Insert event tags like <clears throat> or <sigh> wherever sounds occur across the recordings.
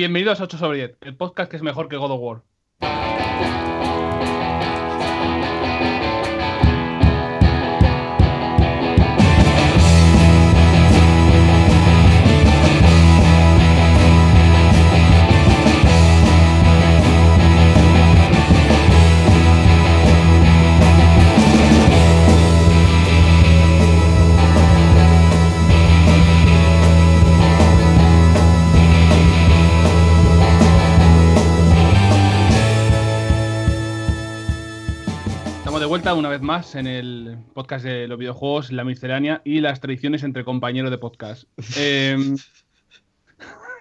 Bienvenidos a 8 sobre 10, el podcast que es mejor que God of War. Vuelta una vez más en el podcast de los videojuegos, la miscelánea y las tradiciones entre compañeros de podcast. Em,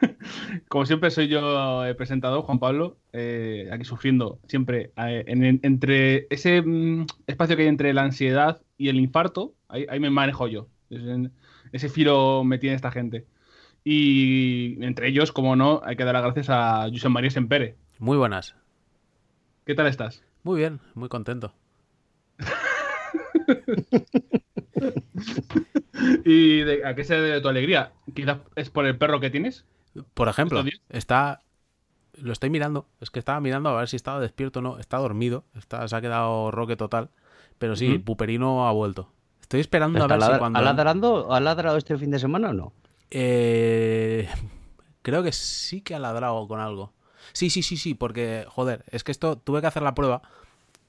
<laughs> como siempre soy yo el presentador, Juan Pablo, eh, aquí sufriendo siempre eh, en- entre ese mm, espacio que hay entre la ansiedad y el infarto, ahí, ahí me manejo yo. Ese filo me tiene esta gente. Y entre ellos, como no, hay que dar las gracias a Josep María Sempere. Muy buenas. ¿Qué tal estás? Muy bien, muy contento. <laughs> ¿Y de- a qué se debe tu alegría? Quizás es por el perro que tienes. Por ejemplo, está. Lo estoy mirando. Es que estaba mirando a ver si estaba despierto o no. Está dormido. Está, se ha quedado roque total. Pero sí. Puperino ha vuelto. Estoy esperando a ¿Está ver si cuando. ¿Ha ladrando, ¿Ha ladrado este fin de semana o no? Eh, creo que sí que ha ladrado con algo. Sí, sí, sí, sí, porque, joder, es que esto tuve que hacer la prueba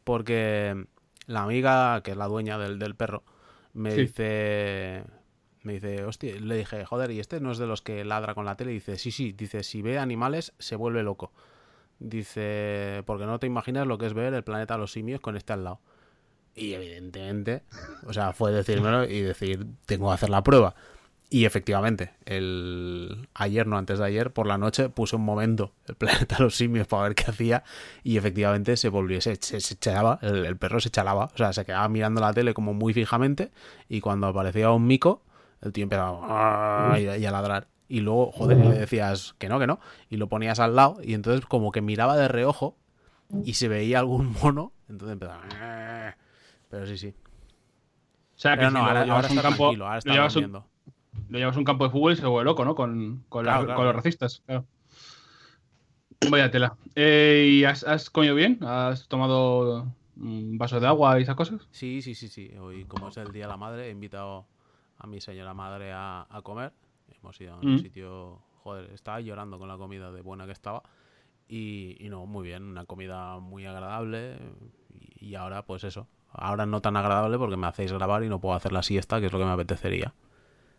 porque la amiga, que es la dueña del, del perro, me Sí. dice, me dice, hostia, le dije, joder, ¿y este no es de los que ladra con la tele? Y dice, sí, sí, dice, si ve animales se vuelve loco. Dice, porque no te imaginas lo que es ver el planeta de los simios con este al lado. Y evidentemente, o sea, fue decírmelo y decir, tengo que hacer la prueba. Y efectivamente, el ayer, no antes de ayer, por la noche puse un momento el planeta de los simios para ver qué hacía y efectivamente se volvió, se, se, se echaba, el, el perro se chalaba, o sea, se quedaba mirando la tele como muy fijamente y cuando aparecía un mico, el tío empezaba a, y a- y a ladrar. Y luego, joder, y le decías que no, que no, y lo ponías al lado y entonces como que miraba de reojo y se veía algún mono, entonces empezaba... "Ah". Pero sí, sí. O sea, que Pero no, ahora, ahora a un está campo, tranquilo, ahora está un, durmiendo. Lo llevas a un campo de fútbol y se vuelve loco, ¿no? Con, con, la- Claro, claro. con los racistas. Claro. Vaya tela. Eh, ¿Y has, has comido bien? ¿Has tomado un vaso de agua y esas cosas? Sí, sí, sí, sí. Hoy, como es el Día de la Madre, he invitado a mi señora madre a, a comer. Hemos ido a un Mm. sitio, joder, estaba llorando con la comida de buena que estaba. Y, y no, muy bien, una comida muy agradable. Y, y ahora, pues eso. Ahora no tan agradable porque me hacéis grabar y no puedo hacer la siesta, que es lo que me apetecería.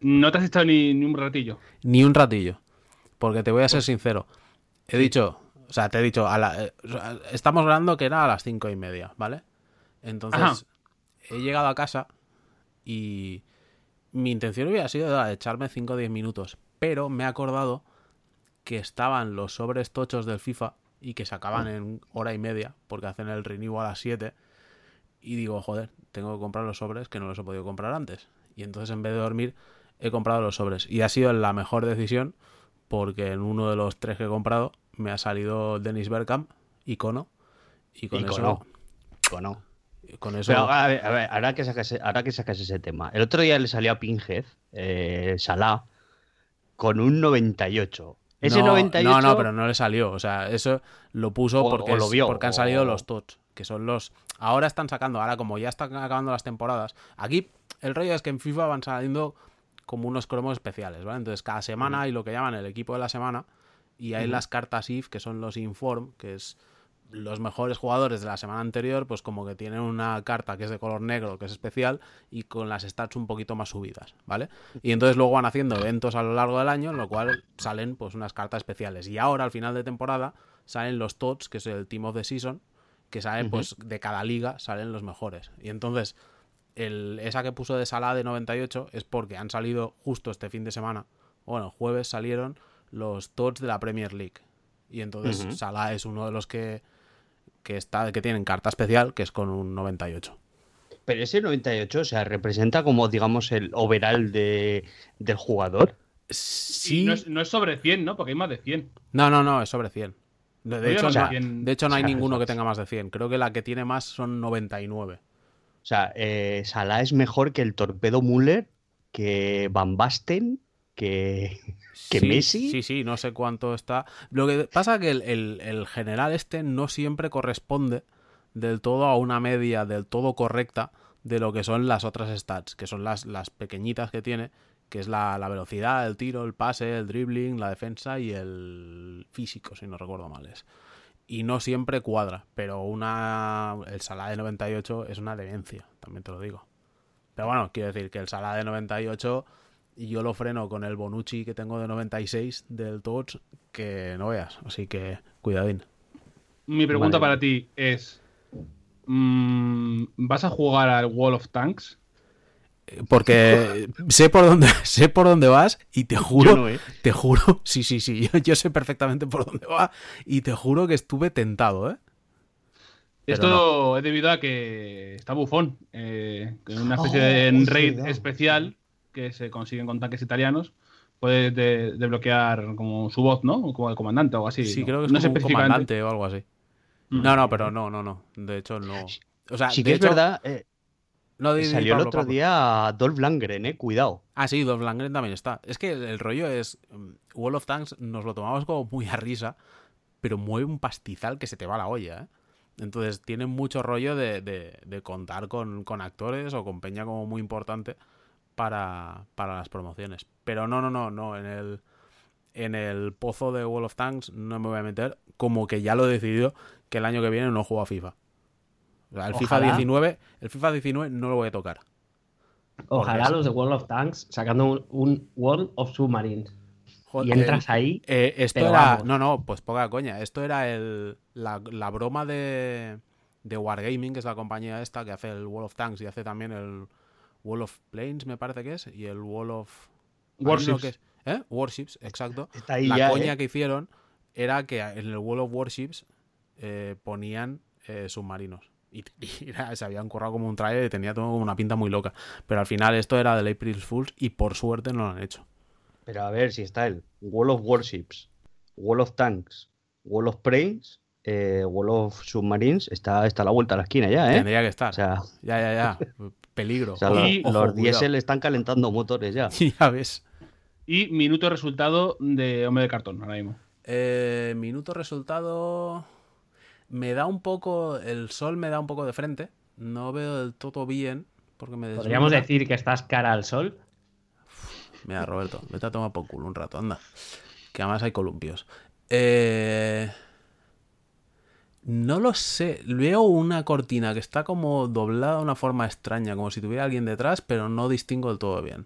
No te has echado ni, ni un ratillo. Ni un ratillo. Porque te voy a ser sincero. He dicho, o sea, te he dicho, a la- eh, estamos grabando que era a las cinco y media, ¿vale? Entonces, Ajá. he llegado a casa y mi intención hubiera sido de echarme 5 o 10 minutos, pero me he acordado que estaban los sobres tochos del FIFA y que se acaban en hora y media porque hacen el renew a las 7 y digo, joder, tengo que comprar los sobres que no los he podido comprar antes. Y entonces en vez de dormir he comprado los sobres y ha sido la mejor decisión porque en uno de los tres que he comprado me ha salido Dennis Bergkamp, icono, y con Icono. eso... Bueno. Con eso... Pero a ver, a ver, ahora, que sacas, ahora que sacas ese tema. El otro día le salió a Pinhead, eh, Salah, con un 98. Ese no, 98. No, no, pero no le salió. O sea, eso lo puso O- porque, o lo es- vio, porque han salido los TOTS, que son los... Ahora están sacando, ahora como ya están acabando las temporadas. Aquí el rollo es que en FIFA van saliendo como unos cromos especiales, ¿vale? Entonces cada semana hay lo que llaman el equipo de la semana y hay las cartas IF, que son los Inform, que es los mejores jugadores de la semana anterior, pues como que tienen una carta que es de color negro, que es especial, y con las stats un poquito más subidas, ¿vale? Y entonces luego van haciendo eventos a lo largo del año, en lo cual salen pues unas cartas especiales. Y ahora, al final de temporada, salen los TOTS, que es el Team of the Season, que salen pues de cada liga, salen los mejores. Y entonces, el, esa que puso de Salah de 98 es porque han salido justo este fin de semana, bueno, el jueves salieron los TOTS de la Premier League. Y entonces Ujú. Salah es uno de los que, que, está, que tienen carta especial, que es con un 98. Pero ese 98, o sea, representa como, digamos, el overall de, del jugador. Sí. No es, no es sobre 100, ¿no? Porque hay más de 100. No, no, no, es sobre 100. De, hecho, no sé, no, 100 de hecho, no hay ninguno que tenga más de 100. Creo que la que tiene más son 99. O sea, eh, Salah es mejor que el Torpedo Müller, que Van Basten que, que Sí, Messi. Sí, sí, no sé cuánto está. Lo que pasa que el, el- el general este no siempre corresponde del todo a una media del todo correcta de lo que son las otras stats, que son las, las pequeñitas que tiene, que es la, la velocidad, el tiro, el pase, el dribbling, la defensa y el físico, si no recuerdo mal es. Y no siempre cuadra, pero una el Salah de 98 es una demencia, también te lo digo. Pero bueno, quiero decir que el Salah de 98 y yo lo freno con el Bonucci que tengo de 96 del Touch, que no veas. Así que cuidadín. Mi pregunta Vale. para ti es: mm, ¿vas a jugar al Wall of Tanks? Porque sé por dónde <laughs> sé por dónde vas y te juro, no, ¿eh? te juro, <laughs> sí, sí, sí, yo, yo sé perfectamente por dónde va y te juro que estuve tentado, ¿eh? Pero Esto es debido a que está bufón, eh, que una especie Oh, de es raid especial que se consiguen con tanques italianos. Puedes de- desbloquear como su voz, ¿no? O Como el comandante o algo así. Sí, ¿no? creo que es No como un comandante o algo así. Mm. No, no, pero no, no, no. De hecho, no. O sea, Sí de que es hecho, verdad. eh, no, salió el otro Pablo. día Dolph Langren, eh. Cuidado. Ah, sí, Dolph Lundgren también está. Es que el rollo es. mm, Wall of Tanks nos lo tomamos como muy a risa, pero mueve un pastizal que se te va la olla, ¿eh? Entonces tiene mucho rollo de, de- de contar con, con actores o con peña como muy importante para, para las promociones. Pero no, no, no, no. En el, en el pozo de Wall of Tanks no me voy a meter, como que ya lo he decidido que el año que viene no juego a FIFA. El FIFA Ojalá. 19, el FIFA 19 no lo voy a tocar. Ojalá los de World of Tanks sacando un, un World of Submarines. Joder, Y entras ahí. Eh, esto Pero era. vamos. No, no, pues poca coña. Esto era el, la, la broma de, de Wargaming, que es la compañía esta que hace el Wall of Tanks y hace también el Wall of Planes, me parece que es, y el Wall of. Warships. que es- ¿eh? Warships, exacto. Está ahí la ya, coña eh. que hicieron era que en el Wall of Warships eh, ponían eh, submarinos. Y, <laughs> y era- se habían currado como un trailer y tenía todo como una pinta muy loca. Pero al final esto era del April Fools y por suerte no lo han hecho. Pero a ver si está el Wall of Warships, Wall of Tanks, Wall of Planes, eh, Wall of Submarines. Está, está a la vuelta a la esquina ya, ¿eh? Tendría que estar. O sea, Ya, ya, ya. <laughs> Peligro. o sea, Ojo, los, Y- ojo, los cuidado. diésel están calentando motores ya. <laughs> Ya ves. Y minuto resultado de Hombre de Cartón, ahora mismo. Eh, minuto resultado. Me da un poco. El sol me da un poco de frente. No veo del todo bien. Porque me Podríamos decir que estás cara al sol. Mira, Roberto, vete a tomar por culo un rato, anda. Que además hay columpios. Eh... No lo sé. Veo una cortina que está como doblada de una forma extraña, como si tuviera alguien detrás, pero no distingo del todo bien.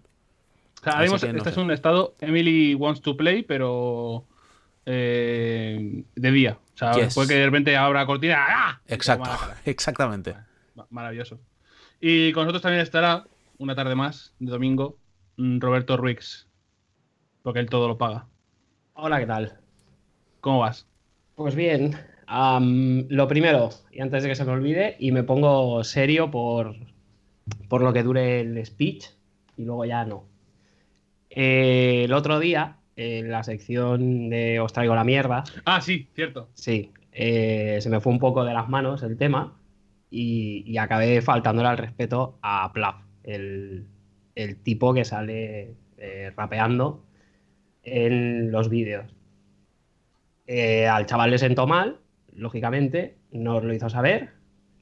O sea, no este sé. es un estado Emily wants to play, pero eh, de día. O sea, Yes. puede que de repente abra cortina. ¡ah! Exacto, <laughs> exactamente. Ma- Maravilloso. Y con nosotros también estará, una tarde más, de domingo, mm, Roberto Ruiz. Porque él todo lo paga. Hola, ¿qué tal? ¿Cómo vas? Pues bien, lo primero, y antes de que se me olvide, y me pongo serio por, por lo que dure el speech, y luego ya no. Eh, el otro día, en la sección de Os traigo la mierda, Ah, sí, cierto. sí, eh, se me fue un poco de las manos el tema y, y acabé faltándole al respeto a Plav, el, el tipo que sale eh, rapeando en los vídeos. Eh, al chaval le sentó mal, lógicamente, nos lo hizo saber,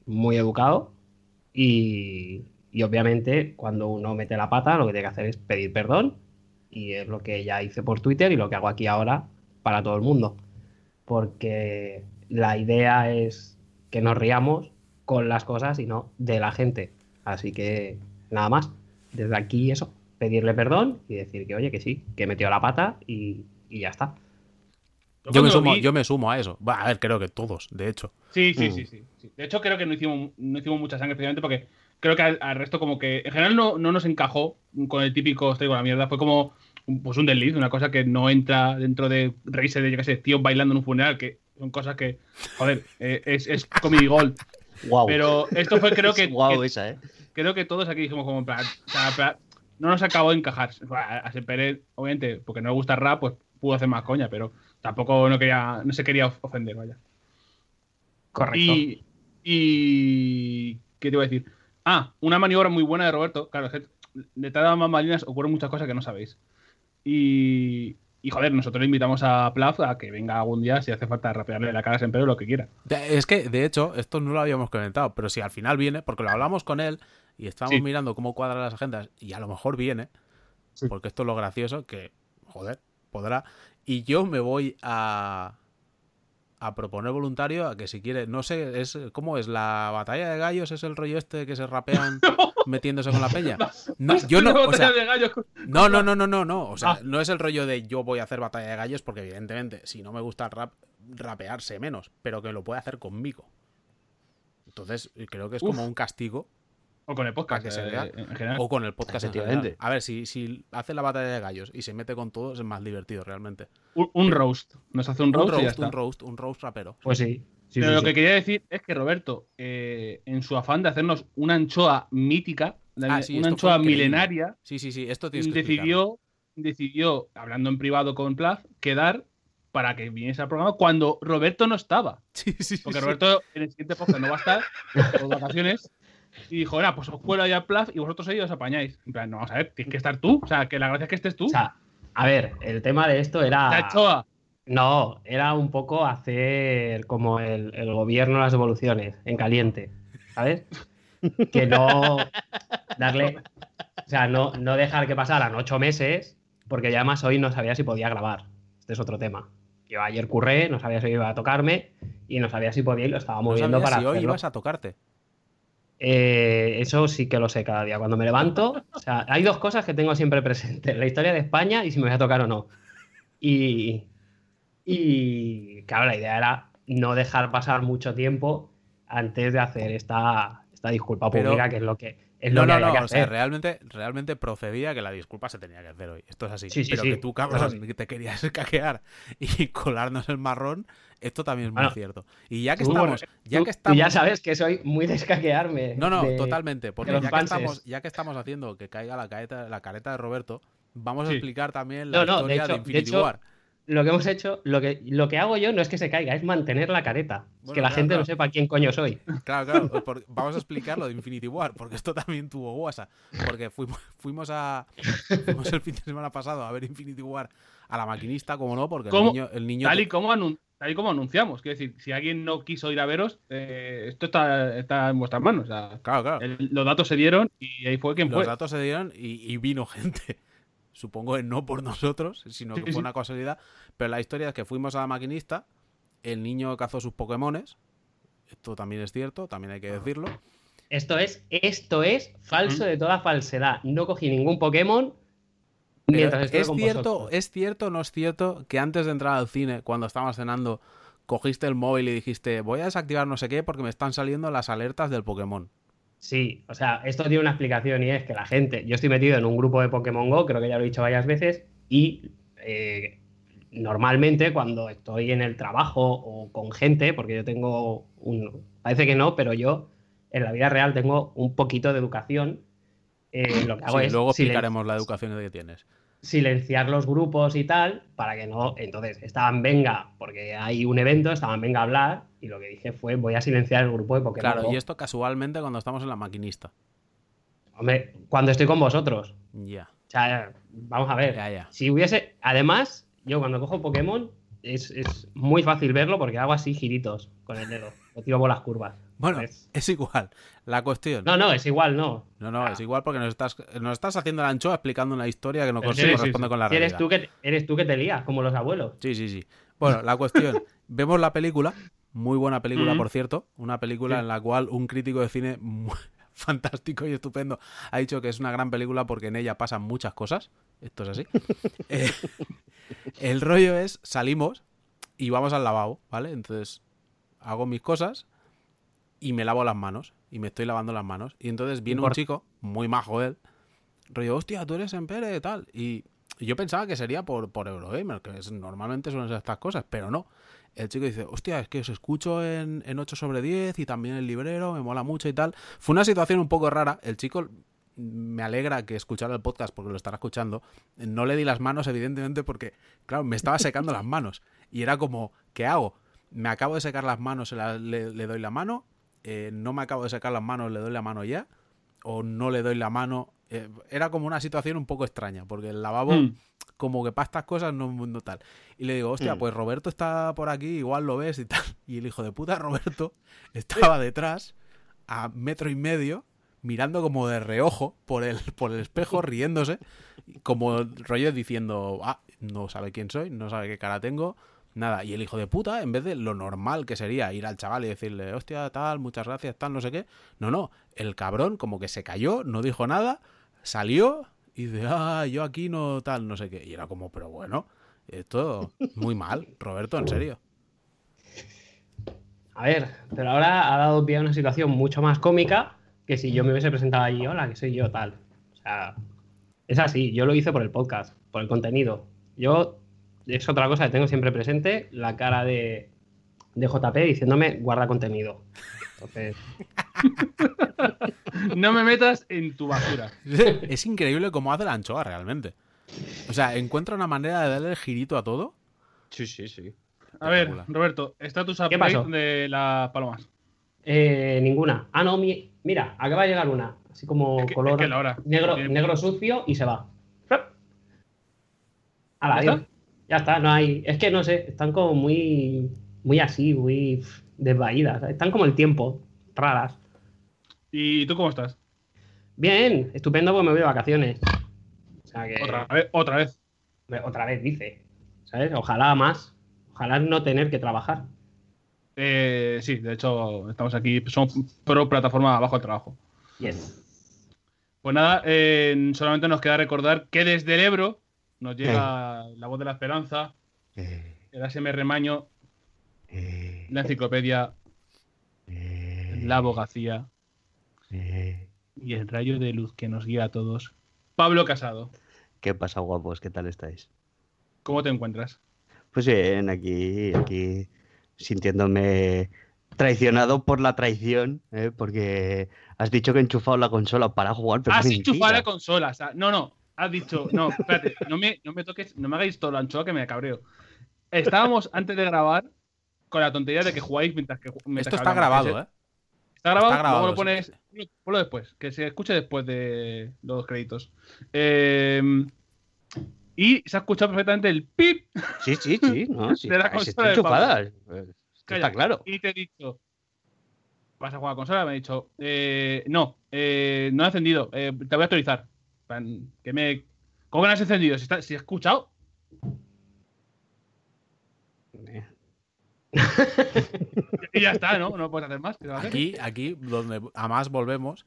muy educado, y, y obviamente cuando uno mete la pata lo que tiene que hacer es pedir perdón, y es lo que ya hice por Twitter y lo que hago aquí ahora para todo el mundo, porque la idea es que nos riamos con las cosas y no de la gente. Así que nada más, desde aquí eso, pedirle perdón y decir que oye, que sí, que metió la pata y, y ya está. Yo me, sumo, vi- yo me sumo a eso. A ver, creo que todos, de hecho. Sí, sí, Mm. sí, sí, sí. De hecho, creo que no hicimos, no hicimos mucha sangre, precisamente porque creo que al, al resto, como que en general no, no nos encajó con el típico os traigo la mierda. Fue como un- pues un desliz, una cosa que no entra dentro de reírse de, yo qué sé, tíos bailando en un funeral, que son cosas que, joder, eh, es, es comedy gold. Wow. Pero esto fue, creo <laughs> que, Guau, que- esa, ¿eh? creo que todos aquí dijimos como plan, o sea, en plan, no nos acabó de encajar. A Pérez, obviamente, porque no le gusta rap, pues pudo hacer más coña, pero tampoco no quería, no se quería of- ofender, vaya. Correcto. Y, y. ¿Qué te iba a decir? Ah, una maniobra muy buena de Roberto. Claro, es que detrás de las bambalinas ocurren muchas cosas que no sabéis. Y, y joder, nosotros le invitamos a Plaf a que venga algún día si hace falta rapearle la cara a Sempere o lo que quiera. Es que, de hecho, esto no lo habíamos comentado, pero si al final viene, porque lo hablamos con él y estábamos Sí. mirando cómo cuadran las agendas y a lo mejor viene, Sí. porque esto es lo gracioso, que, joder, podrá. Y yo me voy a, a proponer voluntario a que si quiere, no sé, es ¿cómo es? ¿La batalla de gallos es el rollo este que se rapean <laughs> metiéndose con la peña? <laughs> No, yo no, o sea, no, no, no, no, no, no. O sea, Ah. no es el rollo de yo voy a hacer batalla de gallos, porque evidentemente, si no me gusta el rap, rapearse menos, pero que lo puede hacer conmigo. Entonces, creo que es como Uf. un castigo. O con el podcast, eh, vea. en general. O con el podcast en general. Efectivamente. A ver, si, si hace la batalla de gallos y se mete con todos, es más divertido realmente. Un, un roast. Nos hace un roast, un y ya roast, está. un roast, un roast rapero. Pues sí. sí, Pero sí, lo sí. que quería decir es que Roberto, eh, en su afán de hacernos una anchoa mítica, Ah, sí, una anchoa milenaria, Sí, sí, sí, esto tienes que decidió, decidió, hablando en privado con Plaf, quedar para que viniese al programa cuando Roberto no estaba. <laughs> Sí, sí, sí, Porque sí. Roberto en el siguiente podcast no va a estar, <laughs> por vacaciones. Y dijo, nada, pues os cuelo ahí a Plaf y vosotros ahí os apañáis. En plan, no, vamos a ver, tienes que estar tú. O sea, que la gracia es que estés tú. O sea, a ver, el tema de esto era. La anchoa. No, era un poco hacer como el, el gobierno las devoluciones, en caliente, ¿sabes? Que no darle, o sea, no, no dejar que pasaran ocho meses, porque ya además hoy no sabía si podía grabar. Este es otro tema. Yo ayer curré, no sabía si iba a tocarme y no sabía si podía y lo estaba No moviendo sabía para si hoy hacerlo. ibas a tocarte. Eh, eso sí que lo sé cada día. Cuando me levanto, o sea, hay dos cosas que tengo siempre presentes: la historia de España y si me voy a tocar o no. Y, y claro, la idea era no dejar pasar mucho tiempo antes de hacer esta, esta disculpa Pero- pública, que es lo que es No, lo no, no, que o sea, realmente, realmente procedía que la disculpa se tenía que hacer hoy. Esto es así. Sí, sí, Pero sí. que tú, cabrón, que te querías <laughs> caquear y colarnos el marrón, esto también es muy Bueno, cierto. Y ya que tú, estamos, ya Tú- que tú estamos. ya sabes que soy muy de escaquearme. No, no, de- totalmente. Porque ya que, estamos, ya que estamos haciendo que caiga la careta, la careta de Roberto, vamos a explicar también la No, historia de, hecho- de Infinity hecho, War. Lo que hemos hecho, lo que, lo que hago yo no es que se caiga, es mantener la careta. Bueno, que la claro, gente claro. no sepa quién coño soy. Claro, claro. por- vamos a explicar lo de Infinity War, porque esto también tuvo guasa. Porque fuimos, fuimos a. Fuimos el fin de semana pasado a ver Infinity War a la maquinista, como no, porque el niño, el niño Tal y, como anun- tal y como anunciamos. Quiero decir, si alguien no quiso ir a veros, eh, esto está, está en vuestras manos. O sea, Claro, claro. el- los datos se dieron y ahí fue quien Los fue. datos se dieron y, y vino gente. Supongo que no por <laughs> nosotros, sino que Sí, fue sí. una casualidad. Pero la historia es que fuimos a la maquinista, el niño cazó sus Pokémones. Esto también es cierto, también hay que decirlo. Esto es, esto es falso Mm. de toda falsedad. No cogí ningún Pokémon mientras estuve es con cierto, vosotros. es cierto, o no es cierto que antes de entrar al cine, cuando estábamos cenando, cogiste el móvil y dijiste, voy a desactivar no sé qué porque me están saliendo las alertas del Pokémon. Sí, o sea, esto tiene una explicación y es que la gente, yo estoy metido en un grupo de Pokémon Go, creo que ya lo he dicho varias veces, y eh, normalmente cuando estoy en el trabajo o con gente, porque yo tengo un, parece que no, pero yo en la vida real tengo un poquito de educación, eh, lo que hago Sí, es luego explicaremos la educación que tienes. Silenciar los grupos y tal, para que no. Entonces, estaban venga, porque hay un evento, estaban venga a hablar, y lo que dije fue: voy a silenciar el grupo de Pokémon. Claro, Go". y esto casualmente cuando estamos en la maquinista. Hombre, cuando estoy con vosotros. Ya, O sea, vamos a ver. ya, ya. Si hubiese. Además, yo cuando cojo Pokémon, es, es muy fácil verlo porque hago así giritos con el dedo. Lo tiro por las curvas. Bueno, Es- es igual. La cuestión. No, no, es igual, no. No, no, Ah. es igual porque nos estás, nos estás haciendo la anchoa explicando una historia que no sí, sí, corresponde con la Si eres realidad. tú, que, eres tú que te lías, como los abuelos. Sí, sí, sí. Bueno, la cuestión. <laughs> Vemos la película, muy buena película, Mm. por cierto. Una película en la cual un crítico de cine muy <laughs> fantástico y estupendo ha dicho que es una gran película porque en ella pasan muchas cosas. Esto es así. <laughs> Eh, el rollo es, salimos y vamos al lavabo, ¿vale? Entonces hago mis cosas y me lavo las manos. Y me estoy lavando las manos. Y entonces viene un chico, muy majo él, rollo, hostia, tú eres Empere, tal. Y yo pensaba que sería por, por Eurogamer, que es- normalmente ser estas cosas, pero no. El chico dice, hostia, es que os escucho en, en 8 sobre 10 y también el librero, me mola mucho y tal. Fue una situación un poco rara. El chico me alegra que escuchara el podcast porque lo estará escuchando. No le di las manos, evidentemente, porque, claro, me estaba secando las manos. Y era como, ¿qué hago? Me acabo de secar las manos, le, le doy la mano. Eh, no me acabo de secar las manos, le doy la mano ya. O no le doy la mano. eh, era como una situación un poco extraña, porque el lavabo Mm. como que para estas cosas no, no tal. Y le digo, hostia, Mm. pues Roberto está por aquí, igual lo ves y tal. <laughs> Y el hijo de puta Roberto <laughs> estaba detrás, a metro y medio, mirando como de reojo por el, por el espejo, riéndose, como rollo diciendo, ah, no sabe quién soy, no sabe qué cara tengo, nada. Y el hijo de puta, en vez de lo normal que sería ir al chaval y decirle, hostia, tal, muchas gracias, tal, no sé qué, no, no, el cabrón como que se cayó, no dijo nada, salió y dice, ah, yo aquí no tal, no sé qué. Y era como, pero bueno, esto muy mal, Roberto, en serio. A ver, pero ahora ha dado pie a una situación mucho más cómica que si yo me hubiese presentado allí, hola, que soy yo, tal. O sea, es así, yo lo hice por el podcast, por el contenido. Yo, es otra cosa que tengo siempre presente, la cara de, de JP diciéndome, guarda contenido. Entonces, <laughs> No me metas en tu basura. <laughs> Es increíble cómo hace la anchoa realmente. O sea, encuentra una manera de darle el girito a todo. Sí, sí, sí. A ver. Roberto, status ¿Qué update de las palomas. eh, ninguna. Ah, no, mi- mira, acaba de llegar una, así como Es que- color es que negro, negro sucio y se va. A ¿Ya la está? Ya está, no hay. Es que no sé, están como muy. Muy así, muy desvaídas. Están como el tiempo, raras. ¿Y tú cómo estás? Bien, estupendo porque me voy de vacaciones. O sea que. Otra vez, otra vez. otra vez dice. ¿Sabes? Ojalá más. Ojalá no tener que trabajar. Eh, sí, de hecho, estamos aquí, somos pro plataforma bajo el trabajo. Yes. Pues nada, eh, solamente nos queda recordar que desde el Ebro nos llega la voz de la esperanza, Eh, el ASMR Maño, eh, la enciclopedia, eh, la abogacía eh. y el rayo de luz que nos guía a todos. Pablo Casado, ¿Qué pasa, guapos? ¿Qué tal estáis? ¿cómo te encuentras? Pues bien, aquí, aquí sintiéndome traicionado por la traición, ¿eh? porque has dicho que he enchufado la consola para jugar, pero Has enchufado la consola. o sea, no, no. Has dicho, no, espérate, no me, no me toques, no me hagáis todo la anchoa que me cabreo. Estábamos antes de grabar con la tontería de que jugáis mientras que. mientras Esto está grabado, ¿eh? Está grabado, Está grabado, luego lo pones. Ponlo después, que se escuche después de los créditos. Eh, y se ha escuchado perfectamente el pip. Sí, sí, sí, no, <laughs> sí. De la sí, consola está de enchufada. eh. Está claro. Y te he dicho. ¿Vas a jugar a consola? Me ha dicho. eh, no, eh, no he encendido. te voy a actualizar. Plan, Que me. ¿Cómo que no has encendido? Si, está, si he escuchado. <laughs> Y ya está, ¿no? No puedes hacer más. Aquí, aquí, donde además volvemos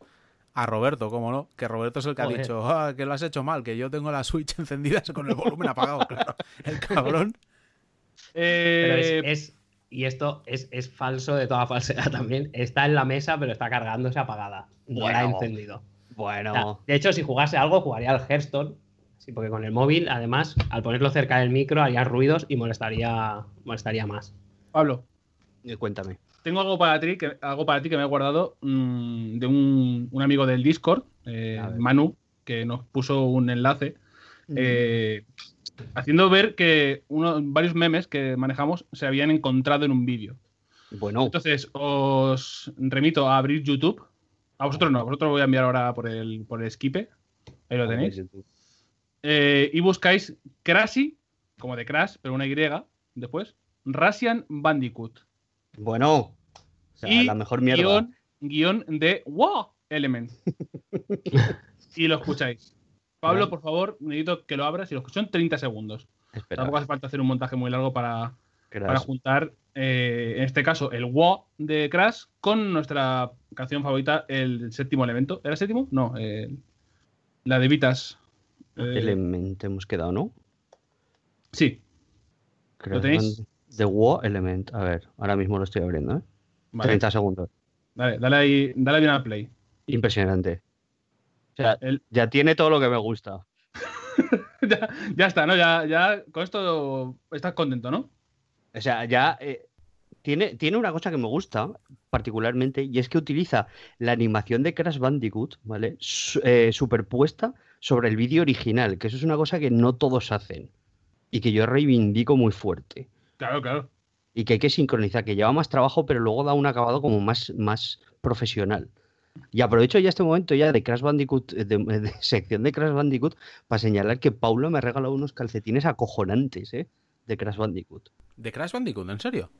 a Roberto, ¿cómo no? Que Roberto es el que ha dicho, "Ah, que lo has hecho mal, que yo tengo la Switch encendida con el volumen apagado, <laughs> claro. El cabrón. Pero es, Eh, es- y esto es, es falso de toda falsedad también. Está en la mesa, pero está cargándose apagada. No la ha Bueno. encendido. Bueno, O sea, de hecho, si jugase algo, jugaría al Hearthstone. Sí, porque con el móvil, además, al ponerlo cerca del micro, haría ruidos y molestaría, molestaría más. Pablo, eh, cuéntame. tengo algo para ti que, algo para ti que me he guardado mm, de un, un amigo del Discord, eh. Manu, que nos puso un enlace. Mm. eh, haciendo ver que uno, varios memes que manejamos se habían encontrado en un vídeo. Bueno, Entonces, os remito a abrir YouTube. A vosotros no, a vosotros lo voy a enviar ahora por el, por el Skipe. Ahí lo tenéis. Eh, y buscáis Crashy, como de Crash, pero una Y después. Russian Bandicoot. Bueno, o sea, y la mejor mierda. Guión, guion de Wow Element. <laughs> y lo escucháis. Pablo, por favor, necesito que lo abras y lo escucho en 30 segundos. Espera, Tampoco hace falta hacer un montaje muy largo para, para juntar, eh, en este caso, el WoW de Crash con nuestra canción favorita, el séptimo elemento. ¿Era el séptimo? No, eh, la de Vitas. Eh, Element hemos quedado, ¿no? sí, Crash tenéis? Band- The War Element. A ver, ahora mismo lo estoy abriendo, ¿eh? vale. 30 segundos. Dale, dale ahí, dale bien al play. Impresionante. O sea, El- ya tiene todo lo que me gusta. <laughs> ya, ya está, ¿no? Ya, ya con esto estás contento, ¿no? O sea, ya eh, tiene, tiene una cosa que me gusta particularmente y es que utiliza la animación de Crash Bandicoot, ¿vale? Su- eh, superpuesta sobre el vídeo original, que eso es una cosa que no todos hacen y que yo reivindico muy fuerte. Claro, claro. Y que hay que sincronizar, que lleva más trabajo, pero luego da un acabado como más, más profesional. Y aprovecho ya este momento ya de Crash Bandicoot, de, de sección de Crash Bandicoot, para señalar que Paulo me ha regalado unos calcetines acojonantes, ¿eh? De Crash Bandicoot. ¿De Crash Bandicoot? ¿En serio?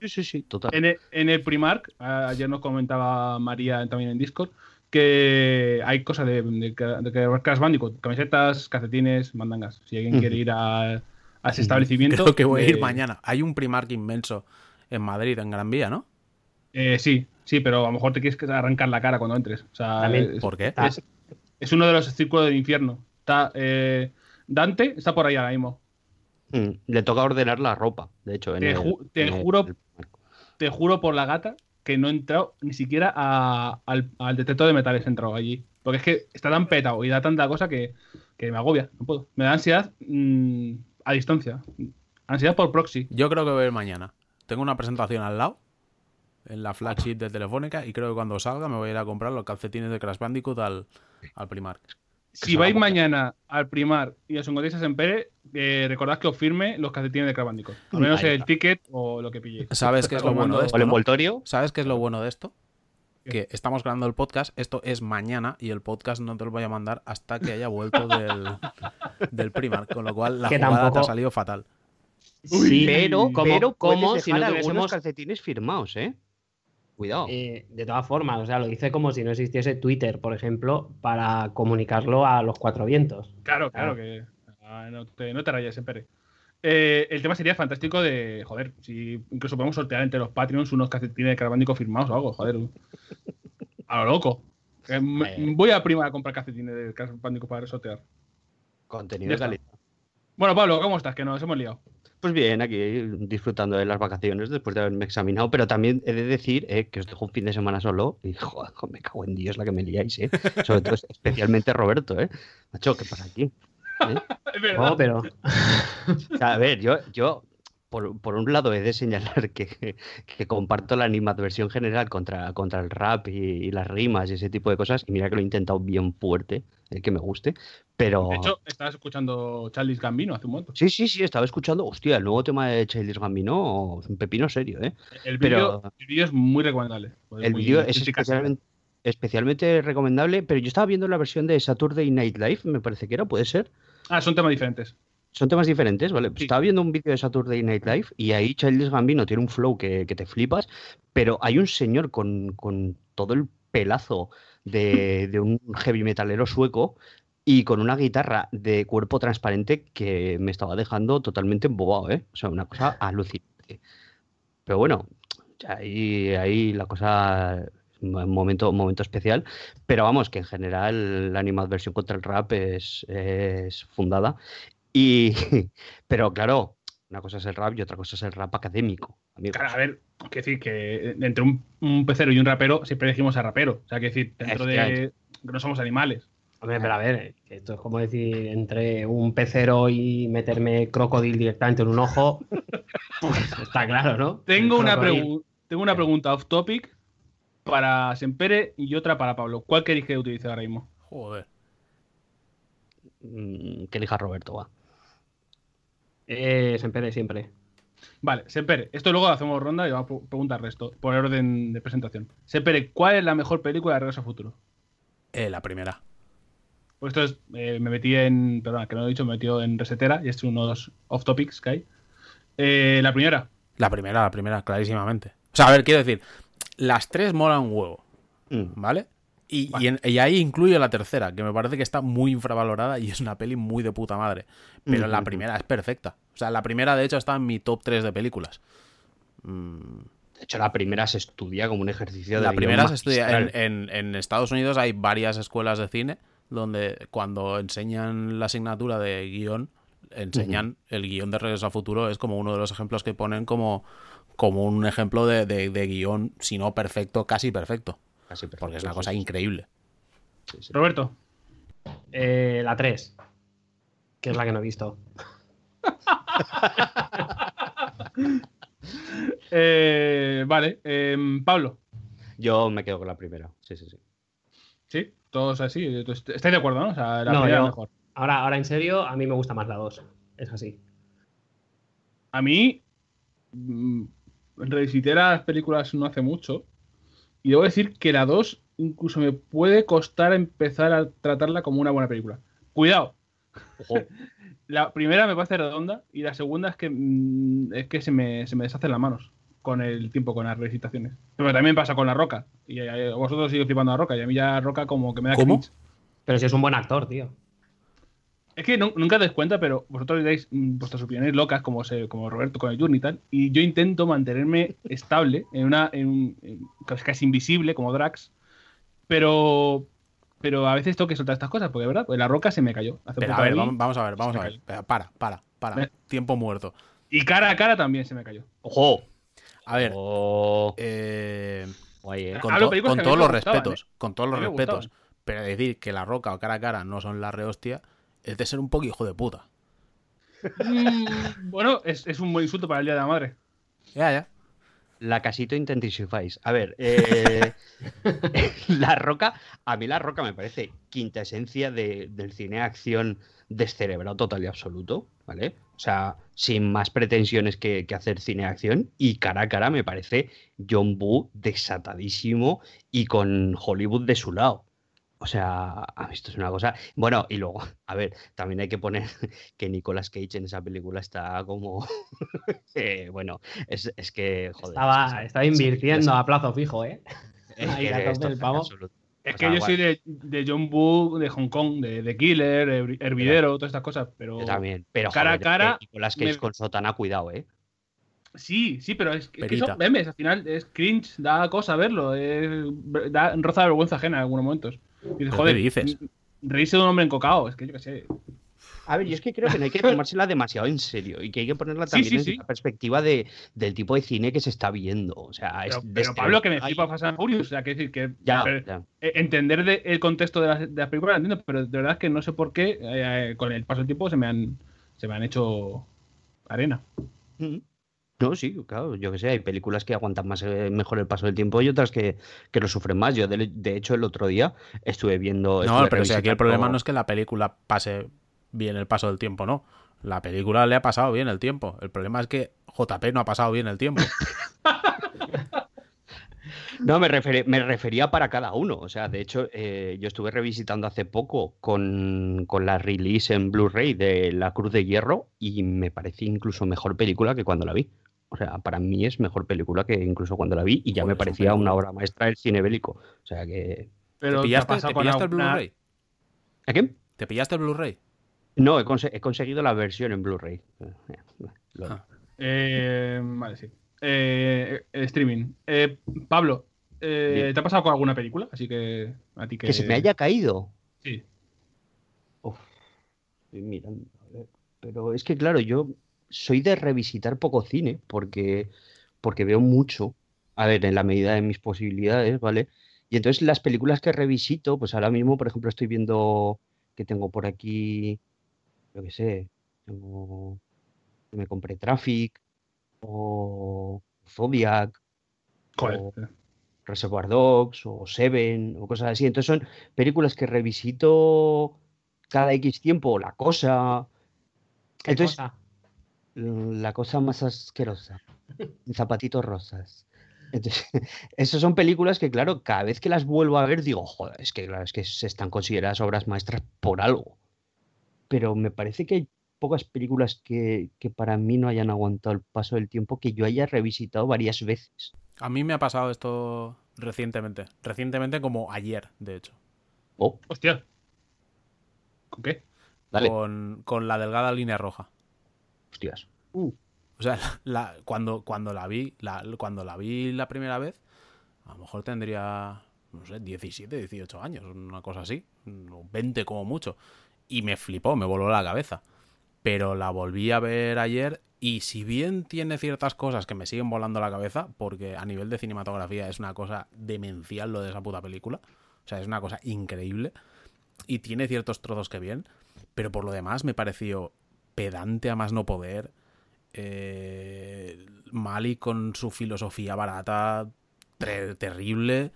Sí, sí, sí, total. En el, en el Primark, ayer nos comentaba María también en Discord, que hay cosas de, de, de Crash Bandicoot, camisetas, calcetines, mandangas. Si alguien quiere ir a, a ese establecimiento. Creo que voy a ir eh, mañana. Hay un Primark inmenso en Madrid, en Gran Vía, ¿no? eh, sí, sí, pero a lo mejor te quieres arrancar la cara cuando entres. O sea, También. es, ¿Por qué? Es- es uno de los círculos del infierno. Está eh, Dante, está por ahí ahora mismo. Mm, Le toca ordenar la ropa, de hecho. en Te el- ju- te en juro- el- Te juro por la gata que no he entrado ni siquiera a- al, al detector de metales he entrado allí. Porque es que está tan petado y da tanta cosa que, que me agobia. No puedo. Me da ansiedad mm, a distancia. Ansiedad por proxy. Yo creo que voy a ir mañana. Tengo una presentación al lado, en la flagship de Telefónica, y creo que cuando salga me voy a ir a comprar los calcetines de Crash Bandicoot al, al Primark. Si vais mañana al primar y os encontréis a Sempere, eh, recordad que os firme los calcetines de Crash Bandicoot. Al menos el ticket o lo que pilléis. ¿Sabes qué es lo bueno de O esto? el no? envoltorio. ¿Sabes qué es lo bueno de esto? Que estamos grabando el podcast, esto es mañana y el podcast no te lo voy a mandar hasta que haya vuelto <laughs> del, del Primark, con lo cual la Que jugada te ha salido fatal. Uy, pero, ¿cómo- pero cómo puedes si no tuviésemos- calcetines firmados, ¿eh? Cuidado. Eh, de todas formas, o sea, lo hice como si no existiese Twitter, por ejemplo, para comunicarlo a los cuatro vientos. Claro, claro, que ah, no, te, no te rayes, Sempere. Eh, el tema sería fantástico de, joder, si incluso podemos sortear entre los Patreons unos calcetines de Crash Bandicoot firmados o algo, joder. A lo loco. Me- Eh. voy a prima a comprar calcetines de Crash Bandicoot para sortear. Contenido de calidad. Bueno, Pablo, ¿cómo estás? Que nos hemos liado. Pues bien, aquí disfrutando de las vacaciones después de haberme examinado, pero también he de decir eh, que os dejo un fin de semana solo y joder, me cago en Dios la que me liáis, ¿eh? Sobre todo, <laughs> especialmente Roberto, ¿eh? Macho, ¿qué pasa aquí? <laughs> ¿Eh? Es verdad. Oh, pero <laughs> O sea, a ver, yo, yo por, por un lado he de señalar que, que comparto la animadversión general contra, contra el rap y, y las rimas y ese tipo de cosas, y mira que lo he intentado bien fuerte, eh, que me guste, pero... De hecho, estabas escuchando Charles Gambino hace un momento. Sí, sí, sí, estaba escuchando, hostia, el nuevo tema de Childish Gambino es un pepino serio, ¿eh? El Pero- vídeo el vídeo es muy recomendable. Pues El vídeo es especialmente, especialmente recomendable, pero yo estaba viendo la versión de Saturday Night Live, me parece que era, puede ser. Ah, son temas diferentes. Son temas diferentes, ¿vale? Pues Sí. Estaba viendo un vídeo de Saturday Night Live y ahí Childish Gambino tiene un flow que, que te flipas, pero hay un señor con, con todo el pelazo de, un heavy metalero sueco y con una guitarra de cuerpo transparente que me estaba dejando totalmente embobado, ¿eh? O sea, una cosa alucinante. Pero bueno, ahí, ahí la cosa un momento, momento especial, pero vamos, que en general la animadversión contra el rap es, es fundada. Y, <laughs> pero claro, una cosa es el rap y otra cosa es el rap académico. amigos. Claro, a ver, que decir que entre un, un pecero y un rapero siempre elegimos a rapero. O sea, que decir, dentro de que no somos animales. Hombre, pero a ver, esto es como decir entre un pecero y meterme crocodil directamente en un ojo. <laughs> pues está claro, ¿no? Tengo una, tengo una pregunta off topic para Sempere y otra para Pablo. ¿Cuál queréis que utilice ahora mismo? Joder. Mm, Que elija Roberto, va. Eh, siempre, siempre. Vale, Sempere, esto luego hacemos ronda y vamos a pre- preguntar resto por orden de presentación. Sempere, ¿cuál es la mejor película de Regreso al Futuro? Eh, la primera. Pues esto es, eh, me metí en, perdona, que no lo he dicho, me metí en Resetera y este es uno de los off topics que hay. Eh, la primera, La primera, la primera, clarísimamente. O sea, a ver, quiero decir, las tres molan un huevo, Mm. ¿vale? Y, y en- y ahí incluyo la tercera, que me parece que está muy infravalorada y es una peli muy de puta madre. Pero la primera es perfecta. O sea, la primera, de hecho, está en mi top 3 de películas. Mm, De hecho, la primera se estudia como un ejercicio de La primera se estudia. En, en- en Estados Unidos hay varias escuelas de cine donde cuando enseñan la asignatura de guion, enseñan el guion de Regreso al Futuro. Es como uno de los ejemplos que ponen como, como un ejemplo de, de- de guion, si no perfecto, casi perfecto. Casi perfecto, Porque es una cosa increíble. sí, sí. Roberto. Eh, la 3, que es la que no he visto. <laughs> Eh, vale, em, Pablo. Yo me quedo con la primera. Sí, sí, sí. Sí, todos así. Est- ¿Estáis de acuerdo, no? O sea, la No, primera yo- mejor. Ahora, ahora en serio, a mí me gusta más la 2. Es así. A mí, mm, revisité las películas no hace mucho Y debo decir que la 2 incluso me puede costar empezar a tratarla como una buena película. Cuidado. <laughs> la primera me parece redonda y la segunda es que, mm, es que se, me, se me deshacen las manos con el tiempo, con las recitaciones. Pero también pasa con La Roca. Y eh, vosotros sigue flipando a La Roca y a mí ya Roca como que me da ¿Cómo? cringe. Pero si es un buen actor, tío. Es que nu- nunca te das cuenta, pero vosotros dais mm, vuestras opiniones locas, como, se, como Roberto con el Journey y tal, y yo intento mantenerme <laughs> estable en una. En, en- casi- invisible, como Drax, pero. Pero a veces tengo que soltar estas cosas, porque, ¿verdad? Pues la roca se me cayó. Hace Pero poco a ver, vamos, vamos a ver, vamos a me ver. Para, para, para. Eh. Tiempo muerto. Y cara a cara también se me cayó. ¡Ojo! A ver, Oh, eh, guay, eh. con, to- todos los respetos, con todos los respetos, pero decir que la roca o cara a cara no son la rehostia es de ser un poco hijo de puta. Mm, bueno, es, es un buen insulto para el Día de la Madre. Ya, ya. La casito intensifies. A ver, eh, <laughs> La Roca, a mí La Roca me parece quinta esencia de- del cine de acción descerebrado total y absoluto, ¿vale? O sea, sin más pretensiones que, que hacer cine de acción. Y cara a cara me parece John Woo desatadísimo y con Hollywood de su lado. O sea, a mí esto es una cosa. Bueno, y luego, <laughs> a ver, también hay que poner <laughs> que Nicolas Cage en esa película está como. <laughs> eh, bueno, es, es que. Joder, Estaba, es- estaba es- invirtiendo a plazo fijo, ¿eh? es ahí que esto pavo. absoluto. Es O que sea, yo soy de, de John Woo, de Hong Kong, de, de Killer, Her- Hervidero, todas estas cosas, pero... Yo también. Pero Cara a joder, cara, Nicolas Cage me- con Sotana, cuidado, ¿eh? Sí, sí, pero es, que- es que Perita. son memes, al final es cringe, da cosa verlo, es, da roza de vergüenza ajena en algunos momentos. Y dices, ¿Pero qué joder, dices? m- reírse de un hombre encocado, es que yo qué sé. A ver, yo es que creo que no hay que tomársela demasiado en serio y que hay que ponerla también sí, en sí. la perspectiva de, del tipo de cine que se está viendo. O sea, es Pero, de pero este- Pablo, que me flipa Fast and Furious, o sea, que decir que Ya, pero, ya. eh, entender de- el contexto de las, de las películas, lo entiendo, pero de verdad es que no sé por qué, eh, con el paso del tiempo se me han, se me han hecho arena. Mm. No, sí, claro, yo que sé, hay películas que aguantan más eh, mejor el paso del tiempo y otras que, que lo sufren más. Yo, de, de hecho, el otro día estuve viendo. No, estuve pero si aquí el problema no es que la película pase bien el paso del tiempo, no. La película le ha pasado bien el tiempo. El problema es que JP no ha pasado bien el tiempo. <laughs> No, me, me refería para cada uno. O sea, de hecho, eh, yo estuve revisitando hace poco con, con la release en Blu-ray de La Cruz de Hierro y me parece incluso mejor película que cuando la vi. O sea, para mí es mejor película que incluso cuando la vi y ya Joder, me parecía una obra maestra del cine bélico. O sea que... Pero ¿Te ¿te ha pillaste, te pillaste el Blu-ray? ¿A qué? ¿Te pillaste el Blu-ray? No, he, conse- he conseguido la versión en Blu-ray. Eh, lo- Ah. Eh, vale, sí. Eh, el streaming. Eh, Pablo, eh. ¿te ha pasado con alguna película? Así que a ti que... Que se me haya caído. Sí. Uf, estoy mirando, a ver. Pero es que, claro, yo soy de revisitar poco cine porque, porque veo mucho, a ver, en la medida de mis posibilidades, ¿vale? Y entonces las películas que revisito, pues ahora mismo, por ejemplo, estoy viendo que tengo por aquí, yo qué sé, tengo, me compré Traffic o Zodiac Joder. o Reservoir Dogs o Seven o cosas así. Entonces son películas que revisito cada X tiempo, La Cosa, ¿Qué Entonces- cosa? La cosa más asquerosa, Zapatitos Rosas. Entonces, <laughs> esas son películas que, claro, cada vez que las vuelvo a ver digo, joder, es que, claro, es que se están consideradas obras maestras por algo. Pero me parece que hay pocas películas que, que para mí no hayan aguantado el paso del tiempo que yo haya revisitado varias veces. A mí me ha pasado esto recientemente. Recientemente como ayer, de hecho. Oh, Hostia. ¿Con qué? dale, Con, con la delgada línea roja. Hostias. O sea, <laughs> cuando, cuando la vi, la, cuando la vi la primera vez, a lo mejor tendría, no sé, 17, 18 años, una cosa así, o 20 como mucho. Y me flipó, me voló la cabeza. Pero la volví a ver ayer y si bien tiene ciertas cosas que me siguen volando la cabeza, porque a nivel de cinematografía es una cosa demencial lo de esa puta película, o sea, es una cosa increíble y tiene ciertos trozos que bien, pero por lo demás me pareció pedante a más no poder. Eh, Mali con su filosofía barata, terrible,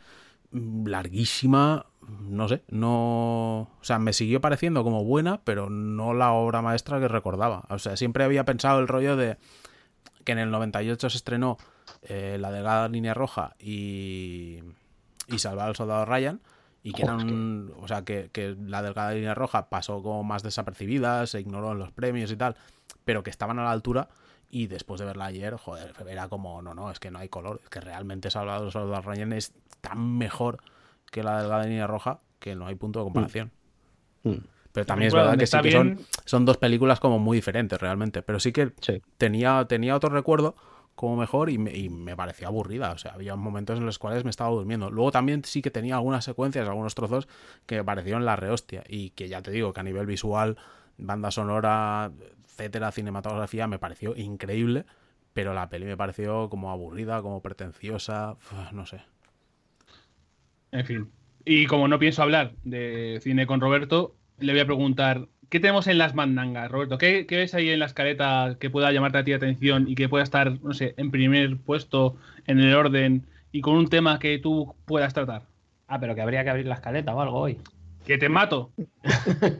larguísima, no sé, no... O sea, me siguió pareciendo como buena, pero no la obra maestra que recordaba. O sea, siempre había pensado el rollo de que en el 98 se estrenó eh, La delgada línea roja y... y salvar al soldado Ryan. Y que eran, o sea, que, que la delgada línea roja pasó como más desapercibida, se ignoró en los premios y tal, pero que estaban a la altura. Y después de verla ayer, joder, era como, no, no, es que no hay color. Es que realmente Salvador al soldado Ryan es tan mejor que la delgada línea roja que no hay punto de comparación. Mm. Pero también es verdad que sí que son, son dos películas como muy diferentes realmente. Pero sí que Sí. tenía, tenía otro recuerdo como mejor y me, parecía aburrida. O sea, había momentos en los cuales me estaba durmiendo. Luego también sí que tenía algunas secuencias, algunos trozos que me parecieron la rehostia. Y que ya te digo que a nivel visual, banda sonora, etcétera, cinematografía, me pareció increíble. Pero la peli me pareció como aburrida, como pretenciosa, no sé. En fin. Y como no pienso hablar de cine con Roberto, le voy a preguntar, ¿qué tenemos en las mandangas, Roberto? ¿Qué, qué ves ahí en la escaleta que pueda llamarte a ti la atención y que pueda estar, no sé, en primer puesto en el orden y con un tema que tú puedas tratar? Ah, pero que habría que abrir la escaleta o algo hoy. ¡Que te mato! <laughs>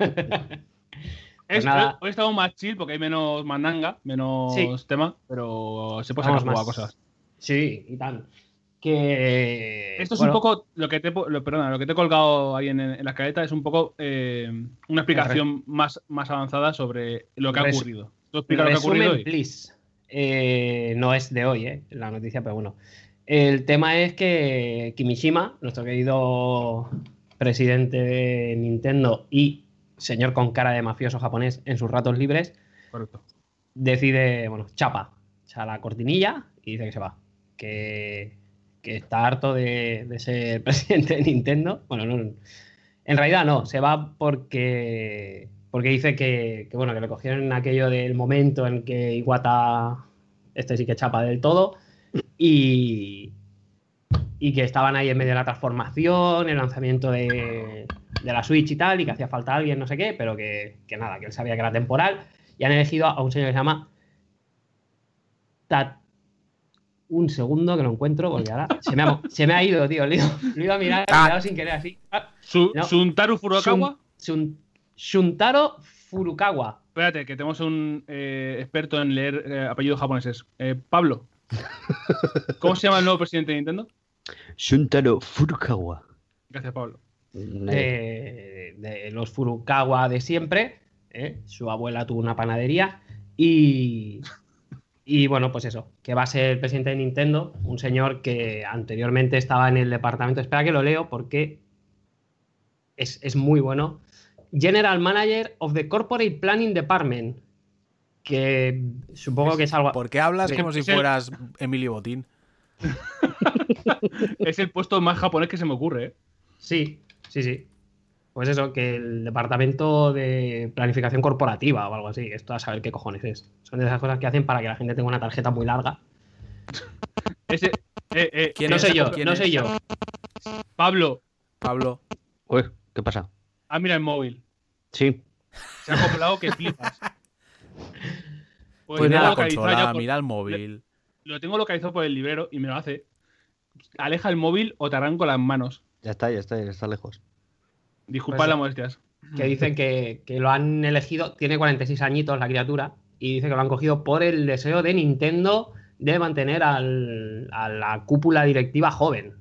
Es- nada. Hoy estamos más chill porque hay menos mandanga, menos Sí. tema, pero se puede sacar más- cosas. Sí, y tal. Que. Esto es bueno, un poco lo que te, lo, perdona, lo que te he colgado ahí en, en la escaleta es un poco eh, una explicación más, más avanzada sobre lo que ha ocurrido. ¿Tú explica lo que ha ocurrido Resumen, hoy? please. Eh, no es de hoy, eh, la noticia, pero bueno. El tema es que Kimishima, nuestro querido presidente de Nintendo y señor con cara de mafioso japonés en sus ratos libres, Correcto. decide, bueno, chapa, echa la cortinilla y dice que se va. Que, que está harto de, de ser <laughs> presidente de Nintendo. Bueno, no, en realidad no, se va porque, porque dice que, que, bueno, que le cogieron aquello del momento en que Iwata, este sí que chapa del todo, y, y que estaban ahí en medio de la transformación, el lanzamiento de, de la Switch y tal, y que hacía falta alguien, no sé qué, pero que, que nada, que él sabía que era temporal, y han elegido a un señor que se llama Tat. Un segundo que lo encuentro, porque ahora se me ha, <laughs> se me ha ido, tío. Lo ido a mirar, dado sin querer así. Ah, Su, No. Suntaru Furukawa. Shun- Shun- Shuntaro Furukawa. Espérate, que tenemos un eh, experto en leer eh, apellidos japoneses. Eh, Pablo. <laughs> ¿Cómo se llama el nuevo presidente de Nintendo? Shuntaro Furukawa. Gracias, Pablo. de, de los Furukawa de siempre. ¿eh? Su abuela tuvo una panadería y, y bueno, pues eso, que va a ser el presidente de Nintendo, un señor que anteriormente estaba en el departamento, espera que lo leo porque es, es muy bueno, General Manager of the Corporate Planning Department, que supongo que es algo... ¿Por qué hablas Sí, como si es el- fueras Emilio Botín? <laughs> Es el puesto más japonés que se me ocurre. ¿eh? Sí, sí, sí. Pues eso, que el departamento de planificación corporativa o algo así. Esto a saber qué cojones es. Son de esas cosas que hacen para que la gente tenga una tarjeta muy larga. <laughs> Ese, eh, eh, ¿Quién No es? sé yo, ¿Quién no es? sé yo. Pablo, Pablo. Uy, ¿qué pasa? ah, mira el móvil. Sí. Se ha acoplado que flipas. <laughs> Pues, Pues Mira la consola, ya por- mira el móvil. Lo tengo localizado por el librero y me lo hace. Aleja el móvil o te arranco las manos. Ya está, ya está, ya está lejos. Disculpad Pues- las molestias. Que dicen que, que lo han elegido. Tiene 46 añitos la criatura. Y dice que lo han cogido por el deseo de Nintendo de mantener al- a la cúpula directiva joven.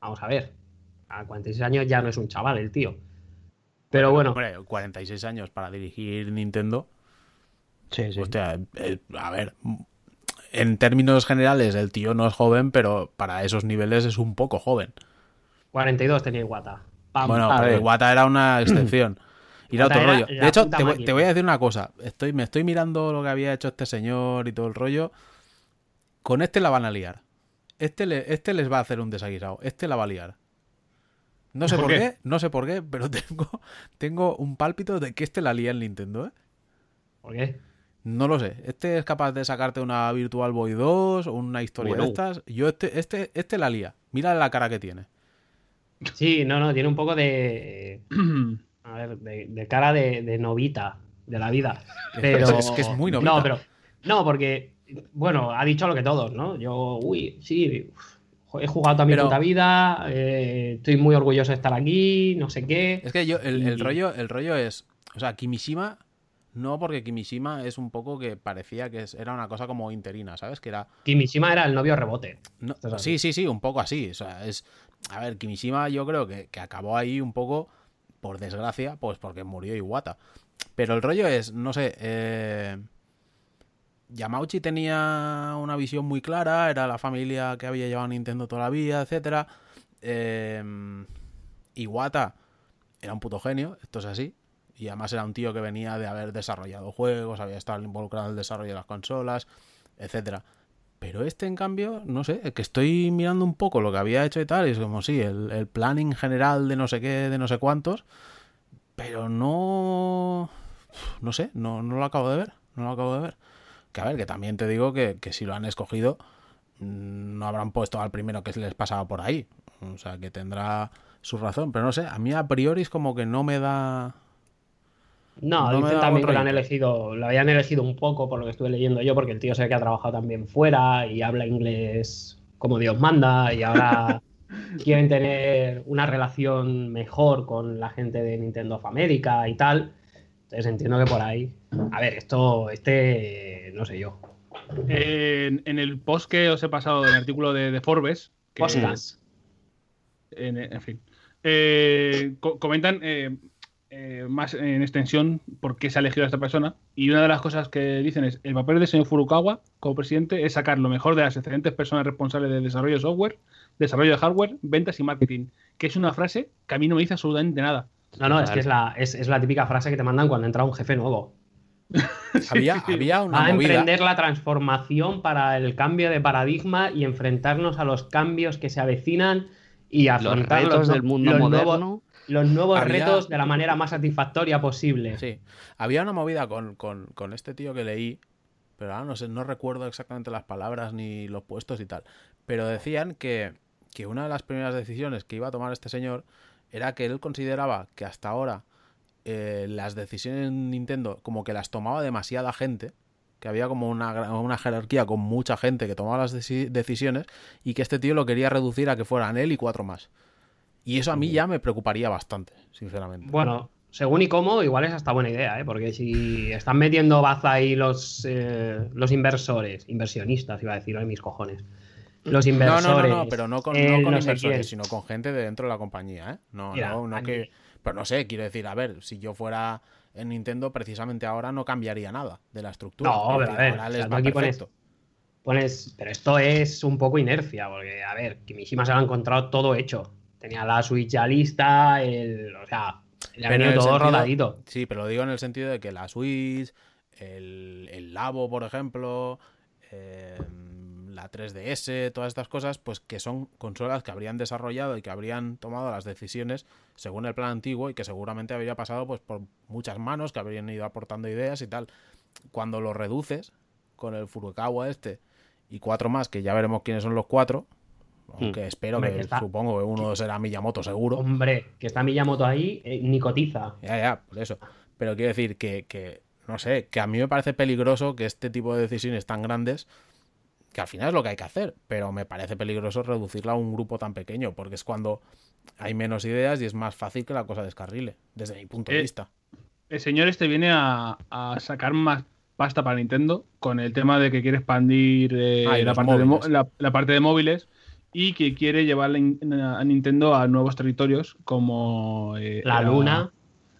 Vamos a ver. A 46 años ya no es un chaval el tío. Pero bueno. Hombre, 46 años para dirigir Nintendo. Sí, sí. Hostia, eh, a ver. En términos generales, el tío no es joven, pero para esos niveles es un poco joven. 42 tenía Iwata. Pam, Bueno, pero ver. Iwata era una <clears throat> excepción. Y era otro era rollo. De hecho, te voy, máquina. te voy a decir una cosa. Estoy, me estoy mirando lo que había hecho este señor y todo el rollo. Con este la van a liar. Este, le- este les va a hacer un desaguisado. Este la va a liar. No sé ¿Por por, qué? qué? no sé por qué, pero <laughs> tengo, tengo un pálpito de que este la lía en Nintendo, ¿eh? ¿Por qué? No lo sé. Este es capaz de sacarte una Virtual Boy 2 o una historia de estas. Yo este, este, este la lía. Mira la cara que tiene. Sí, no, no, tiene un poco de. <clears throat> A ver, de, de cara de, de novita de la vida. Pero... Es que es muy novita. No, pero. No, porque. Bueno, ha dicho lo que todos, ¿no? Yo, uy, sí, he jugado toda mi Pero- puta vida, eh, estoy muy orgulloso de estar aquí, no sé qué. Es que yo, el, rollo, el rollo es. O sea, Kimishima. No, porque Kimishima es un poco que parecía que es- era una cosa como interina, ¿sabes? Que era. Kimishima era el novio rebote. no- sí, sí, sí, un poco así. O sea, es. A ver, Kimishima yo creo que, que acabó ahí un poco, por desgracia, pues porque murió Iwata. Pero el rollo es, no sé, eh, Yamauchi tenía una visión muy clara, era la familia que había llevado Nintendo toda la vida, etcétera. Eh, Iwata era un puto genio, esto es así. Y además era un tío que venía de haber desarrollado juegos, había estado involucrado en el desarrollo de las consolas, etcétera. Pero este, en cambio, no sé, que estoy mirando un poco lo que había hecho y tal, y es como sí, el, el planning general de no sé qué, de no sé cuántos, pero no. No sé, no, no lo acabo de ver. No lo acabo de ver. Que a ver, que también te digo que, que si lo han escogido, mm, no habrán puesto al primero que les pasaba por ahí. O sea, que tendrá su razón. Pero no sé, a mí a priori es como que no me da. No, No dicen también que lo han elegido, lo habían elegido un poco por lo que estuve leyendo yo, porque el tío sé que ha trabajado también fuera y habla inglés como Dios manda y ahora <laughs> quieren tener una relación mejor con la gente de Nintendo of America y tal. Entonces entiendo que por ahí. A ver, esto, este, no sé yo. En, en el post que os he pasado del artículo de, de Forbes, que- en, en fin, eh, co- comentan eh, eh, más en extensión por qué se ha elegido a esta persona. Y una de las cosas que dicen es: el papel del señor Furukawa como presidente es sacar lo mejor de las excelentes personas responsables del desarrollo de software, desarrollo de hardware, ventas y marketing. Que es una frase que a mí no me dice absolutamente nada. No, no, es que es la, es, es la típica frase que te mandan cuando entra un jefe nuevo. <laughs> Había, sí. había una Va a movida. emprender la transformación para el cambio de paradigma y enfrentarnos a los cambios que se avecinan y Los afrontar retos los, del mundo los moderno. nuevos, los nuevos Había- retos de la manera más satisfactoria posible. Sí, había una movida con, con- con este tío que leí, pero ahora no sé, no recuerdo exactamente las palabras ni los puestos y tal. Pero decían que, que una de las primeras decisiones que iba a tomar este señor era que él consideraba que hasta ahora eh, las decisiones en Nintendo como que las tomaba demasiada gente, que había como una, una jerarquía con mucha gente que tomaba las deci- decisiones y que este tío lo quería reducir a que fueran él y cuatro más. Y eso a mí ya me preocuparía bastante, sinceramente. Bueno, según y cómo, igual es hasta buena idea, ¿eh? porque si están metiendo baza ahí los, eh, los inversores, inversionistas, iba a decir, ay, mis cojones. Los inversores. no, no, no, pero no con, no con no sé inversores, sino con gente de dentro de la compañía, ¿eh? No, Mira, no, no que... Pero no sé, quiero decir, a ver, si yo fuera en Nintendo, precisamente ahora no cambiaría nada de la estructura. No, pero a ver, o sea, aquí pones-. Pones, pero esto es un poco inercia, porque, a ver, Kimishima se lo ha encontrado todo hecho. Tenía la Switch ya lista, el, o sea, le ha venido todo sentido- rodadito. Sí, pero lo digo en el sentido de que la Switch, el, el Labo, por ejemplo, eh, la 3DS, todas estas cosas, pues que son consolas que habrían desarrollado y que habrían tomado las decisiones según el plan antiguo y que seguramente habría pasado pues por muchas manos, que habrían ido aportando ideas y tal. Cuando lo reduces con el Furukawa este y cuatro más, que ya veremos quiénes son los cuatro, aunque espero Hombre, que, que está- supongo que uno será Miyamoto seguro. Hombre, que está Miyamoto ahí, eh, ni cotiza. Ya, ya, por eso. Pero quiero decir que, que, no sé, que a mí me parece peligroso que este tipo de decisiones tan grandes, que al final es lo que hay que hacer, pero me parece peligroso reducirla a un grupo tan pequeño, porque es cuando hay menos ideas y es más fácil que la cosa descarrile, desde mi punto de Eh, vista. El señor este viene a, a sacar más pasta para Nintendo con el tema de que quiere expandir eh, Ah, parte de la parte de móviles y que quiere llevar a Nintendo a nuevos territorios como eh, La luna.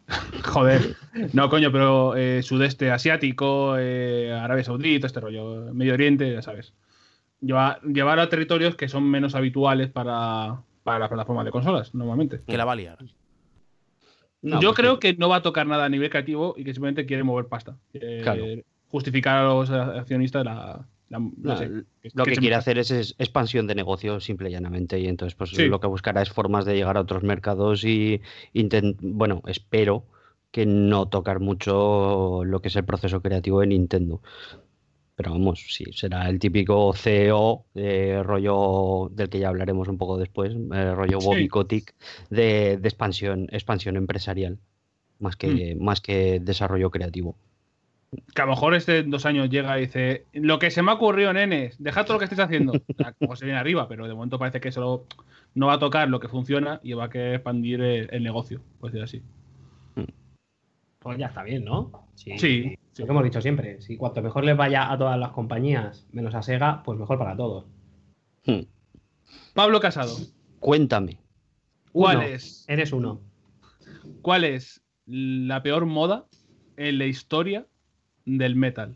<laughs> Joder, no coño, pero eh, sudeste asiático, eh, Arabia Saudita, este rollo, Medio Oriente, ya sabes. Llevar, llevar a territorios que son menos habituales para, para la plataforma de consolas, normalmente. Que la va a liar. No, Yo porque- creo que no va a tocar nada a nivel creativo y que simplemente quiere mover pasta. Claro. Justificar a los accionistas la. La- no No, sé, lo que quiere hacer es, es expansión de negocio, simple y llanamente, y entonces pues Sí. lo que buscará es formas de llegar a otros mercados y bueno, espero que no tocar mucho lo que es el proceso creativo de Nintendo. Pero vamos, sí, será el típico CEO eh, rollo del que ya hablaremos un poco después, eh, rollo Sí. Bobby Kotick de, de expansión, expansión empresarial, más que, Mm. más que desarrollo creativo. Que a lo mejor este en dos años llega y dice: Lo que se me ha ocurrido, nenes, dejad todo lo que estáis haciendo. O <laughs> sea, como se viene arriba, pero de momento parece que solo no va a tocar lo que funciona y va a querer expandir el, el negocio, por decir así. Pues ya está bien, ¿no? Sí, sí. Lo que hemos dicho siempre. Si cuanto mejor les vaya a todas las compañías, menos a Sega, pues mejor para todos. Hmm. Pablo Casado. Cuéntame. ¿Cuál Uno. es, Eres uno. ¿Cuál es la peor moda en la historia del metal?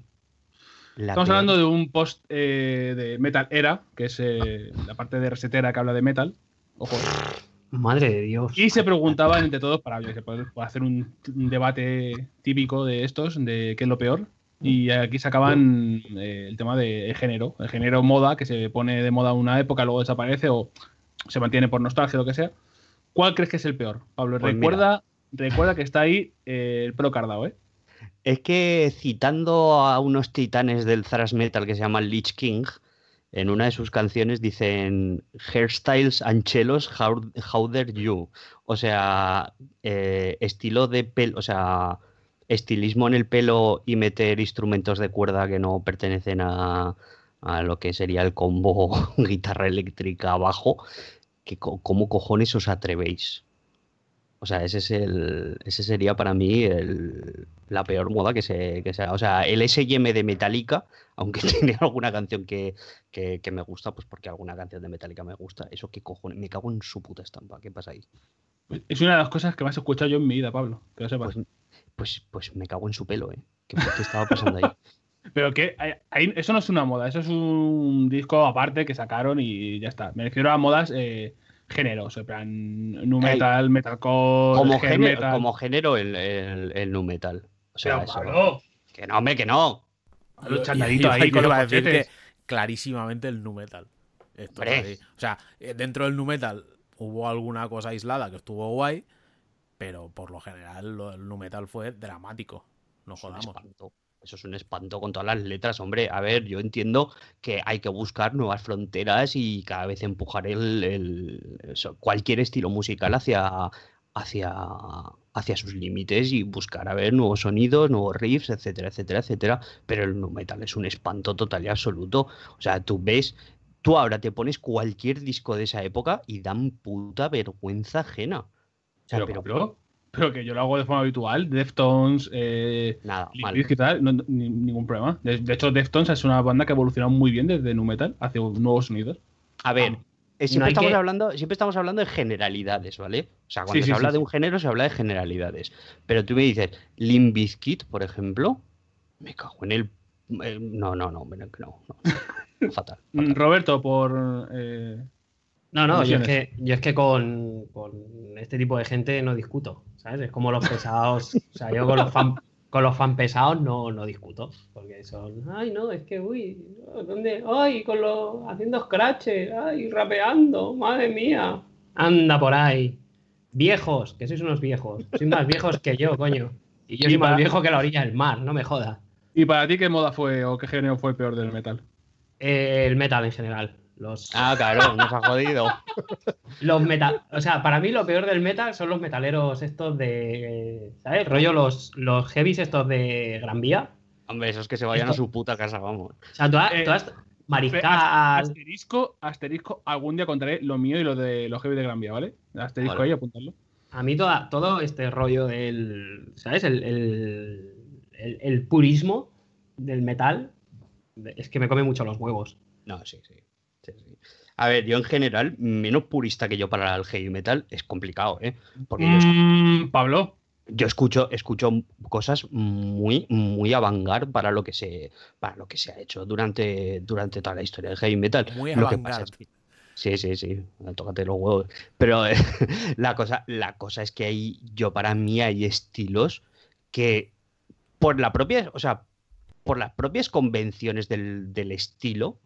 La Estamos peor. hablando de un post eh, de Metal Era, que es eh, la parte de resetera que habla de metal. Ojo. Madre de Dios. Y se preguntaban entre todos para poder hacer un, un debate típico de estos, de qué es lo peor. Y aquí sacaban eh, el tema de el género, el género moda, que se pone de moda una época, luego desaparece o se mantiene por nostalgia, lo que sea. ¿Cuál crees que es el peor, Pablo? Pues recuerda, recuerda que está ahí eh, el pro cardao, ¿eh? Es que citando a unos titanes del thrash metal que se llaman Lich King, en una de sus canciones dicen Hairstyles and chelos, how, dare you. O sea, eh, estilo de pelo, o sea, estilismo en el pelo y meter instrumentos de cuerda que no pertenecen a, a lo que sería el combo <laughs> guitarra eléctrica bajo. Que, ¿Cómo cojones os atrevéis? O sea, ese es el. Ese sería para mí el- la peor moda que se, que se haga. O sea, el SM de Metallica, <laughs> aunque tiene alguna canción que, que, que me gusta, pues porque alguna canción de Metallica me gusta. Eso qué cojones, me cago en su puta estampa. ¿Qué pasa ahí? Es una de las cosas que más he escuchado yo en mi vida, Pablo. Que lo sepas. Pues, pues, pues me cago en su pelo, ¿eh? ¿Qué, qué estaba pasando ahí? <laughs> Pero que ahí- eso no es una moda, eso es un disco aparte que sacaron y ya está. Me refiero a modas eh, géneros, en plan nu metal, metalcore, Como género, metal. como género el, el, el nu metal. O sea, Pero, eso- Pablo, Que no, hombre, que no. Chandalito yo- ahí con los decir que clarísimamente el nu metal. Esto es. O sea, eh, dentro del nu metal hubo alguna cosa aislada que estuvo guay, pero por lo general lo del nu metal fue dramático. No jodamos. Eso es un espanto con todas las letras, hombre. A ver, yo entiendo que hay que buscar nuevas fronteras y cada vez empujar el, el- eso, cualquier estilo musical hacia, hacia, hacia sus límites y buscar a ver nuevos sonidos, nuevos riffs, etcétera, etcétera, etcétera. Pero el nu metal es un espanto total y absoluto. O sea, tú ves, tú ahora te pones cualquier disco de esa época y dan puta vergüenza ajena. O sea, Pero, pero que yo lo hago de forma habitual. Deftones, eh, nada, y tal, no- ni- ningún problema. De, de hecho, Deftones es una banda que ha evolucionado muy bien desde nu metal hacia nuevos sonidos. A ver, eh, siempre, estamos que- hablando, siempre estamos hablando de generalidades, ¿vale? O sea, cuando Sí, se sí, habla sí, de sí. un género, se habla de generalidades. Pero tú me dices, Limp Bizkit, por ejemplo, me cago en el. eh, no, no, no, no, no, no. <laughs> Fatal. Fatal. Roberto, por. eh, No, no, yo es que, yo es que con, con este tipo de gente no discuto, ¿sabes? Es como los pesados, o sea, yo con los fan, con los fan pesados no, no discuto, porque son, ay, no, es que, uy, ¿dónde? Ay, con los, haciendo scratches, ay, rapeando, madre mía, anda por ahí. Viejos, que sois unos viejos, sois más viejos que yo, coño. Y yo Y soy más para- viejo que la orilla del mar, no me jodas. ¿Y para ti qué moda fue o qué género fue el peor del metal? Eh, el metal en general, los, Ah, claro, nos ha jodido. <laughs> Los metal, o sea, para mí lo peor del metal son los metaleros estos de, ¿sabes? Rollo los, los heavies estos de Gran Vía. Hombre, esos que se vayan a su puta casa, vamos. O sea, todas, Eh, todas mariscal. Asterisco, asterisco, algún día contaré lo mío y lo de los heavy de Gran Vía, ¿vale? Asterisco Vale. ahí, apuntarlo. A mí toda, todo este rollo del, ¿sabes? El, el- el- el purismo del metal es que me come mucho los huevos. No, sí, sí. A ver, yo en general, menos purista que yo para el heavy metal, es complicado, ¿eh? Porque yo Mm, Pablo, yo escucho, escucho cosas muy, muy avant para lo que se, para lo que se ha hecho durante, durante toda la historia del heavy metal. Muy Lo que avant-garde. pasa es que- sí, sí, sí, tócate los huevos. Pero eh, <laughs> la cosa, la cosa es que hay, yo para mí hay estilos que por la propia, o sea, por las propias convenciones del, del estilo,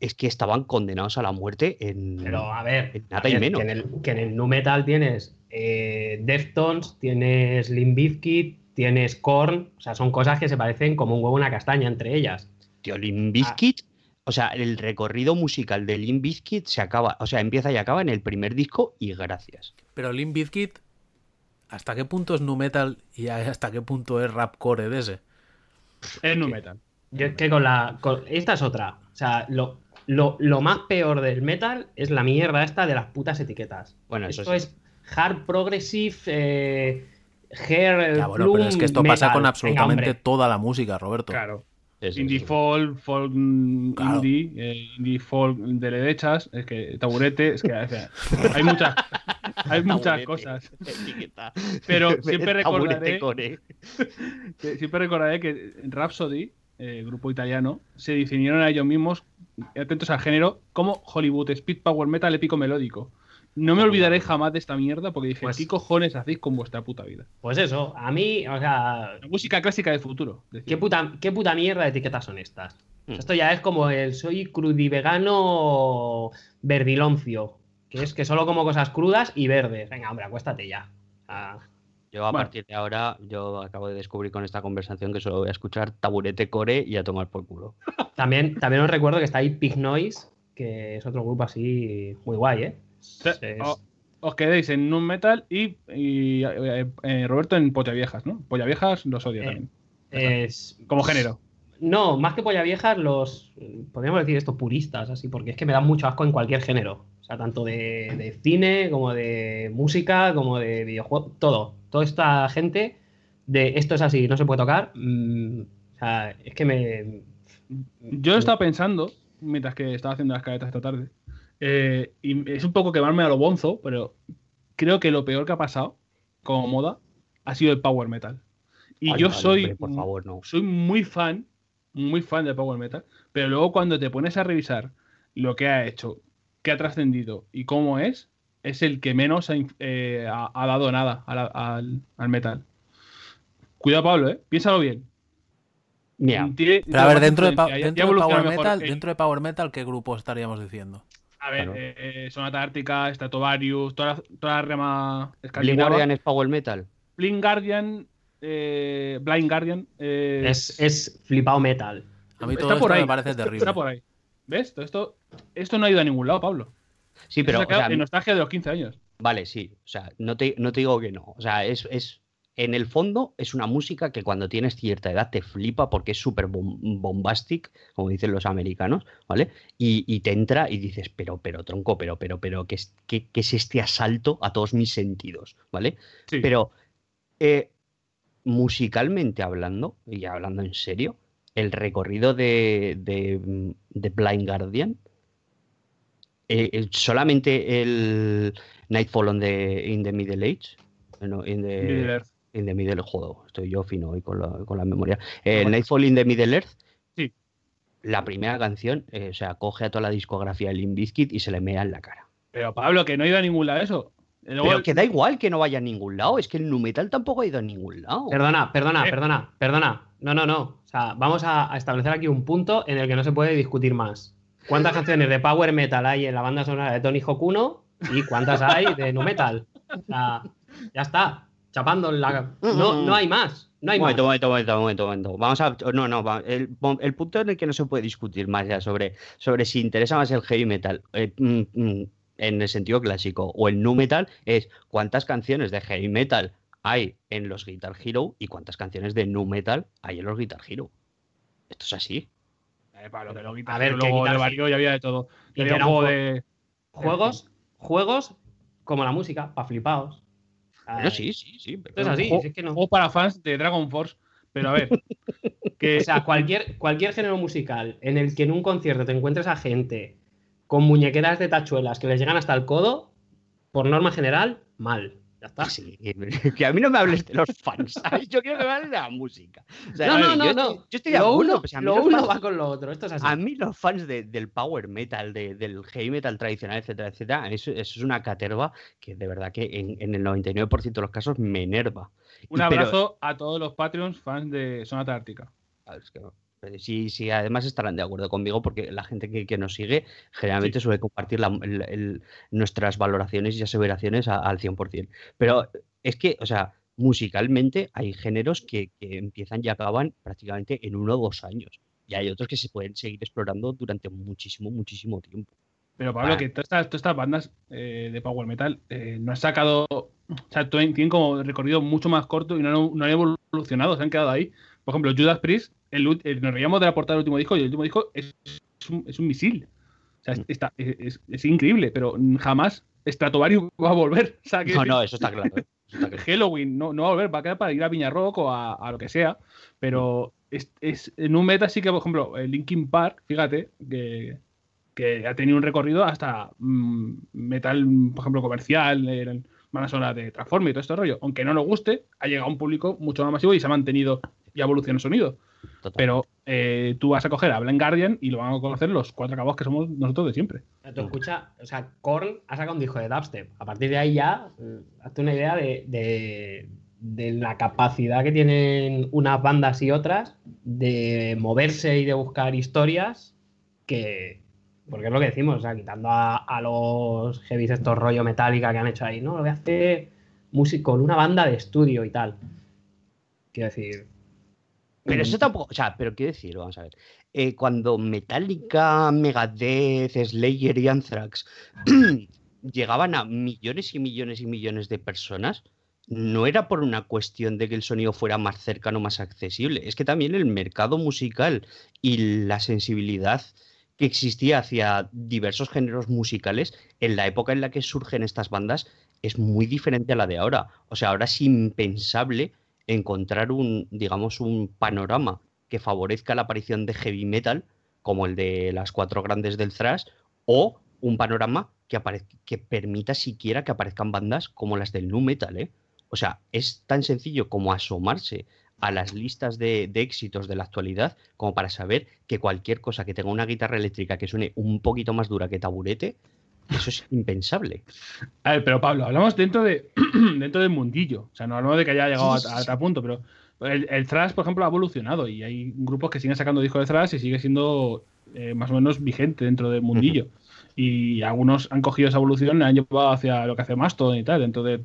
es que estaban condenados a la muerte en. Pero a ver, en nada a y menos. Que, en el, que en el nu metal tienes eh, Deftones, tienes Limp Bizkit, tienes Korn, o sea, son cosas que se parecen como un huevo y una castaña entre ellas. Tío, Limp Bizkit, o sea, el recorrido musical de Limp Bizkit se acaba, o sea, empieza y acaba en el primer disco y gracias. Pero Limp Bizkit, ¿hasta qué punto es nu metal y hasta qué punto es rapcore de ese? es nu metal. Yo es que con la. con- esta es otra. O sea, lo, lo, lo más peor del metal es la mierda esta de las putas etiquetas. Bueno, eso Esto sí. es hard progressive, eh, hair, Ya, bueno, pero es que esto pasa con absolutamente Venga, toda la música, Roberto. Claro. Eso, Indie eso. folk, folk Claro. indie, eh, indie folk de derechas, es que taburete, es que o sea, hay muchas, hay muchas Taburete. cosas. Etiqueta. Pero <laughs> siempre Taburete recordaré, core. que- siempre recordaré que Rhapsody, eh, grupo italiano, se definieron a ellos mismos, atentos al género, como Hollywood Speed Power Metal épico melódico. No me olvidaré jamás de esta mierda porque dije, Pues- ¿qué cojones hacéis con vuestra puta vida? Pues eso, a mí, o sea, La música clásica del futuro. ¿qué puta, qué puta mierda de etiquetas son estas? Mm. Esto ya es como el soy crudivegano verdiloncio, que es que solo como cosas crudas y verdes. Venga, hombre, acuéstate ya. Ah, Yo a Bueno. partir de ahora, yo acabo de descubrir con esta conversación que solo voy a escuchar taburete core y a tomar por culo. también, también os recuerdo que está ahí Pig Noise, que es otro grupo así muy guay, ¿eh? sea, Es- o- os quedéis en un metal y, y, eh, eh, Roberto en Polla Viejas, ¿no? Polla Viejas los odia Eh, también. es- Como género. No, más que polla viejas, los. Podríamos decir esto, puristas, así, porque es que me dan mucho asco en cualquier género. O sea, tanto de, de cine, como de música, como de videojuegos, todo. Toda esta gente de esto es así, no se puede tocar. mm, o sea, es que me. Yo estaba pensando, mientras que estaba haciendo las caretas esta tarde, eh, y es un poco quemarme a lo bonzo, pero creo que lo peor que ha pasado como moda ha sido el power metal. Y Ay, yo vale, soy, hombre, por favor, no. soy muy fan, muy fan del power metal, pero luego cuando te pones a revisar lo que ha hecho, qué ha trascendido y cómo es, es el que menos ha, eh, ha- ha dado nada al, al metal. Cuidado, Pablo, ¿eh? Piénsalo bien. Mira, Tiene- Pero a ver, dentro de, dentro de Power mejor Metal, el- dentro de Power Metal, ¿qué grupo estaríamos diciendo? A ver, Claro. eh, eh, Sonata Ártica, Stratovarius, toda la, toda la rama Blind. Guardian es power metal. Blind Guardian, eh, Blind Guardian. eh, Es, es flipado metal. A mí está todo esto por ahí, me parece terrible. Está por ahí. ¿Ves? Todo Esto, esto no ha ido a ningún lado, Pablo. Sí, pero o sea, en nostalgia de los 15 años. Vale, sí. O sea, no te, no te digo que no. O sea, es, es. En el fondo es una música que cuando tienes cierta edad te flipa porque es súper bom- bombastic, como dicen los americanos, ¿vale? Y, y te entra y dices, pero, pero, tronco, pero, pero, pero, ¿qué es, qué, qué es este asalto a todos mis sentidos? ¿Vale? Sí. Pero eh, musicalmente hablando, y hablando en serio, el recorrido de, de, mm, de Blind Guardian, eh, eh, solamente el Nightfall on the, in the Middle Age, eh, no, in the, Middle Earth. in the Middle, joder, estoy yo fino hoy con la, con la memoria. Eh. Nightfall in the Middle Earth, Sí. la primera canción, eh, o sea, coge a toda la discografía de Limp Bizkit y se le mea en la cara. Pero Pablo, que no ha ido a ningún lado eso. Luego Pero que da igual que no vaya a ningún lado, es que el nu metal tampoco ha ido a ningún lado. Perdona, perdona, Eh. perdona, perdona. No, no, no. Sea, vamos a, a establecer aquí un punto en el que no se puede discutir más. ¿Cuántas canciones de power metal hay en la banda sonora de Tony 1 y cuántas hay de nu metal? O sea, ya está. Chapando la. No, no hay más. No hay momento, más. momento, momento, momento, momento. Vamos a. No, no, va- el, el punto en el que no se puede discutir más ya sobre, sobre si interesa más el heavy metal eh, mm, mm, en el sentido clásico o el nu metal es cuántas canciones de heavy metal hay en los Guitar Hero y cuántas canciones de nu metal hay en los Guitar Hero. Esto es así. Eh, que lo A ver, luego de varios ya había de todo. Había un juego de. Juegos, juegos como la música, para flipaos. Pero sí, sí, sí. pero- es así, si es que no. juego para fans de Dragon Force. Pero a ver. <laughs> que O sea, cualquier, cualquier género musical en el que en un concierto te encuentres a gente con muñequeras de tachuelas que les llegan hasta el codo, por norma general, mal. Ya está. Sí, <laughs> que a mí no me hables de los fans, <laughs> ¿sabes? Yo quiero que me hables de la música. O sea, No, no, no, yo, no. estoy- yo estoy de lo acuerdo. uno, pues a mí lo los uno fans- va con lo otro. Esto es así. A mí los fans de- del power metal, de- del heavy metal tradicional, etcétera, etcétera, eso, eso es una caterva que de verdad que en, en el 99% de los casos me enerva. Y un pero- abrazo a todos los Patreons fans de Sonata Ártica. a ver, es que, eh, sí, sí, además estarán de acuerdo conmigo porque la gente que, que nos sigue generalmente suele compartir la- el- el- nuestras valoraciones y aseveraciones a- al 100%. Pero es que, o sea, musicalmente hay géneros que, que empiezan y acaban prácticamente en uno o dos años. Y hay otros que se pueden seguir explorando durante muchísimo, muchísimo tiempo. Pero Pablo, Ah. que todas estas, todas estas bandas eh, de Power Metal eh, no han sacado. O sea, tienen como recorrido mucho más corto y no han, no han evolucionado, se han quedado ahí. Por ejemplo, Judas Priest, el, el- nos reíamos de la portada del último disco y el último disco es, es un, es un misil. O sea, Mm. está- es- es- increíble, pero jamás Stratovarius <laughs> va a volver. O sea, que No, no, eso está claro. ¿eh? Eso está claro. Halloween no, no va a volver, va a quedar para ir a Viña Rock o a, a lo que sea, pero es, es- en un meta sí que, por ejemplo, el Linkin Park, fíjate, que, que ha tenido un recorrido hasta mm, metal, por ejemplo, comercial, banda sonora de Transformers y todo este rollo. Aunque no nos guste, ha llegado a un público mucho más masivo y se ha mantenido y ha evolucionado el sonido. Total. Pero eh, tú vas a coger a Blind Guardian y lo van a conocer los cuatro cabos que somos nosotros de siempre. Tú escucha, o sea, Korn ha sacado un disco de dubstep. A partir de ahí ya, eh, hazte una idea de, de- de la capacidad que tienen unas bandas y otras de moverse y de buscar historias que. Porque es lo que decimos, o sea, quitando a, a los heavies estos rollo metálica que han hecho ahí, ¿no? Lo voy a hacer músico con una banda de estudio y tal. Quiero decir. Pero eso tampoco, o sea, pero quiero decir, vamos a ver, eh, cuando Metallica, Megadeth, Slayer y Anthrax <clears throat> llegaban a millones y millones y millones de personas, no era por una cuestión de que el sonido fuera más cercano, más accesible, es que también el mercado musical y la sensibilidad que existía hacia diversos géneros musicales en la época en la que surgen estas bandas es muy diferente a la de ahora. O sea, ahora es impensable encontrar un, digamos, un panorama que favorezca la aparición de heavy metal, como el de las cuatro grandes del thrash, o un panorama que, que permita siquiera que aparezcan bandas como las del nu metal, ¿eh? O sea, es tan sencillo como asomarse a las listas de, de éxitos de la actualidad como para saber que cualquier cosa que tenga una guitarra eléctrica que suene un poquito más dura que taburete, eso es impensable. <laughs> A ver, pero Pablo, hablamos dentro de <clears throat> dentro del mundillo. O sea, no hablamos de que haya llegado a, tal punto, pero el, el thrash, por ejemplo, ha evolucionado y hay grupos que siguen sacando discos de thrash y sigue siendo eh, más o menos vigente dentro del mundillo. Y algunos han cogido esa evolución y la han llevado hacia lo que hace Mastodon y tal. Dentro de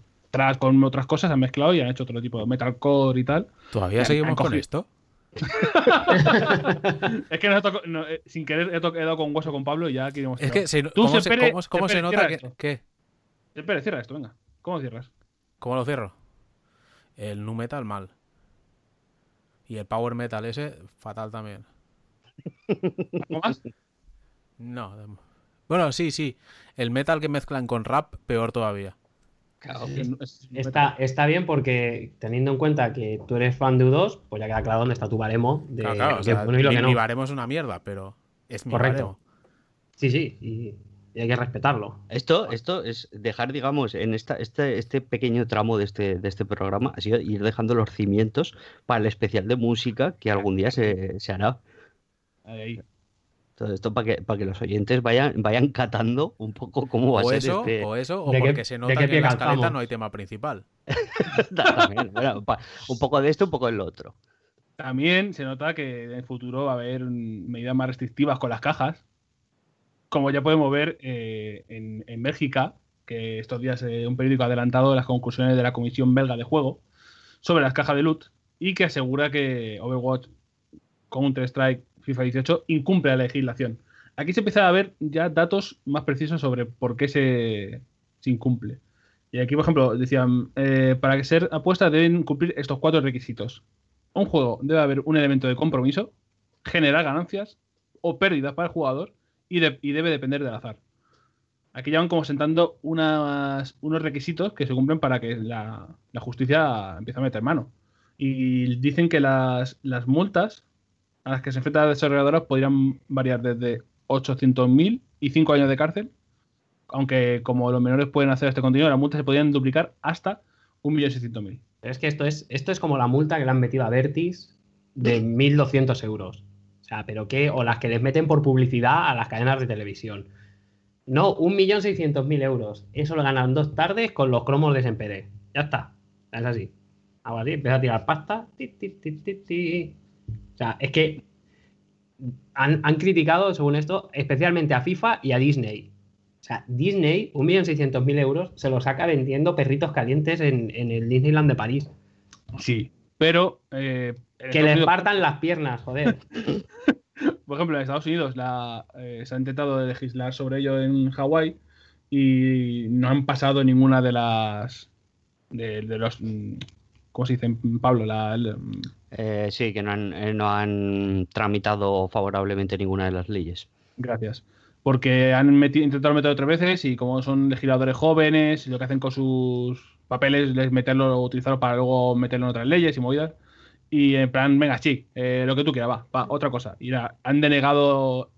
con otras cosas han mezclado y han hecho otro tipo de metalcore y tal. ¿Todavía Han- seguimos con esto? <laughs> Es que nos tocó- no, eh, sin querer he, he dado con hueso con Pablo y ya queremos. Es que se- Tú, ¿cómo, se, Sempere- cómo- cómo se Sempere, nota cierra que, esto. ¿Qué? Espera, cierra esto, venga. ¿Cómo cierras? ¿Cómo lo cierro? El nu metal mal. Y el power metal ese, fatal también. ¿Algo más? No. Bueno, sí, sí. El metal que mezclan con rap, peor todavía. Es- es- Está, está bien porque teniendo en cuenta que tú eres fan de U2, pues ya queda claro dónde está tu baremo de Claro, claro, lo o que es sea, bueno y lo mi, que no. mi baremo es una mierda, pero es mi Correcto. baremo. Sí, sí, y, y hay que respetarlo. Esto, esto es dejar, digamos, en esta, este, este pequeño tramo de este, de este programa, ha sido ir dejando los cimientos para el especial de música que algún día se, se hará. Ahí, Todo esto para que, para que los oyentes vayan, vayan catando un poco cómo va a ser eso, este. o eso, o ¿De qué- porque se nota que en la escaleta no hay tema principal. <laughs> También, bueno, pa- un poco de esto, un poco de lo otro. También se nota que en el futuro va a haber medidas más restrictivas con las cajas. Como ya podemos ver eh, en, en Bélgica, que estos días eh, un periódico ha adelantado las conclusiones de la Comisión Belga de Juego sobre las cajas de loot y que asegura que Overwatch, Counter-Strike, FIFA 18 incumple la legislación. Aquí se empieza a ver ya datos más precisos sobre por qué se, incumple. Y aquí, por ejemplo, decían, eh, para ser apuesta deben cumplir estos cuatro requisitos. Un juego debe haber un elemento de compromiso, generar ganancias o pérdidas para el jugador y, de- y debe depender del azar. Aquí ya van como sentando unas- unos requisitos que se cumplen para que la, justicia empiece a meter mano. Y dicen que las multas a las que se enfrentan las desarrolladoras podrían variar desde 800.000 y 5 años de cárcel, aunque como los menores pueden hacer este contenido, las multas se podrían duplicar hasta 1.600.000. Pero es que esto es, esto es como la multa que le han metido a Vertis de 1.200 euros. O sea, pero qué, o las que les meten por publicidad a las cadenas de televisión. No, 1.600.000 euros. Eso lo ganan dos tardes con los cromos de Sempere. Ya está. Es así. Hago así, empieza a tirar pasta. Ti, sea, es que han, han criticado, según esto, especialmente a FIFA y a Disney. O sea, Disney, 1.600.000 euros, se lo saca vendiendo perritos calientes en, en el Disneyland de París. Sí, pero... eh, Que les Unidos- partan las piernas, joder. <laughs> Por ejemplo, en Estados Unidos la, eh, se ha intentado legislar sobre ello en Hawái y no han pasado ninguna de las de, de los mm, ¿cómo se dice Pablo? La, Eh, sí, que no han, eh, no han tramitado favorablemente ninguna de las leyes. gracias. Porque han meti- intentado meterlo tres veces y como son legisladores jóvenes lo que hacen con sus papeles es meterlo utilizarlo para luego meterlo en otras leyes y movidas Y en plan, venga, sí, eh, lo que tú quieras, va, va, otra cosa. Y han denegado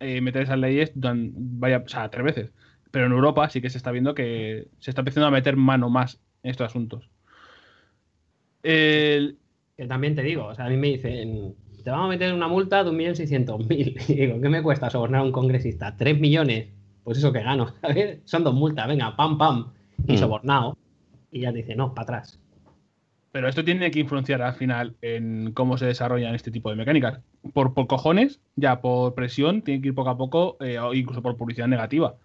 eh, meter esas leyes vaya, sea, tres veces. Pero en Europa sí que se está viendo que se está empezando a meter mano más en estos asuntos. El- Que también te digo, o sea, a mí me dicen, te vamos a meter una multa de 1.600.000. <laughs> Y digo, ¿qué me cuesta sobornar a un congresista? ¿3 millones? Pues eso que gano, <laughs> ¿sabes? Son dos multas, venga, pam, pam. Y Mm. sobornado. Y ya te dice, no, para atrás. pero esto tiene que influenciar al final en cómo se desarrollan este tipo de mecánicas. Por, por cojones, ya por presión, tiene que ir poco a poco, eh, o incluso por publicidad negativa.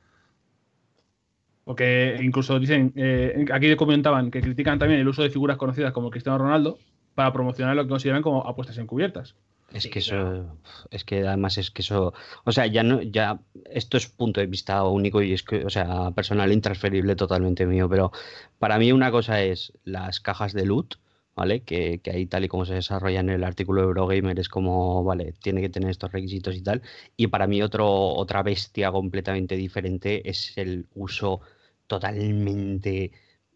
Porque incluso dicen, eh, aquí comentaban que critican también el uso de figuras conocidas como Cristiano Ronaldo para promocionar lo que consideran como apuestas encubiertas. Es que eso, es que además es que eso, o sea, ya no, ya, esto es punto de vista único y es que, o sea, personal intransferible totalmente mío, pero para mí una cosa es las cajas de loot, ¿vale? Que, que ahí tal y como se desarrolla en el artículo de Eurogamer es como, vale, tiene que tener estos requisitos y tal, y para mí otro, otra bestia completamente diferente es el uso totalmente,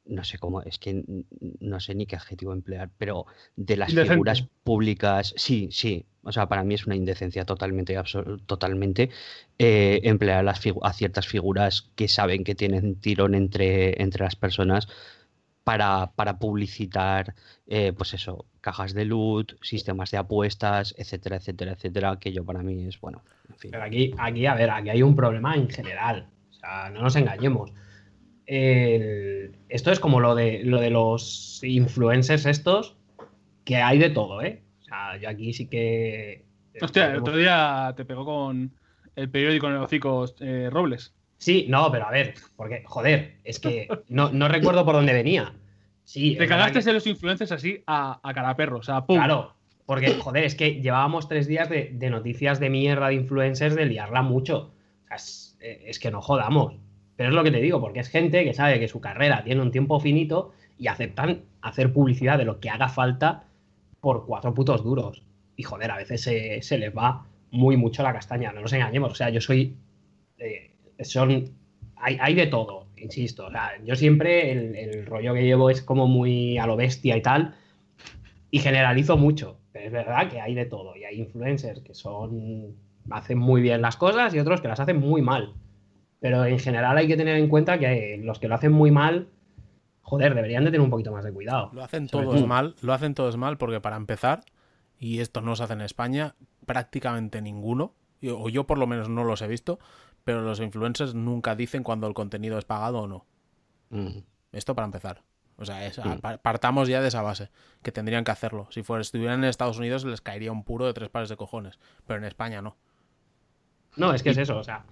no sé cómo, es que no sé ni qué adjetivo emplear, pero de las Indecente. figuras públicas, sí, sí, o sea, para mí es una indecencia totalmente, totalmente eh, emplear las a ciertas figuras que saben que tienen tirón entre, entre las personas para, para publicitar, eh, pues eso, cajas de loot, sistemas de apuestas, etcétera, etcétera, etcétera, que yo para mí es, bueno, en fin. Pero aquí, aquí, a ver, aquí hay un problema en general. O sea, no nos engañemos. El- esto es como lo de, lo de los influencers estos, que hay de todo, ¿eh? O sea, yo aquí sí que... Hostia, el otro día te pegó con el periódico en el hocico eh, Robles. Sí, no, pero a ver, porque, joder, es que no, no <laughs> recuerdo por dónde venía. Sí, Te es verdad cagaste que- en los influencers así a, a cara perro. O sea, pum. Claro, porque, joder, es que llevábamos tres días de, de noticias de mierda de influencers de liarla mucho. O sea, es, eh, es que no jodamos. Pero es lo que te digo, porque es gente que sabe que su carrera tiene un tiempo finito y aceptan hacer publicidad de lo que haga falta por cuatro putos duros. Y joder, a veces se, les va muy mucho la castaña, no nos engañemos. O sea, yo soy. eh, son. Hay, hay de todo, insisto. O sea, yo siempre el, el rollo que llevo es como muy a lo bestia y tal y generalizo mucho, pero es verdad que hay de todo y hay influencers que son hacen muy bien las cosas y otros que las hacen muy mal. Pero en general hay que tener en cuenta que los que lo hacen muy mal, joder, deberían de tener un poquito más de cuidado. Lo hacen todos todo. mal, lo hacen todos mal porque para empezar, y esto no se hace en España, prácticamente ninguno, o yo por lo menos no los he visto, pero los influencers nunca dicen cuando el contenido es pagado o no. Mm. Esto para empezar. O sea, es- Mm. pa- partamos ya de esa base, que tendrían que hacerlo. Si fuera, estuvieran en Estados Unidos les caería un puro de tres pares de cojones, pero en España no. No, es que es eso, o sea,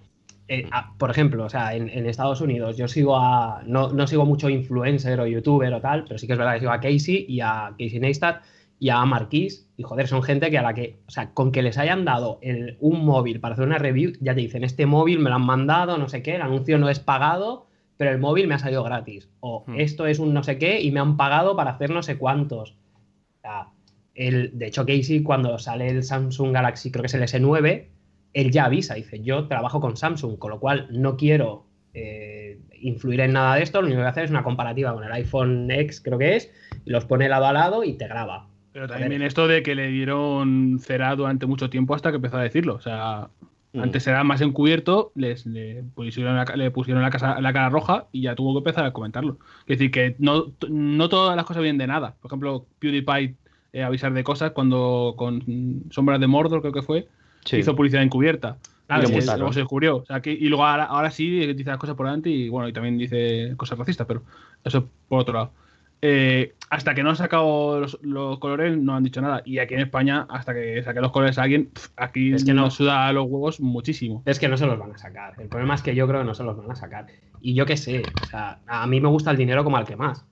eh, a- por ejemplo, o sea, en, en Estados Unidos yo sigo a, no, no sigo mucho influencer o youtuber o tal, pero sí que es verdad que sigo a Casey y a Casey Neistat y a Marquis y joder, son gente que a la que, o sea, con que les hayan dado el- un móvil para hacer una review, ya te dicen, este móvil me lo han mandado, no sé qué, el anuncio no es pagado, pero el móvil me ha salido gratis. O Hmm. esto es un no sé qué y me han pagado para hacer no sé cuántos. O sea, el, de hecho, Casey, cuando sale el Samsung Galaxy, creo que es el S9, él ya avisa, dice, yo trabajo con Samsung, con lo cual no quiero eh, influir en nada de esto, lo único que voy a hacer es una comparativa con el iPhone X, creo que es, y los pone lado a lado y te graba. Pero también esto de que le dieron cera durante mucho tiempo hasta que empezó a decirlo. O sea, Mm. antes era más encubierto, les, le, pusieron la, ca- le pusieron la, casa- la cara roja y ya tuvo que empezar a comentarlo. Es decir, que no, no todas las cosas vienen de nada. Por ejemplo, PewDiePie eh, avisar de cosas cuando con Sombras de Mordor, creo que fue, Sí. hizo publicidad encubierta. Claro, y luego, se descubrió. O sea, que, y luego ahora, ahora sí dice las cosas por delante y bueno, y también dice cosas racistas, pero eso por otro lado. Eh, hasta que no han sacado los, los colores no han dicho nada. Y aquí en España, hasta que saque los colores a alguien, aquí Es que no. nos suda los huevos muchísimo. Es que no se los van a sacar. El problema es que yo creo que no se los van a sacar. Y yo qué sé, o sea, a mí me gusta el dinero como al que más.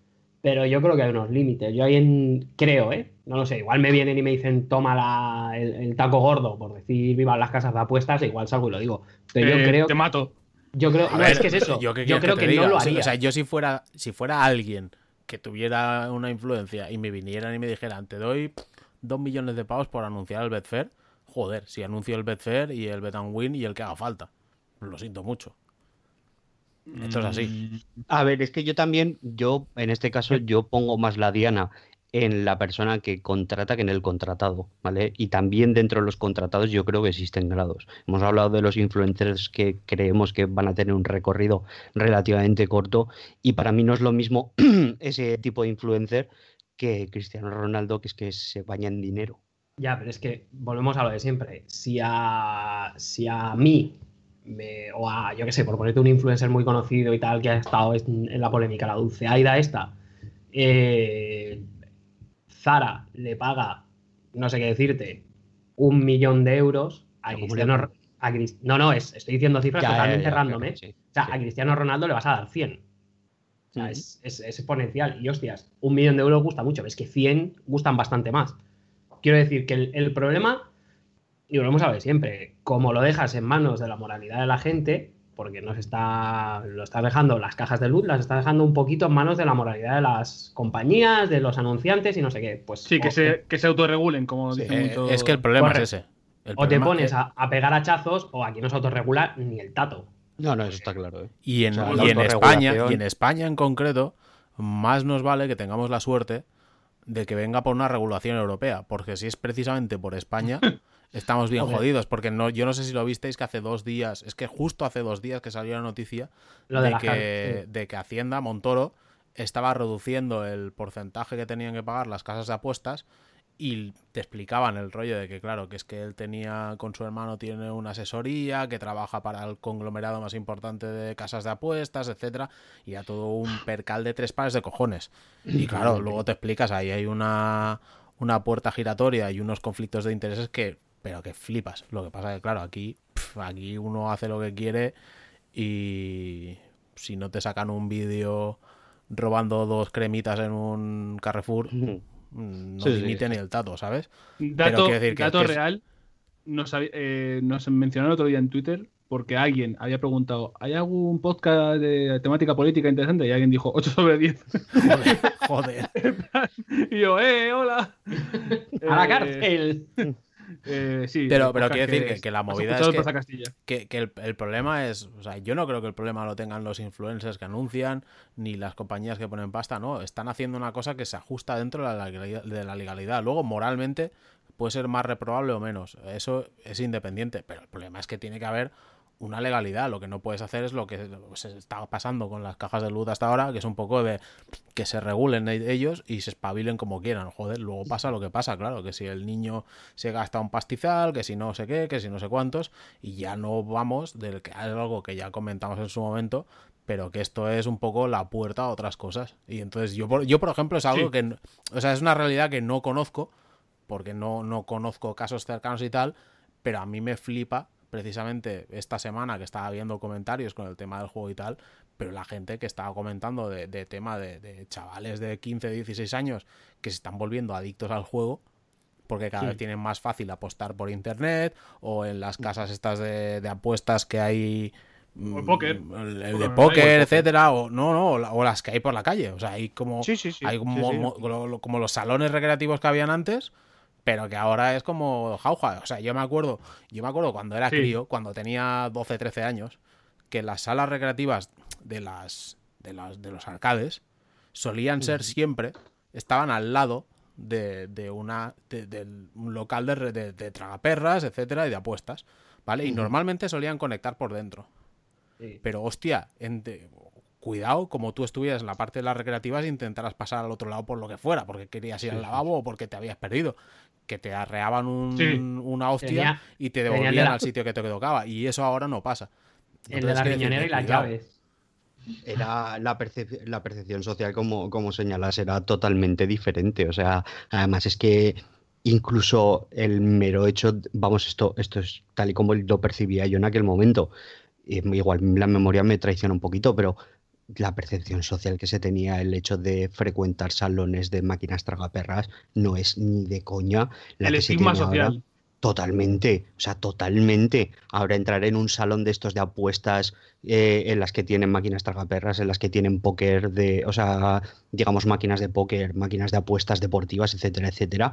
Pero yo creo que hay unos límites. Yo ahí en, creo, ¿eh? No lo sé. Igual me vienen y me dicen toma la- el, el taco gordo por decir vivan las casas de apuestas, e igual salgo y lo digo. Pero yo Eh, creo, Te mato. yo creo, A no, ver, es que es eso. Yo, creo que, no lo haría. O sea, yo si fuera, si fuera alguien que tuviera una influencia y me vinieran y me dijeran, te doy dos millones de pavos por anunciar el Betfair, joder, si anuncio el Betfair y el Bet and Win y el que haga falta. Lo siento mucho. Esto es así. A ver, es que yo también, yo en este caso, yo pongo más la diana en la persona que contrata que en el contratado, ¿vale? Y también dentro de los contratados yo creo que existen grados. Hemos hablado de los influencers que creemos que van a tener un recorrido relativamente corto y para mí no es lo mismo <clears throat> ese tipo de influencer que Cristiano Ronaldo, que es que se baña en dinero. Ya, pero es que volvemos a lo de siempre. Si a, si a mí, o a, yo qué sé, por ponerte un influencer muy conocido y tal, que ha estado en, la polémica, la dulce Aida esta, eh, Zara le paga, no sé qué decirte, un millón de euros a Cristiano No, no, es, estoy diciendo cifras totalmente random, ¿eh? o sea, a Cristiano Ronaldo le vas a dar 100. O sea, es, exponencial. Y hostias, un millón de euros gusta mucho, es que 100 gustan bastante más. Quiero decir que el, problema, y lo hemos hablado siempre, como lo dejas en manos de la moralidad de la gente, porque nos está, lo está dejando las cajas de luz, las está dejando un poquito en manos de la moralidad de las compañías, de los anunciantes y no sé qué. Pues, sí, que, se, que se autorregulen, como eh, Es que el problema es ese. o te pones a, pegar hachazos o aquí no se autorregula ni el tato. No, no, eso está claro. ¿eh? Y en, en España, y en España en concreto, más nos vale que tengamos la suerte de que venga por una regulación europea, porque si es precisamente por España... <laughs> Estamos bien jodidos, porque no, yo no sé si lo visteis que hace dos días, es que justo hace dos días que salió la noticia de, que, de que Hacienda, Montoro, estaba reduciendo el porcentaje que tenían que pagar las casas de apuestas y te explicaban el rollo de que, claro, que es que él tenía, con su hermano tiene una asesoría, que trabaja para el conglomerado más importante de casas de apuestas, etcétera, y a todo un percal de tres pares de cojones. Y claro, luego te explicas, ahí hay una, una puerta giratoria y unos conflictos de intereses que pero que flipas. Lo que pasa es que, claro, aquí, aquí uno hace lo que quiere y si no te sacan un vídeo robando dos cremitas en un Carrefour, mm, no limite ni el tato, ¿sabes? Dato, decir que, dato real, nos, eh, nos mencionaron otro día en Twitter porque alguien había preguntado, ¿hay algún podcast de temática política interesante? Y alguien dijo 8 sobre 10. Joder. <laughs> y yo, ¡eh, hola! A la cárcel. Eh, sí, pero, pero quiero decir que, la movida es que, que, el, problema es, o sea, yo no creo que el problema lo tengan los influencers que anuncian ni las compañías que ponen pasta, no, están haciendo una cosa que se ajusta dentro de la, de la legalidad. Luego, moralmente, puede ser más reprobable o menos, eso es independiente, pero el problema es que tiene que haber una legalidad. Lo que no puedes hacer es lo que se está pasando con las cajas de luz hasta ahora, que es un poco de que se regulen e-, ellos y se espabilen como quieran. Joder, luego pasa lo que pasa, claro, que si el niño se gasta un pastizal, que si no sé qué, que si no sé cuántos, y ya no vamos del que es algo que ya comentamos en su momento, pero que esto es un poco la puerta a otras cosas. Y entonces yo, por, yo por ejemplo, es algo que, o sea, es una realidad que no conozco, porque no, no conozco casos cercanos y tal, pero a mí me flipa precisamente esta semana que estaba viendo comentarios con el tema del juego y tal, pero la gente que estaba comentando de, tema de, chavales de 15, 16 años que se están volviendo adictos al juego porque cada vez tienen más fácil apostar por internet o en las casas estas de, apuestas que hay o el póker. Mm, el, de póker, etcétera, o no, no, o las que hay por la calle. O sea, hay como, hay como los salones recreativos que habían antes, pero que ahora es como jauja. O sea, yo me acuerdo, yo me acuerdo cuando era crío, cuando tenía 12, 13 años, que las salas recreativas de las de, las, de los arcades solían ser siempre, estaban al lado de, de una de, un local de, de, tragaperras, etcétera, y de apuestas, ¿vale? Y normalmente solían conectar por dentro. Pero hostia, cuidado como tú estuvieras en la parte de las recreativas e intentaras pasar al otro lado por lo que fuera, porque querías ir al lavabo o porque te habías perdido que te arreaban una hostia y te devolvían al sitio que te tocaba. Y eso ahora no pasa. el de la riñonera y las llaves. Era la, la percepción social, como, como señalas, era totalmente diferente. O sea, además es que incluso el mero hecho, vamos, esto, esto es tal y como lo percibía yo en aquel momento. Igual la memoria me traiciona un poquito, pero la percepción social que se tenía, el hecho de frecuentar salones de máquinas tragaperras, no es ni de coña la el estigma social. Totalmente, o sea, totalmente. Ahora entrar en un salón de estos de apuestas eh, en las que tienen máquinas tragaperras, en las que tienen póker de, o sea, digamos máquinas de póker, máquinas de apuestas deportivas, etcétera, etcétera,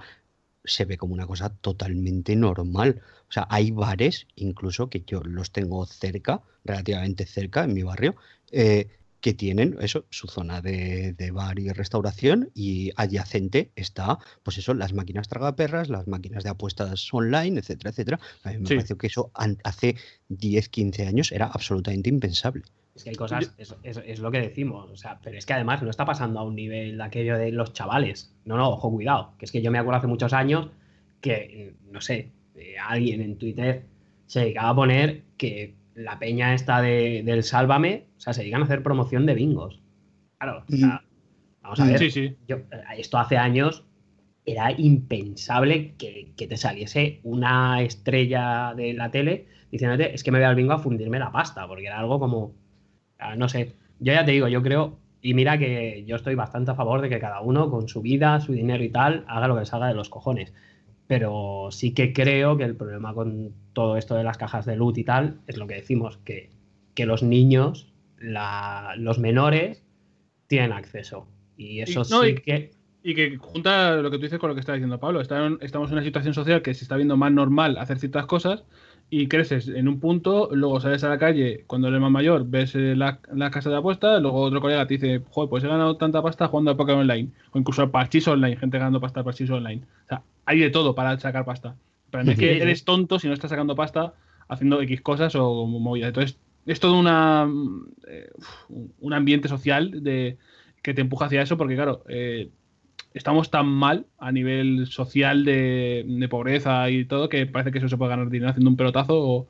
se ve como una cosa totalmente normal. O sea, hay bares, incluso que yo los tengo cerca, relativamente cerca en mi barrio, eh, que tienen eso, su zona de, bar y restauración y adyacente está, pues eso, las máquinas tragaperras, las máquinas de apuestas online, etcétera, etcétera. A mí me parece que eso hace 10, 15 años era absolutamente impensable. Es que hay cosas, es, es, lo que decimos, o sea, pero es que además no está pasando a un nivel de aquello de los chavales. No, no, ojo, cuidado, que es que yo me acuerdo hace muchos años que, no sé, eh, alguien en Twitter se dedicaba a poner que la peña esta de, del Sálvame, o sea, se dedican a hacer promoción de bingos. Claro, o sea, vamos a ver. Sí, sí. esto hace años era impensable que, te saliese una estrella de la tele diciéndote, es que me voy al bingo a fundirme la pasta, porque era algo como, no sé, yo ya te digo, yo creo, y mira que yo estoy bastante a favor de que cada uno con su vida, su dinero y tal, haga lo que salga de los cojones pero sí que creo que el problema con todo esto de las cajas de loot y tal es lo que decimos, que, los niños, los menores, tienen acceso. Y eso sí que... Y que junta lo que tú dices con lo que está diciendo Pablo. estamos en una situación social que se está viendo más normal hacer ciertas cosas y creces en un punto, luego sales a la calle cuando eres más mayor, ves eh, la, casa de apuestas, luego otro colega te dice, joder, pues he ganado tanta pasta jugando a Pokémon Online, o incluso al parchís online, gente ganando pasta al parchís online. O sea, hay de todo para sacar pasta. Pero no es que eres tonto si no estás sacando pasta haciendo X cosas o movidas. Entonces, es todo una, eh, un ambiente social de, que te empuja hacia eso, porque claro, eh, estamos tan mal a nivel social de, pobreza y todo que parece que eso se puede ganar dinero haciendo un pelotazo o,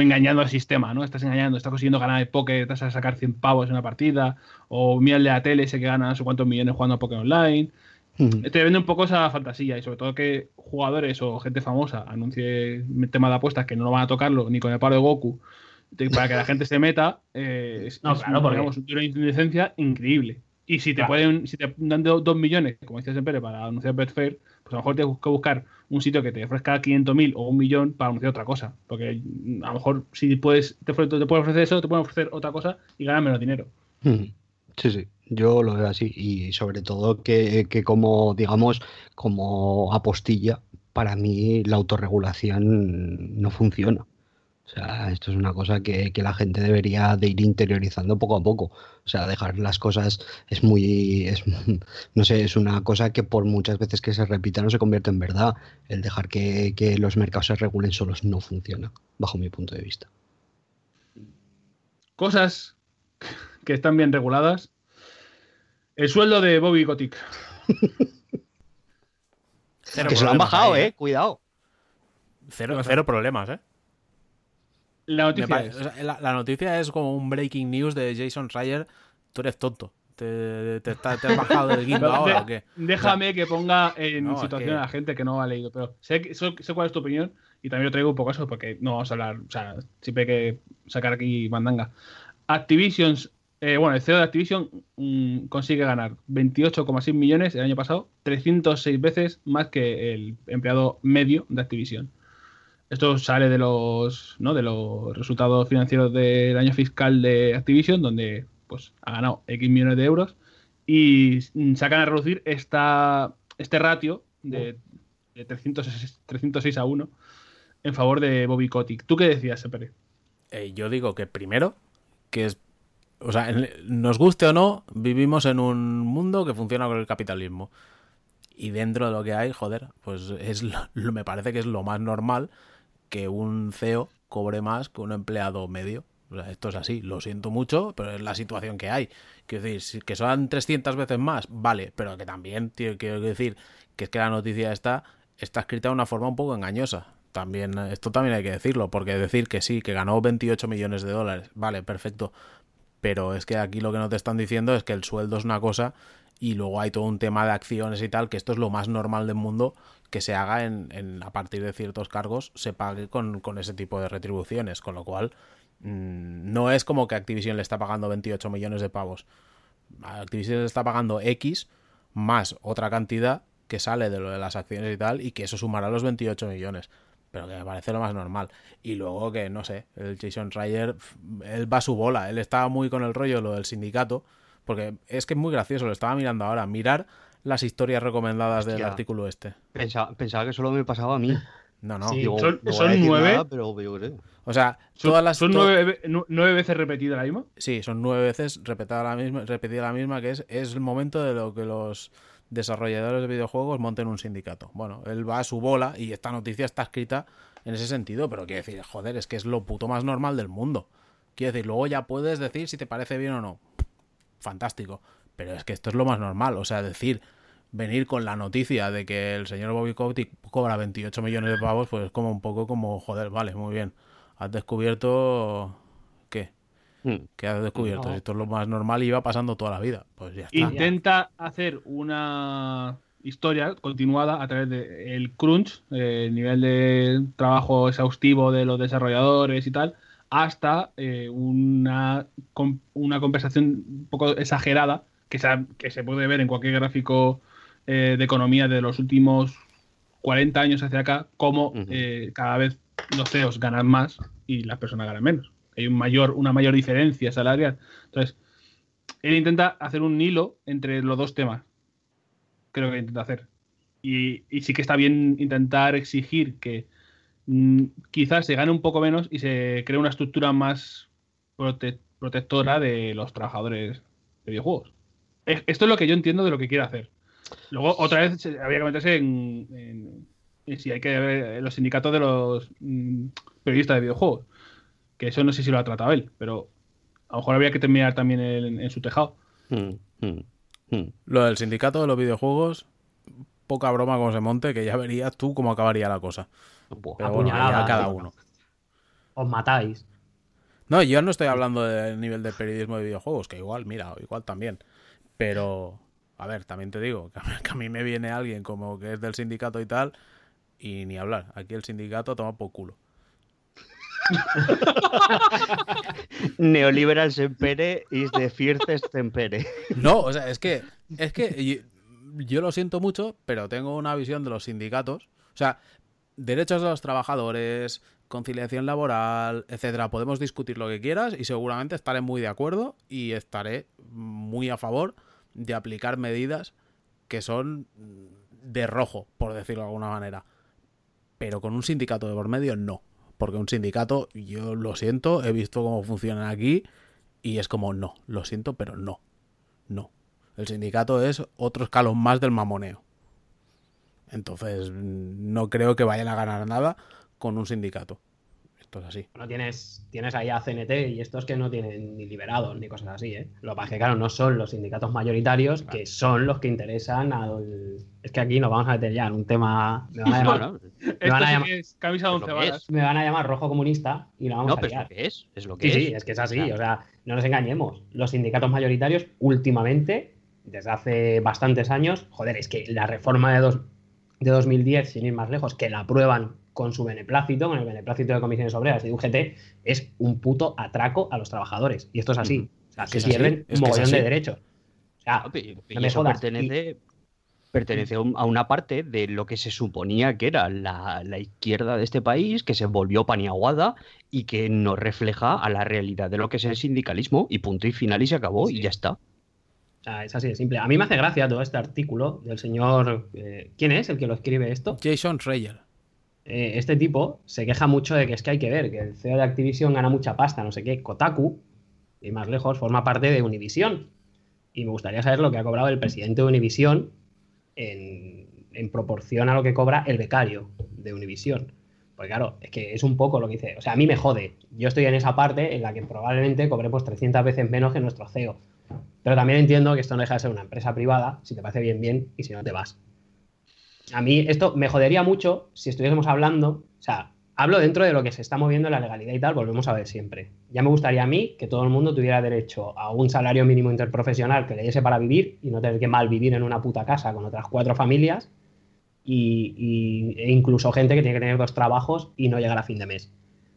engañando al sistema, ¿no? Estás engañando, estás consiguiendo ganar de poker, estás a sacar 100 pavos en una partida, o mira de la tele ese que gana no sé cuántos millones jugando a Poker Online. Te vende un poco esa fantasía y sobre todo que jugadores o gente famosa anuncie tema de apuestas que no lo van a tocarlo ni con el paro de Goku para que la gente se meta. Eh, no, claro, porque... una indecencia increíble. Y si te pueden, si te dan dos millones, como decías siempre, para anunciar Betfair, pues a lo mejor tienes que buscar un sitio que te ofrezca 500.000 o un millón para anunciar otra cosa. Porque a lo mejor si puedes, te, te pueden ofrecer eso, te pueden ofrecer otra cosa y ganas menos dinero. Sí, sí. Yo lo veo así y sobre todo que, como, digamos, como apostilla, para mí la autorregulación no funciona. O sea, esto es una cosa que, la gente debería de ir interiorizando poco a poco. O sea, dejar las cosas es muy, es, <laughs> no sé, es una cosa que por muchas veces que se repita no se convierte en verdad. El dejar que, que los mercados se regulen solos no funciona, bajo mi punto de vista. Cosas que están bien reguladas el sueldo de Bobby Kotick. <laughs> que se lo han bajado, ¿eh? ¿eh? Cuidado. Cero, cero problemas, ¿eh? La noticia, es... la, noticia es como un breaking news de Jason Schreier. Tú eres tonto. ¿Te, te, has bajado del guindo <laughs> ahora o qué? Déjame que ponga en situación a la gente que no ha leído, pero sé, sé, cuál es tu opinión y también lo traigo un poco eso porque no vamos a hablar, o sea, siempre hay que sacar aquí mandanga. Activisions eh, bueno, el CEO de Activision mm, consigue ganar 28,6 millones el año pasado, 306 veces más que el empleado medio de Activision. Esto sale de los, ¿no? de los resultados financieros del año fiscal de Activision, donde pues, ha ganado X millones de euros y sacan a reducir esta, este ratio de, 306, a 1 en favor de Bobby Kotick. ¿Tú qué decías, Sepere? Eh, yo digo que primero, que es o sea, nos guste o no, vivimos en un mundo que funciona con el capitalismo. Y dentro de lo que hay, joder, pues es lo, me parece que es lo más normal que un CEO cobre más que un empleado medio. O sea, esto es así, lo siento mucho, pero es la situación que hay. Quiero decir, que son 300 veces más, vale, pero que también quiero decir que es que la noticia está, está escrita de una forma un poco engañosa. También, esto también hay que decirlo, porque decir que sí, que ganó 28 millones de dólares, vale, perfecto, pero es que aquí lo que no te están diciendo es que el sueldo es una cosa y luego hay todo un tema de acciones y tal, que esto es lo más normal del mundo que se haga en, a partir de ciertos cargos, se pague con, ese tipo de retribuciones, con lo cual mm, no es como que Activision le está pagando 28 millones de pavos. Activision le está pagando X más otra cantidad que sale de lo de las acciones y tal, y que eso sumará los 28 millones pero que me parece lo más normal. Y luego que, no sé, el Jason Ryder, él va a su bola, él estaba muy con el rollo lo del sindicato, porque es que es muy gracioso, lo estaba mirando ahora, mirar las historias recomendadas del artículo este. Pensaba, que solo me pasaba a mí. No, no. Sí. Digo, son- no nueve. nada, pero. O sea, ¿Son, todas las. son nueve, ve- nu- nueve veces repetida la misma? Sí, son nueve veces repetida la misma, repetida la misma, que es, es el momento de lo que los desarrolladores de videojuegos monten un sindicato. Bueno, él va a su bola y esta noticia está escrita en ese sentido, pero quiero decir, joder, es que es lo puto más normal del mundo. Quiero decir, luego ya puedes decir si te parece bien o no. Fantástico. Pero es que esto es lo más normal. O sea, decir, venir con la noticia de que el señor Bobby Kotick cobra 28 millones de pavos, pues es como un poco como, joder, vale, muy bien. Has descubierto... Que has descubierto. No. Esto es lo más normal y va pasando toda la vida. Pues ya está. Intenta hacer una historia continuada a través del crunch, eh, el nivel de trabajo exhaustivo de los desarrolladores y tal, hasta eh, una, com- una conversación un poco exagerada que se, ha- que se puede ver en cualquier gráfico eh, de economía de los últimos 40 años hacia acá, cómo Ujú. eh, cada vez los CEOs ganan más y las personas ganan menos. Hay un mayor, una mayor diferencia salarial. Entonces, él intenta hacer un hilo entre los dos temas. Creo que intenta hacer. Y, y sí que está bien intentar exigir que mm, quizás se gane un poco menos y se cree una estructura más prote- protectora de los trabajadores de videojuegos. Es- Esto es lo que yo entiendo de lo que quiere hacer. Luego, otra vez, habría que meterse en, en- en si hay que ver en los sindicatos de los mm, periodistas de videojuegos. Que eso no sé si lo ha tratado él, pero a lo mejor habría que terminar también en, en su tejado. Hmm, hmm, hmm. Lo del sindicato de los videojuegos, poca broma como se monte, que ya verías tú cómo acabaría la cosa. Buah. Pero bueno, Apuñalada, ya cada uno. Os matáis. No, yo no estoy hablando del nivel de periodismo de videojuegos, que igual, mira, igual también. Pero, a ver, también te digo, que a mí, que a mí me viene alguien como que es del sindicato y tal, y ni hablar. Aquí el sindicato toma por culo. <laughs> Neoliberal Sempere is the fiercest Tempere. No, o sea, es que, es que y- yo lo siento mucho, pero tengo una visión de los sindicatos. O sea, derechos de los trabajadores, conciliación laboral, etcétera. Podemos discutir lo que quieras y seguramente estaré muy de acuerdo y estaré muy a favor de aplicar medidas que son de rojo, por decirlo de alguna manera. Pero con un sindicato de por medio, no. Porque un sindicato, yo lo siento, he visto cómo funcionan aquí y es como, no, lo siento, pero no. No. El sindicato es otro escalón más del mamoneo. Entonces, no creo que vayan a ganar nada con un sindicato. Esto es así. Bueno, tienes, tienes ahí a CNT y estos que no tienen ni liberados ni cosas así, ¿eh? Lo que pasa es que, claro, no son los sindicatos mayoritarios que son los que interesan al... Es que aquí nos vamos a meter ya en un tema... Me van a <laughs> llamar, van a camisa varas. me van a llamar rojo comunista y la vamos no, a pero es liar. lo que es. Es lo que Sí, es. sí, es que es así. Claro. O sea, no nos engañemos. Los sindicatos mayoritarios, últimamente, desde hace bastantes años, joder, es que la reforma de, dos, de 2010, sin ir más lejos, que la aprueban con su beneplácito, con el beneplácito de comisiones obreras y de UGT, es un puto atraco a los trabajadores. Y esto es así. O sea, se pierden un mogollón de derechos. O sea, no me jodas. pertenece, pertenece a un- a una parte de lo que se suponía que era la, la izquierda de este país, que se volvió paniaguada y que no refleja a la realidad de lo que es el sindicalismo, y punto y final y se acabó, Sí. y ya está. O sea, es así de simple. A mí me hace gracia todo este artículo del señor. eh, ¿Quién es el que lo escribe esto? Jason Schreier. Eh, este tipo se queja mucho de que es que hay que ver que el CEO de Activision gana mucha pasta, no sé qué. Kotaku, y más lejos, forma parte de Univision. Y me gustaría saber lo que ha cobrado el presidente de Univision en, en proporción a lo que cobra el becario de Univision. Porque claro, es que es un poco lo que dice. O sea, a mí me jode. Yo estoy en esa parte en la que probablemente cobremos 300 veces menos que nuestro CEO. Pero también entiendo que esto no deja de ser una empresa privada, si te parece bien, bien, y si no te vas. A mí esto me jodería mucho si estuviésemos hablando, o sea, hablo dentro de lo que se está moviendo en la legalidad y tal, volvemos a ver siempre. Ya me gustaría a mí que todo el mundo tuviera derecho a un salario mínimo interprofesional que le diese para vivir y no tener que mal vivir en una puta casa con otras cuatro familias y, e incluso gente que tiene que tener dos trabajos y no llegar a fin de mes.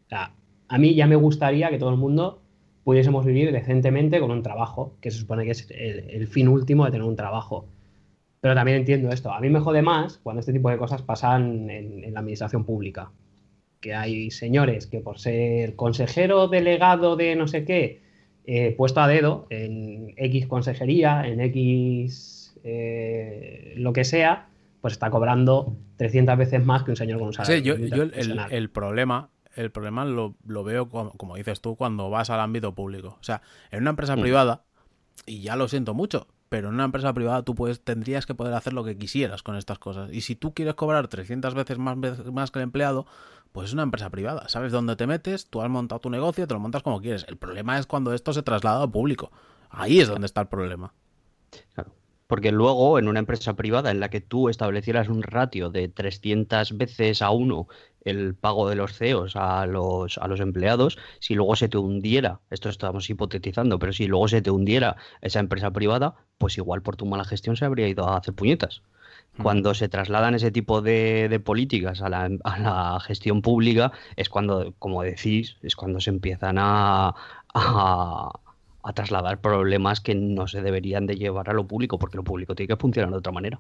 O sea, a mí ya me gustaría que todo el mundo pudiésemos vivir decentemente con un trabajo, que se supone que es el fin último de tener un trabajo. Pero también entiendo esto. A mí me jode más cuando este tipo de cosas pasan en, en la administración pública. Que hay señores que por ser consejero delegado de no sé qué, eh, puesto a dedo en X consejería, en X eh, lo que sea, pues está cobrando 300 veces más que un señor con un salario. Sí, yo, yo el, el problema, el problema lo, lo veo, como, como dices tú, cuando vas al ámbito público. O sea, en una empresa Mm. privada, y ya lo siento mucho, pero en una empresa privada tú puedes, tendrías que poder hacer lo que quisieras con estas cosas. Y si tú quieres cobrar 300 veces más, más que el empleado, pues es una empresa privada. Sabes dónde te metes, tú has montado tu negocio, te lo montas como quieres. El problema es cuando esto se traslada al público. Ahí es donde está el problema. Claro. Porque luego, en una empresa privada en la que tú establecieras un ratio de 300 veces a uno el pago de los CEOs a los, a los empleados, si luego se te hundiera, esto estamos hipotetizando, pero si luego se te hundiera esa empresa privada, pues igual por tu mala gestión se habría ido a hacer puñetas. Cuando se trasladan ese tipo de, de políticas a la, a la gestión pública, es cuando, como decís, es cuando se empiezan a, a, a trasladar problemas que no se deberían de llevar a lo público, porque lo público tiene que funcionar de otra manera.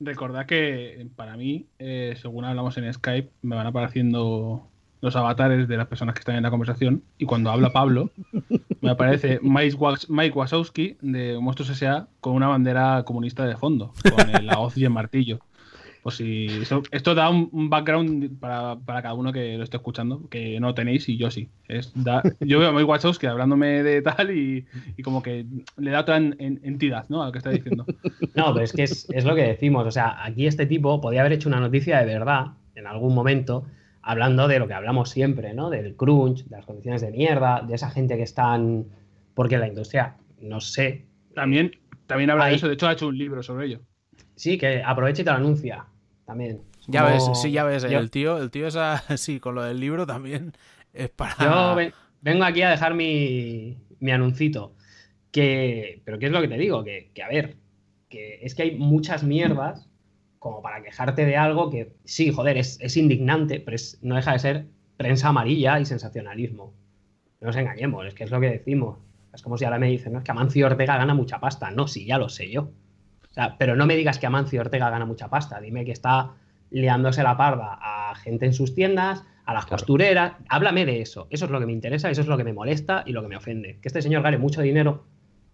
Recordad que para mí, eh, según hablamos en Skype, me van apareciendo los avatares de las personas que están en la conversación y cuando habla Pablo, <laughs> me aparece Mike, Wa- Mike Wazowski de Monstruos S.A. con una bandera comunista de fondo, con el- <laughs> la hoz y el martillo. Pues si esto da un, un background para, para cada uno que lo esté escuchando, que no tenéis y yo sí. Es, da- yo veo a Mike Wazowski hablándome de tal y, y como que le da otra en- en- entidad ¿no? a lo que está diciendo. <laughs> No, pero es que es, es lo que decimos. O sea, aquí este tipo podía haber hecho una noticia de verdad en algún momento, hablando de lo que hablamos siempre, ¿no? Del crunch, de las condiciones de mierda, de esa gente que están. Porque la industria, no sé. También, también habla de eso, de hecho ha hecho un libro sobre ello. Sí, que aproveche y te lo anuncia. También. Ya Como- ves, sí, ya ves, yo- el tío, el tío es así, <laughs> con lo del libro también <laughs> es para... Yo ven- vengo aquí a dejar mi, mi anuncito. Que, pero ¿qué es lo que te digo? Que, que, a ver, que es que hay muchas mierdas como para quejarte de algo que sí, joder, es, es indignante, pero es- no deja de ser prensa amarilla y sensacionalismo. No nos engañemos, es que es lo que decimos. Es como si ahora me dicen, no, es que Amancio Ortega gana mucha pasta. No, sí, ya lo sé yo. O sea, pero no me digas que Amancio Ortega gana mucha pasta. Dime que está liándose la parda a gente en sus tiendas, a las Claro. costureras. Háblame de eso. Eso es lo que me interesa, eso es lo que me molesta y lo que me ofende. Que este señor gane mucho dinero,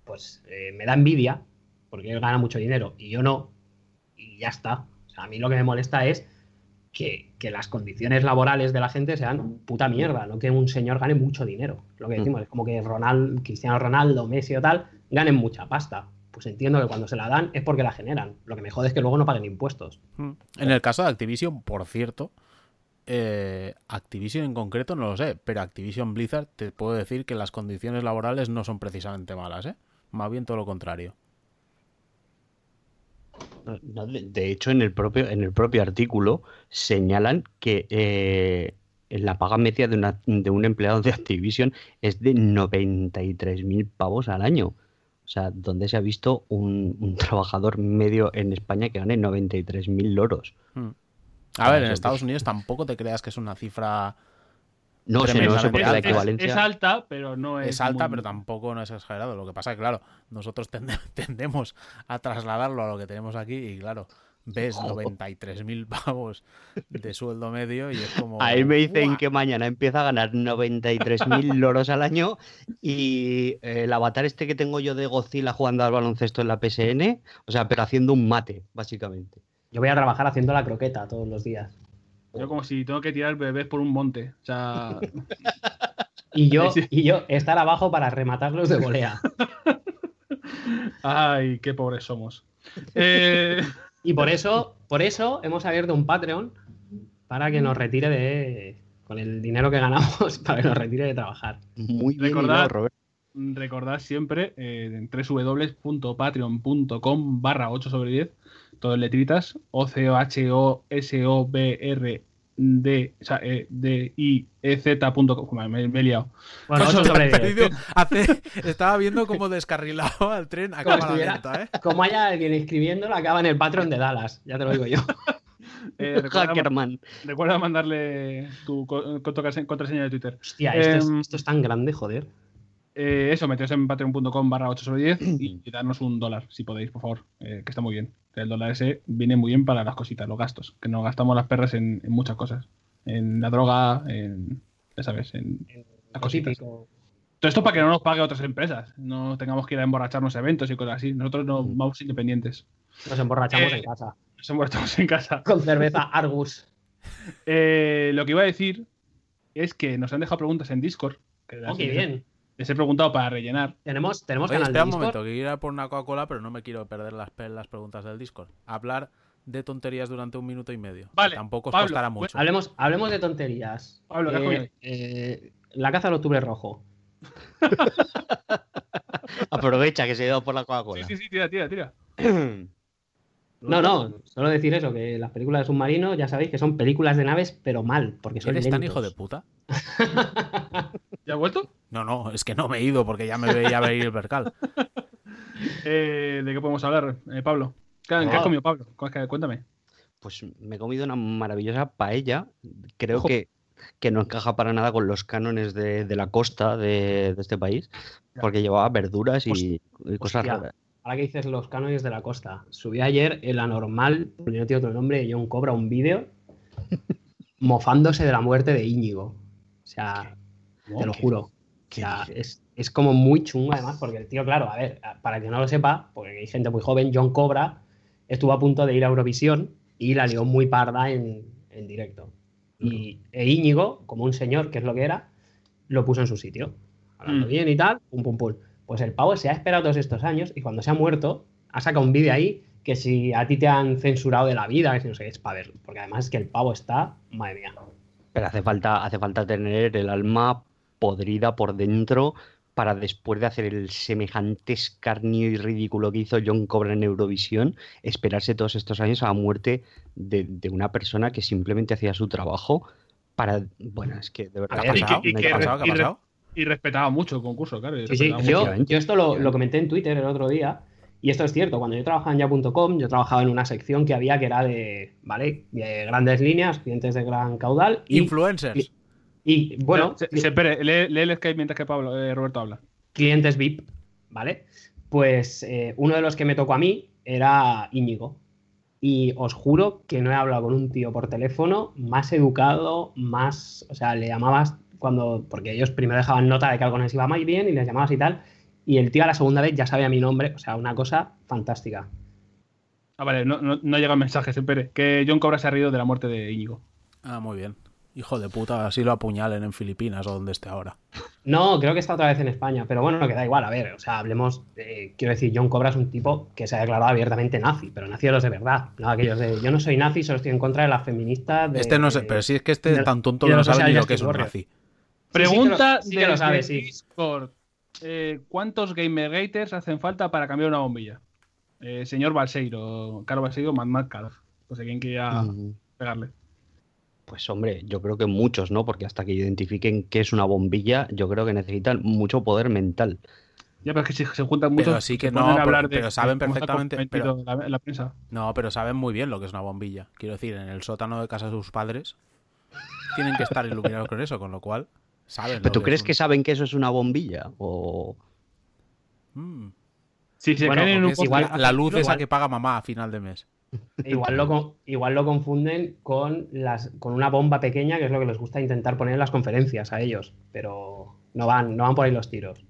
pues eh, me da envidia, porque él gana mucho dinero y yo no. Y ya está. O sea, a mí lo que me molesta es que, que las condiciones laborales de la gente sean puta mierda, no que un señor gane mucho dinero. Lo que Mm. decimos es como que Ronald, Cristiano Ronaldo, Messi o tal, ganen mucha pasta. Pues entiendo que cuando se la dan es porque la generan. Lo que me jode es que luego no paguen impuestos. Mm. En el caso de Activision, por cierto, eh, Activision en concreto no lo sé, pero Activision Blizzard te puedo decir que las condiciones laborales no son precisamente malas, ¿eh? Más bien todo lo contrario. No, de, de hecho, en el propio, en el propio artículo señalan que eh, la paga media de, una- de un empleado de Activision es de 93.000 pavos al año. O sea, donde se ha visto un, un trabajador medio en España que gane 93.000 loros. Mm. Ah, A ver, en Estados. Unidos tampoco te creas que es una cifra... No sé, no sé por qué la es, equivalencia. es alta, pero no es. Es alta, muy- pero tampoco no es exagerado. Lo que pasa es que, claro, nosotros tende- <laughs> tendemos a trasladarlo a lo que tenemos aquí y, claro, ves 93.000 pavos de sueldo medio y es como... Ahí me dicen que mañana empieza a ganar 93.000 <laughs> loros al año y eh, el avatar este que tengo yo de Godzilla jugando al baloncesto en la PSN, o sea, pero haciendo un mate, básicamente. Yo voy a trabajar haciendo la croqueta todos los días. Yo como si tengo que tirar bebés por un monte. O sea, <laughs> Y yo, y yo estar abajo para rematarlos de volea. <laughs> ay, qué pobres somos. Eh, Y por eso, por eso hemos abierto un Patreon para que nos retire de. Con el dinero que ganamos, <laughs> para que nos retire de trabajar. Muy bien Recordad- Robert. recordad siempre eh, en www.patreon.com barra 8 sobre 10, todo en letritas, o c o h o s o b r d o sea, eh, d i e z.com. Me, me he liado. Bueno, Ocho 8 sobre te has 10. perdido. Hace- estaba viendo cómo descarrilado al tren a Como cámara lenta, ¿eh? Como haya alguien escribiéndolo, acaba en el Patreon de Dallas. Ya te lo digo yo. <laughs> Eh, <laughs> recuerda, Hackerman. recuerda mandarle tu co- contrase- contraseña de Twitter. Hostia, esto, es, Em, esto es tan grande, joder. Eh, eso, meteos en patreon.com barra 8 sobre 10 y, <clears throat> y darnos un dólar, si podéis, por favor, eh, que está muy bien. El dólar ese viene muy bien para las cositas, los gastos, que nos gastamos las perras en, en muchas cosas. En la droga, en, ya sabes, en las cositas. Típico. Todo esto para que no nos pague otras empresas, no tengamos que ir a emborracharnos a eventos y cosas así. Nosotros no Mm. vamos independientes. Nos emborrachamos Eh, en casa. Somos todos en casa. Con cerveza Argus. Eh, lo que iba a decir es que nos han dejado preguntas en Discord. Que Oh, qué bien. Les he preguntado para rellenar. Tenemos, tenemos Oye, canal de espera un Discord. momento, que quiero ir a por una Coca-Cola, pero no me quiero perder las, las preguntas del Discord. Hablar de tonterías durante un minuto y medio. Vale, Tampoco os Pablo, costará mucho. Hablemos, hablemos de tonterías. Pablo, ¿qué has Eh, eh, la caza del octubre rojo. <laughs> Aprovecha que se ha ido por la Sí, Coca-Cola. sí, sí, tira, tira, tira. <clears throat> No, no, solo decir eso, que las películas de submarino ya sabéis que son películas de naves, pero mal, porque son ¿Eres tan hijo de puta? <laughs> ¿Ya has vuelto? No, no, es que no me he ido porque ya me veía venir el percal. <laughs> Eh, ¿De qué podemos hablar, eh, Pablo? ¿Qué, qué Ah. has comido, Pablo? Cu- Cuéntame. Pues me he comido una maravillosa paella. Creo Ojo. que, que no encaja para nada con los cánones de, de la costa de, de este país, Ya. porque llevaba verduras y, y cosas Hostia. raras. Ahora que dices los cánones de la costa, subí ayer el anormal, porque no tiene otro nombre, John Cobra, un vídeo <laughs> mofándose de la muerte de Íñigo. O sea, te lo juro. O sea, es, es como muy chungo además, porque el tío, claro, a ver, para que no lo sepa, porque hay gente muy joven, John Cobra estuvo a punto de ir a Eurovisión y la lió muy parda en, en directo. Y e Íñigo, como un señor, que es lo que era, lo puso en su sitio. Hablando Mm. bien y tal, pum, pum, pum. Pues el pavo se ha esperado todos estos años y cuando se ha muerto, ha sacado un vídeo ahí que si a ti te han censurado de la vida, que si no sé es para verlo. Porque además es que el pavo está, madre mía. Pero hace falta, hace falta tener el alma podrida por dentro para después de hacer el semejante escarnio y ridículo que hizo John Cobra en Eurovisión, esperarse todos estos años a la muerte de, de una persona que simplemente hacía su trabajo para... Bueno, es que de ¿Qué verdad... y respetaba mucho el concurso, claro. y Sí, sí, respetaba yo, esto lo, lo comenté en Twitter el otro día y esto es cierto, cuando yo trabajaba en ya.com, yo trabajaba en una sección que había que era de, ¿vale? De grandes líneas, clientes de gran caudal y, Influencers. y, bueno, Se, se- espere, lee, lee el Skype mientras que Pablo, eh, Roberto habla. clientes VIP, ¿vale? Pues eh, uno de los que me tocó a mí era Íñigo. Y os juro que no he hablado con un tío por teléfono más educado, más. O sea, le llamabas cuando. Porque ellos primero dejaban nota de que algo les iba muy bien y les llamabas y tal. Y el tío a la segunda vez ya sabía mi nombre. O sea, una cosa fantástica. Ah, vale, no, no, no llega el mensaje, espere. Que John Cobra se ha reído de la muerte de Íñigo. Ah, muy bien. Hijo de puta, así lo apuñalen en Filipinas o donde esté ahora. No, creo que está otra vez en España, pero bueno, que da igual. A ver, o sea, hablemos. de- quiero decir, John Cobra es un tipo que se ha declarado abiertamente nazi, pero nazi de los de verdad. No aquellos de. Yo no soy nazi, solo estoy en contra de las feministas. de- Este no sé, pero si es que este de- tan tonto no los sabe ni lo que es un nazi. sí que Pregunta lo- sí que de lo sabe, sí. Discord. Eh, ¿Cuántos Gamergaters hacen falta para cambiar una bombilla? Eh, señor Balseiro, Caro Balseiro, Mad Mad Caro. No sé quién quiera Mm, pegarle. Pues hombre, yo creo que muchos, ¿no? Porque hasta que identifiquen qué es una bombilla, yo creo que necesitan mucho poder mental. Ya, pero es que si se juntan muchos. Pero sí que se no, a pero- hablar de pero saben perfectamente, La, la prensa. No, pero saben muy bien lo que es una bombilla. Quiero decir, en el sótano de casa de sus padres tienen que estar iluminados con eso, con lo cual saben. ¿Pero lo tú crees es que saben que eso es una bombilla? O... Mm, Si se Bueno, caen en un es igual la luz esa que paga mamá a final de mes. Igual lo, igual lo confunden con, las, con una bomba pequeña, que es lo que les gusta intentar poner en las conferencias a ellos. Pero no van, no van por ahí los tiros.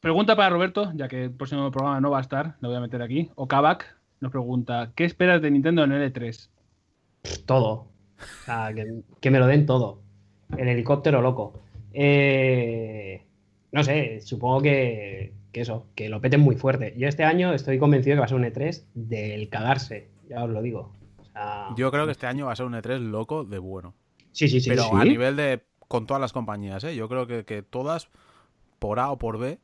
Pregunta para Roberto, ya que el próximo programa no va a estar, lo voy a meter aquí. O Kavak nos pregunta: ¿Qué esperas de Nintendo en E L3? Todo. O sea, que, que me lo den todo. El helicóptero loco. Eh, no sé, supongo que, que eso, que lo peten muy fuerte. Yo este año estoy convencido que va a ser un E3 del cagarse, ya os lo digo. O sea, Yo creo que este año va a ser un E3 loco de bueno. sí, sí, sí. Pero sí. a nivel de. con todas las compañías, ¿eh? Yo creo que, que todas, por A o por B,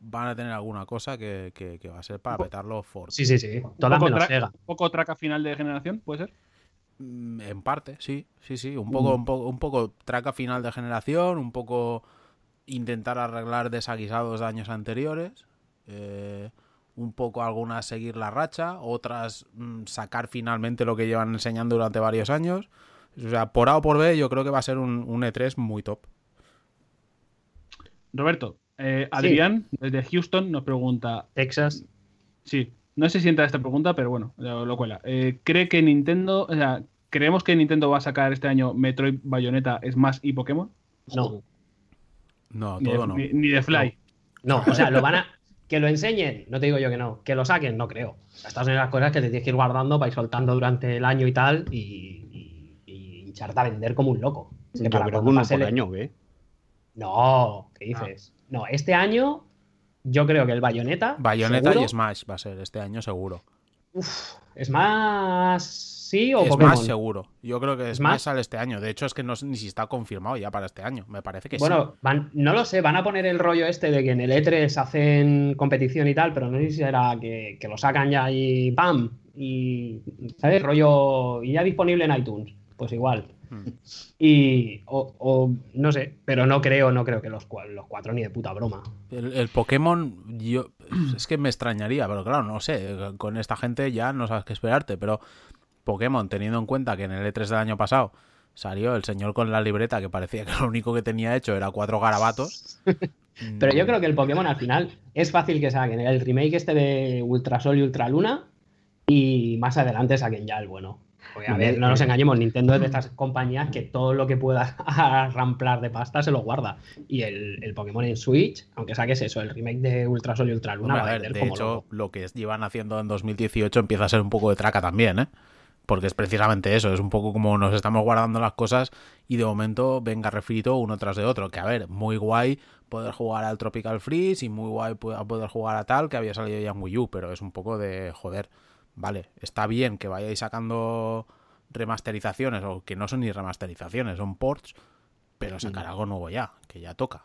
van a tener alguna cosa que, que- que va a ser para petarlo fuerte. Sí, sí, sí. Todas poco menos tra-. ¿Poco traca final de generación? ¿Puede ser? Mm, En parte, sí, sí, sí. Un poco, un poco, un poco traca final de generación, un poco intentar arreglar desaguisados de años anteriores. eh, un poco algunas seguir la racha, otras mm, sacar finalmente lo que llevan enseñando durante varios años. O sea, por A o por B, yo creo que va a ser un, un E3 muy top. Roberto, eh, Adrián, desde Houston, nos pregunta: Texas. Sí, no sé si entra esta pregunta, pero bueno, lo, lo cuela. Eh, ¿Cree que Nintendo, o sea, creemos que Nintendo va a sacar este año Metroid, Bayonetta, Smash y Pokémon? No. No, Ni, todo de, no. ni- ni de Fly. No, o sea, lo van a. Que lo enseñen, no te digo yo que no. Que lo saquen, no creo. Estas son las cosas que te tienes que ir guardando para ir soltando durante el año y tal y, y, y hincharte a vender como un loco. Es que Yo para creo que cuando uno pase por el- año, ¿eh? No, ¿qué dices? No, este año yo creo que el Bayonetta. Bayonetta seguro, y Smash va a ser este año seguro. Es más. ¿Sí o Es Pokémon? más seguro. Yo creo que ¿Es Smash más? sale este año. De hecho, es que no ni si está confirmado ya para este año. Me parece que sí. Bueno, van, no lo sé, van a poner el rollo este de que en el E3 hacen competición y tal, pero no sé si será que, que lo sacan ya y ¡pam! Y, ¿sabes? Rollo, y ya disponible en iTunes. Pues igual. Mm. Y, o, o no sé, pero no creo, no creo que los, los cuatro ni de puta broma. El, el Pokémon, yo es que me extrañaría, pero claro, no sé, con esta gente ya no sabes qué esperarte, pero Pokémon, teniendo en cuenta que en el E3 del año pasado salió el señor con la libreta que parecía que lo único que tenía hecho era cuatro garabatos. <laughs> Pero yo creo que el Pokémon al final es fácil que saquen el remake este de Ultrasol y Ultraluna y más adelante saquen ya el bueno. Porque, a ver, no nos engañemos, Nintendo es de <laughs> estas compañías que todo lo que pueda <laughs> ramplar de pasta se lo guarda. Y el, el Pokémon en Switch, aunque saques eso, el remake de Ultrasol y Ultraluna Hombre, va a a ver, vender de como hecho, loco. lo que llevan haciendo en 2018 empieza a ser un poco de traca también, ¿eh? Porque es precisamente eso, es un poco como nos estamos guardando las cosas y de momento venga refrito uno tras de otro. Que a ver, muy guay poder jugar al Tropical Freeze y muy guay poder jugar a tal que había salido ya en Wii U, pero es un poco de joder. Vale, está bien que vayáis sacando remasterizaciones o que no son ni remasterizaciones, son ports, pero sacar algo nuevo ya, que ya toca.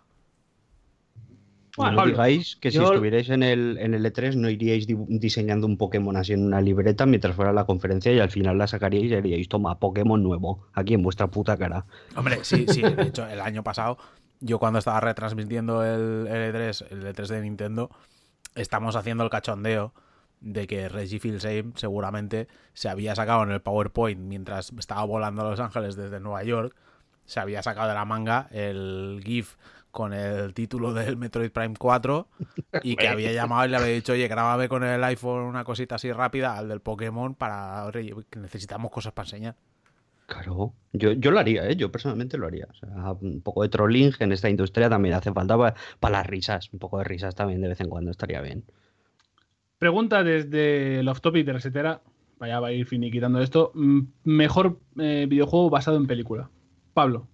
No Pablo, digáis que si estuvierais en el, en el E3 no iríais di- diseñando un Pokémon así en una libreta mientras fuera la conferencia y al final la sacaríais y diríais, toma, Pokémon nuevo, aquí en vuestra puta cara. Hombre, sí, sí. De hecho, el año pasado, yo cuando estaba retransmitiendo el, el E3, el E3 de Nintendo, estamos haciendo el cachondeo de que Reggie Fils-Aime seguramente se había sacado en el PowerPoint mientras estaba volando a Los Ángeles desde Nueva York, se había sacado de la manga el GIF con el título del Metroid Prime 4 <laughs> y que había llamado y le había dicho, oye, grábame con el iPhone una cosita así rápida al del Pokémon para que necesitamos cosas para enseñar. Claro, yo, yo lo haría, ¿eh? yo personalmente lo haría. O sea, un poco de trolling en esta industria también hace falta para las risas. Un poco de risas también de vez en cuando estaría bien. Pregunta desde el off topic de Resetera. Vaya, va a ir finiquitando esto. Mm, Mejor eh, videojuego basado en película. Pablo.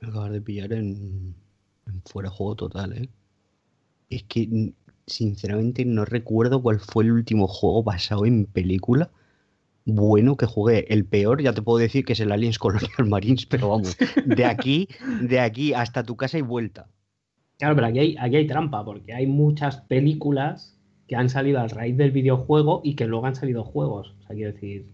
Me acabas de pillar en, en fuera de juego total, ¿eh? Es que, sinceramente, no recuerdo cuál fue el último juego basado en película bueno que jugué. El peor, ya te puedo decir que es el Aliens Colonial <laughs> Marines, pero vamos, de aquí, de aquí hasta tu casa y vuelta. Claro, pero aquí hay, aquí hay trampa, porque hay muchas películas que han salido a raíz del videojuego y que luego han salido juegos. O sea, quiero decir,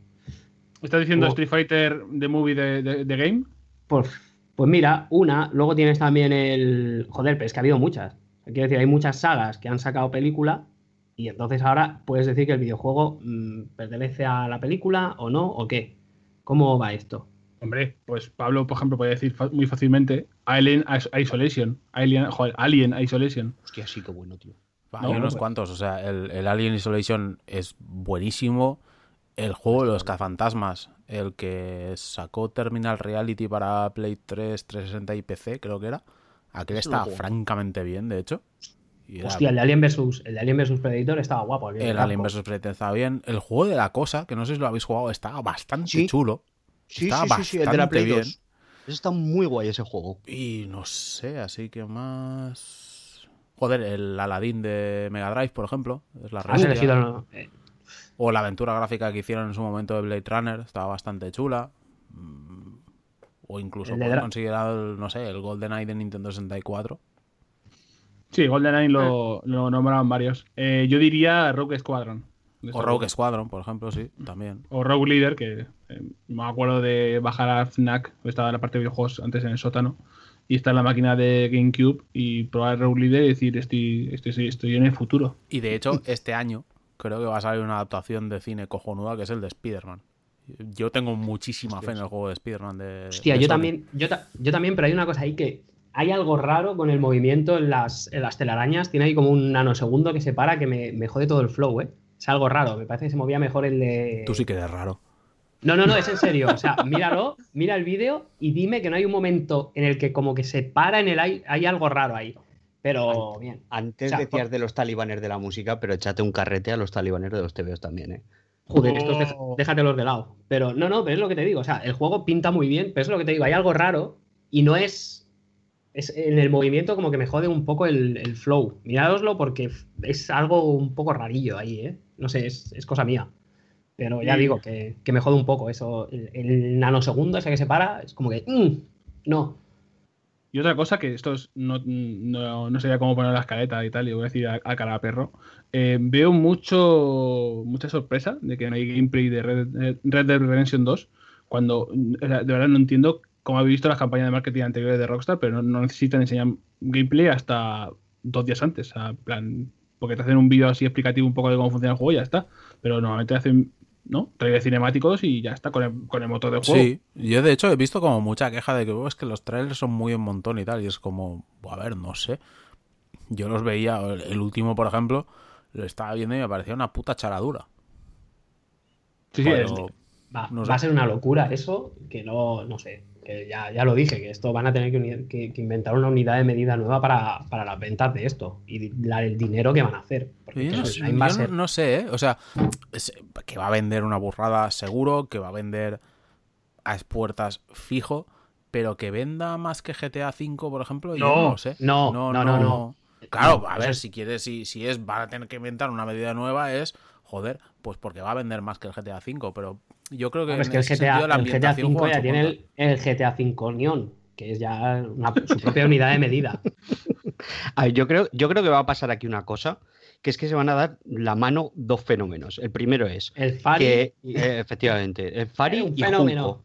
¿Estás diciendo. Street Fighter The Movie de, de- de Game? Pues, pues mira, una, luego tienes también el. Joder, pero es que ha habido muchas. Quiero decir, hay muchas sagas que han sacado película y entonces ahora puedes decir que el videojuego mm, pertenece a la película o no, o qué. ¿Cómo va esto? Hombre, pues Pablo, por ejemplo, puede decir muy fácilmente Alien Is- Isolation. Alien, joder, Alien Isolation. Hostia, sí, qué bueno, tío. No, hay unos pues- cuantos, o sea, el, el Alien Isolation es buenísimo. El juego de los cazafantasmas, el que sacó Terminal Reality para Play 3, 360 y PC, creo que era. Aquel juego. francamente bien, de hecho. Y Hostia, el de Alien vs. El de Alien vs Predator estaba guapo. El, el. Alien vs Predator estaba bien. El juego de la cosa, que no sé si lo habéis jugado, estaba bastante Sí. chulo. Sí, Está sí, sí, sí, el de la bastante Play bien. 2. Ese está muy guay ese juego. Y no sé, así que más. Joder, el Aladdin de Mega Drive, por ejemplo. Es la Has rehostia. elegido. O la aventura gráfica que hicieron en su momento de Blade Runner, estaba bastante chula. Mm, O incluso puedo considerar, el, no sé, el GoldenEye de Nintendo 64. Sí, GoldenEye lo, lo nombraban varios. Eh, yo diría Rogue Squadron. O Rogue. Squadron, por ejemplo, sí, también. O Rogue Leader, que eh, me acuerdo de bajar a FNAC, estaba en la parte de videojuegos antes en el sótano, y está en la máquina de GameCube y probar Rogue Leader y decir, estoy, estoy, estoy en el futuro. Y de hecho, este año creo que va a salir una adaptación de cine cojonuda que es el de Spider-Man. Yo tengo muchísima fe en el juego de Spider-Man de. Hostia, de yo Sony. también, yo, ta- yo también, pero hay una cosa ahí que hay algo raro con el movimiento en las, en las telarañas. Tiene ahí como un nanosegundo que se para que me, me jode todo el flow, ¿eh? Es algo raro. Me parece que se movía mejor el de. Tú sí que eres raro. No, no, no, es en serio. O sea, míralo, mira el vídeo y dime que no hay un momento en el que como que se para en el aire. Hay algo raro ahí. Pero bien. Antes O sea, decías por- de los talibanes de la música, pero échate un carrete a los talibanes de los TVOs también, ¿eh? Joder, estos deja- déjatelos de lado. Pero no, no, pero es lo que te digo. O sea, el juego pinta muy bien, pero es lo que te digo. Hay algo raro y no es. Es en el movimiento como que me jode un poco el, el flow. Mirádoslo porque es algo un poco rarillo ahí, ¿eh? No sé, es, es cosa mía. Pero ya Sí. digo que, que me jode un poco eso. El, el nanosegundo ese que se para es como que. mm, no. Y otra cosa que esto es- no, no, no sabía cómo poner la escaleta y tal, y voy a decir a, a cara a perro. eh, veo mucho mucha sorpresa de que no hay gameplay de Red, Red Dead Redemption 2, cuando de verdad no entiendo cómo habéis visto las campañas de marketing anteriores de Rockstar, pero no, necesitan enseñar gameplay hasta dos días antes. En plan, porque te hacen un vídeo así explicativo un poco de cómo funciona el juego y ya está. Pero normalmente hacen, ¿no? Trailers cinemáticos y ya está con el, con el motor del juego. Sí, yo de hecho he visto como mucha queja de que "Oh, es que los trailers son muy un montón y tal, y es como, a ver, no sé. Yo los veía, el último, por ejemplo, lo estaba viendo y me parecía una puta charadura. Sí, sí, Pero- es- Va, No va a ser una locura eso, que no, no sé, que ya, ya lo dije, que esto van a tener que, uni- que- que inventar una unidad de medida nueva para, para las ventas de esto y la- el dinero que van a hacer. Porque Yo no, sé- a yo no- ser- no sé, ¿eh? O sea, es- que va a vender una burrada seguro, que va a vender a puertas fijo, pero que venda más que GTA V, por ejemplo, yo No, no sé. no, no, no, no. Claro, No, a eso ver, si quieres, si, si es, van a tener que inventar una medida nueva, es, joder, pues porque va a vender más que el GTA V, pero yo creo que es el GTA, el GTA ambientación 5 juega ya tiene el, el GTA 5 Neon, que es ya una- su propia unidad de medida. <laughs> A ver, yo, creo, yo creo que va a pasar aquí una cosa, que es que se van a dar la mano dos fenómenos. El primero es El Fari. que, eh, efectivamente, el Fari un y fenómeno. Junco.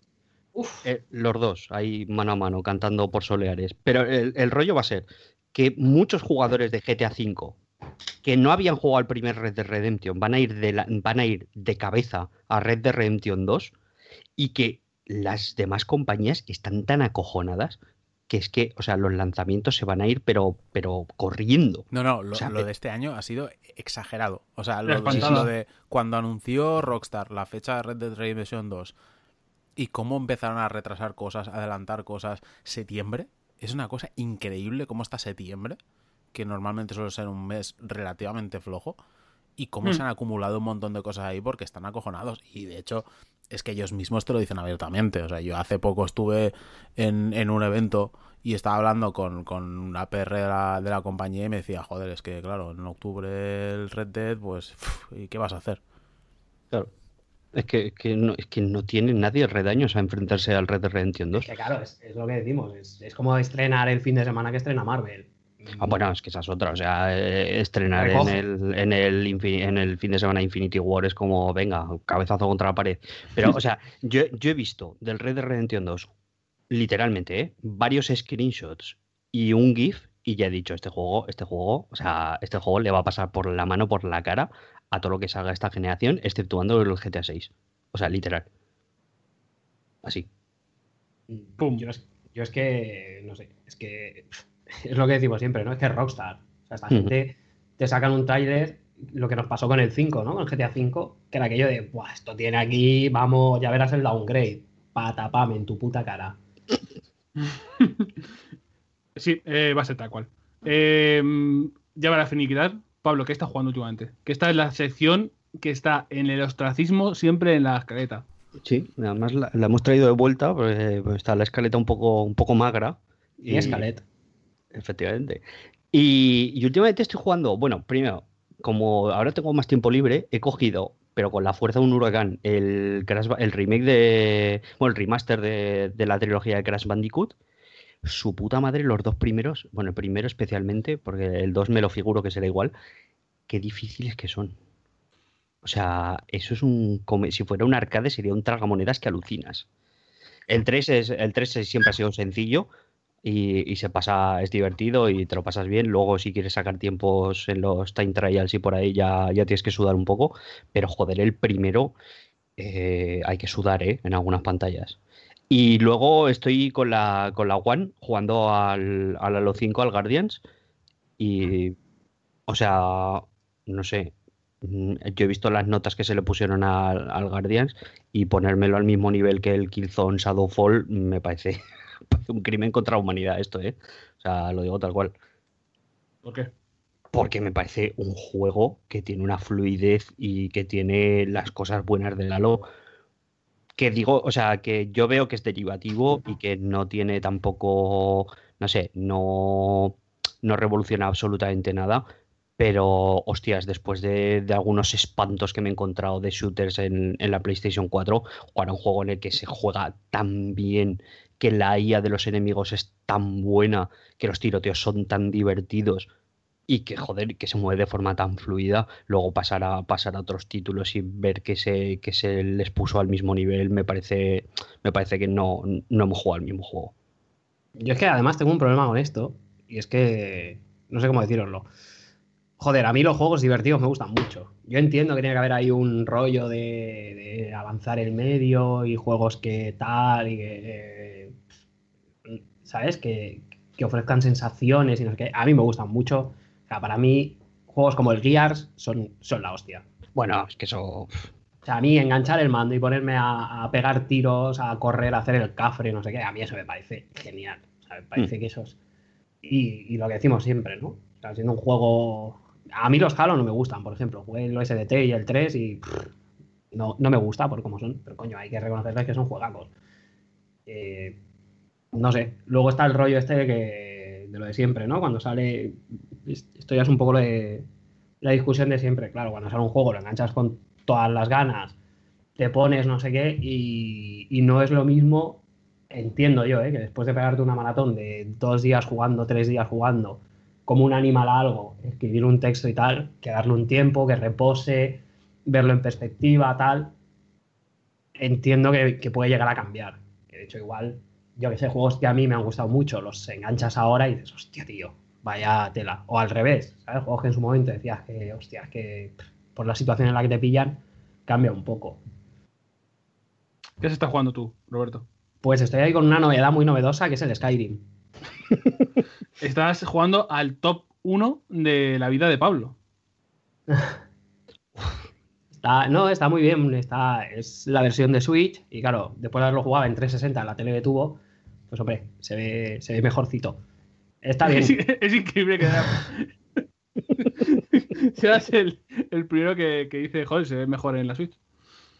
Uf, Eh, los dos, ahí mano a mano, cantando por soleares. Pero el, el rollo va a ser que muchos jugadores de GTA V que no habían jugado al primer Red Dead Redemption van a ir de, la- van a ir de cabeza a Red Dead Redemption 2 y que las demás compañías están tan acojonadas que es que, o sea, los lanzamientos se van a ir pero, pero corriendo. No, no, lo, O sea, lo de este año ha sido exagerado. O sea, de- lo de cuando anunció Rockstar la fecha de Red Dead Redemption 2 y cómo empezaron a retrasar cosas, adelantar cosas, septiembre, es una cosa increíble cómo está septiembre, que normalmente suele ser un mes relativamente flojo, y cómo Hmm. se han acumulado un montón de cosas ahí porque están acojonados. Y de hecho, es que ellos mismos te lo dicen abiertamente. O sea, yo hace poco estuve en, en un evento y estaba hablando con, con una PR de la, de la compañía y me decía, joder, es que claro, en octubre el Red Dead, pues, ¿y qué vas a hacer? Claro. Es que, que no, es que no tiene nadie redaños a enfrentarse al Red Dead Redemption 2. que claro, es, es lo que decimos. Es, es como estrenar el fin de semana que estrena Marvel. Ah, bueno, es que esa es otra. O sea, eh, estrenar en el, en, el, infin- en el fin de semana Infinity War es como, venga, cabezazo contra la pared. Pero, o sea, <laughs> yo, yo he visto del Red Dead Redemption 2, literalmente, ¿eh? varios screenshots y un GIF, y ya he dicho, este juego, este juego, o sea, este juego le va a pasar por la mano, por la cara a todo lo que salga esta generación, exceptuando el GTA 6. O sea, literal. Así. Pum. Yo es, yo es que, no sé, es que es lo que decimos siempre, ¿no? Es que es Rockstar. O sea, esta gente te sacan un tráiler, lo que nos pasó con el 5, ¿no? Con el GTA 5, que era aquello de, Buah, esto tiene aquí, vamos, ya verás el downgrade. Patapame en tu puta cara. <laughs> Sí, eh, va a ser tal cual. Eh, ya para finiquitar, Pablo, ¿qué estás jugando últimamente? Que esta es la sección que está en el ostracismo siempre en la escaleta. Sí, además la, la hemos traído de vuelta, porque pues, está la escaleta un poco, un poco magra. Y Escalet. Efectivamente. Y, últimamente estoy jugando, bueno, primero, como ahora tengo más tiempo libre, he cogido, pero con la fuerza de un huracán, el, Crash el remake de, bueno, el remaster de, de la trilogía de Crash Bandicoot. Su puta madre, los dos primeros, bueno, el primero especialmente, porque el 2 me lo figuro que será igual, qué difíciles que son. O sea, eso es un. come- Si fuera un arcade, sería un tragamonedas que alucinas. El 3, es, el 3 es- siempre ha sido sencillo y, se pasa, es divertido y te lo pasas bien. Luego, si quieres sacar tiempos en los time trials y por ahí, ya, ya tienes que sudar un poco. Pero joder, el primero eh, hay que sudar, ¿eh? En algunas pantallas. Y luego estoy con la, con la One jugando al, al Halo 5, al Guardians. Y, o sea, no sé. mm, Yo he visto las notas que se le pusieron al, al Guardians y ponérmelo al mismo nivel que el Killzone Shadowfall me parece un crimen contra la humanidad esto, ¿eh? O sea, lo digo tal cual. ¿Por qué? Porque me parece un juego que tiene una fluidez y que tiene las cosas buenas del Halo. Que digo, o sea, que yo veo que es derivativo y que no tiene tampoco, no sé, no, no revoluciona absolutamente nada. Pero, hostias, después de, de algunos espantos que me he encontrado de shooters en, en la PlayStation 4, jugar a un juego en el que se juega tan bien, que la IA de los enemigos es tan buena, que los tiroteos son tan divertidos y que, joder, que se mueve de forma tan fluida, luego pasar a, pasar a otros títulos y ver que se, que se les puso al mismo nivel, me parece, me parece que no, no hemos jugado al mismo juego. Yo es que además tengo un problema con esto, y es que no sé cómo deciroslo. Joder, a mí los juegos divertidos me gustan mucho. Yo entiendo que tiene que haber ahí un rollo de, de avanzar el medio y juegos que tal y que. ¿Sabes? Que, que ofrezcan sensaciones y no sé qué. A mí me gustan mucho. O sea, para mí, juegos como el Gears son, son la hostia. Bueno, es que eso. O sea, a mí enganchar el mando y ponerme a, a pegar tiros, a correr, a hacer el cafre, no sé qué, a mí eso me parece genial. O sea, me parece Mm. que eso es. Y, y lo que decimos siempre, ¿no? O sea, siendo un juego. A mí los Halo no me gustan, por ejemplo. Jugué el OSDT y el 3 y. pff, no, no me gusta por cómo son. Pero coño, hay que reconocerles que son juegacos. Eh, no sé. Luego está el rollo este de que. de lo de siempre, ¿no? Cuando sale. Esto ya es un poco de la discusión de siempre. Claro, cuando sale un juego, lo enganchas con todas las ganas, te pones no sé qué, y, y no es lo mismo, entiendo yo, ¿eh? que después de pegarte una maratón de dos días jugando, tres días jugando, como un animal a algo, escribir un texto y tal, que darle un tiempo, que repose, verlo en perspectiva, tal. Entiendo que, puede llegar a cambiar. De hecho, igual, yo que sé, juegos que a mí me han gustado mucho, los enganchas ahora y dices, hostia, tío, vaya tela. O al revés, ¿sabes? Juegos que en su momento decías que, hostia, es que por la situación en la que te pillan, cambia un poco. ¿Qué se está jugando tú, Roberto? Pues estoy ahí con una novedad muy novedosa que es el Skyrim. <laughs> Estás jugando al top 1 de la vida de Pablo. <laughs> Está, no, está muy bien. Está, es la versión de Switch. Y claro, después de haberlo jugado en 360 en la tele de tubo, pues hombre, se ve, se ve mejorcito. Está bien. Es, es increíble que <laughs> seas el, el primero que, que dice, joder, se ve mejor en la Switch.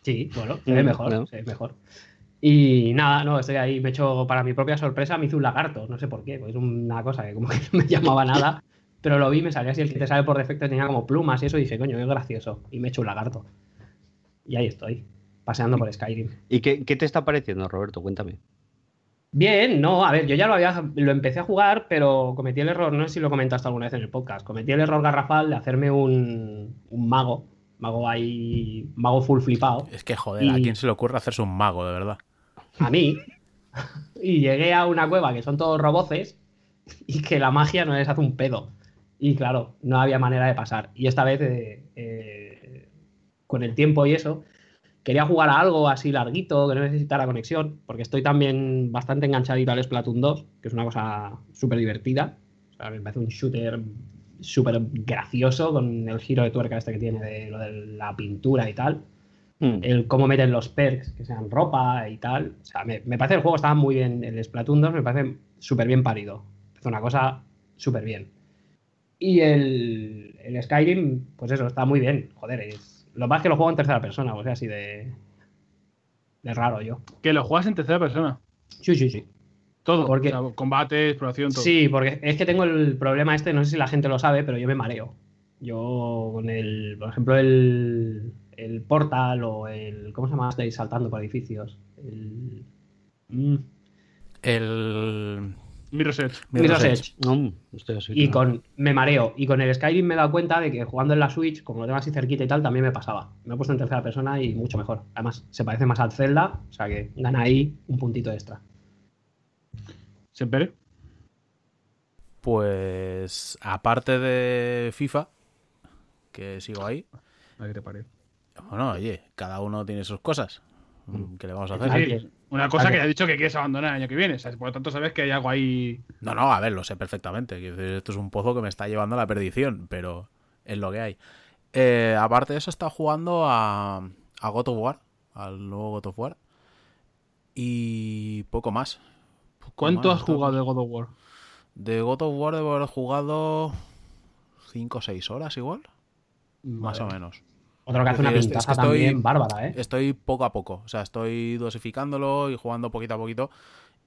Sí, bueno, se ve mejor, se ve mejor. Y nada, no, estoy ahí, me he hecho, para mi propia sorpresa, me hice un lagarto, no sé por qué, pues es una cosa que como que no me <laughs> llamaba nada, pero lo vi, me salía así, el que te sale por defecto tenía como plumas y eso, y dije, coño, qué gracioso, y me he hecho un lagarto. Y ahí estoy, paseando por Skyrim. ¿Y qué, qué te está pareciendo, Roberto? Cuéntame. Bien, no, a ver, yo ya lo había, lo empecé a jugar, pero cometí el error, no sé si lo comentaste alguna vez en el podcast, cometí el error garrafal de hacerme un, un mago, mago ahí, mago full flipado. Es que, joder, ¿a quién se le ocurre hacerse un mago, de verdad? a mí y llegué a una cueva que son todos roboces y que la magia no les hace un pedo. Y claro, no había manera de pasar. Y esta vez, eh, eh, con el tiempo y eso, quería jugar a algo así larguito, que no necesitara conexión, porque estoy también bastante enganchadito al Splatoon 2, que es una cosa súper divertida. O sea, me parece un shooter súper gracioso con el giro de tuerca este que tiene de lo de la pintura y tal Hmm. el cómo meten los perks, que sean ropa y tal. O sea, me, me parece el juego estaba muy bien. El Splatoon 2 me parece súper bien parido. Es una cosa súper bien. Y el, el Skyrim, pues eso, está muy bien. Joder, es... lo más que lo juego en tercera persona, o sea, así de. de raro yo. Que lo juegas en tercera persona. Sí, sí, sí. Todo. Porque- O sea, combate, exploración, todo. Sí, porque es que tengo el problema este, no sé si la gente lo sabe, pero yo me mareo. Yo con el, por ejemplo, el, el Portal o el, ¿cómo se llama? Estáis saltando por edificios. El, mm, El. Mirror's Edge. Mirror's Edge. No, así, Y con, me mareo. Y con el Skyrim me he dado cuenta de que jugando en la Switch, como lo tengo así cerquita y tal, también me pasaba. Me he puesto en tercera persona y mucho mejor. Además, se parece más al Zelda, o sea que gana ahí un puntito extra. Siempre. Pues. Aparte de FIFA, que sigo ahí. A ver qué te parece. Bueno, oye, cada uno tiene sus cosas. ¿Qué le vamos a hacer? Una cosa hay que que- ha dicho que quieres abandonar el año que viene. O sea, por lo tanto, sabes que hay algo ahí. No, no, a ver, lo sé perfectamente. Esto es un pozo que me está llevando a la perdición, pero es lo que hay. Eh, aparte de eso, está jugando a, a God of War, al nuevo God of War. Y poco más. Poco ¿Cuánto más, has jugado de God of War? De God of War debo haber jugado 5 o 6 horas igual. Más o menos. Otro que hace una Es- es que pintaza estoy- también bárbara, ¿eh? Estoy poco a poco, o sea, estoy dosificándolo y jugando poquito a poquito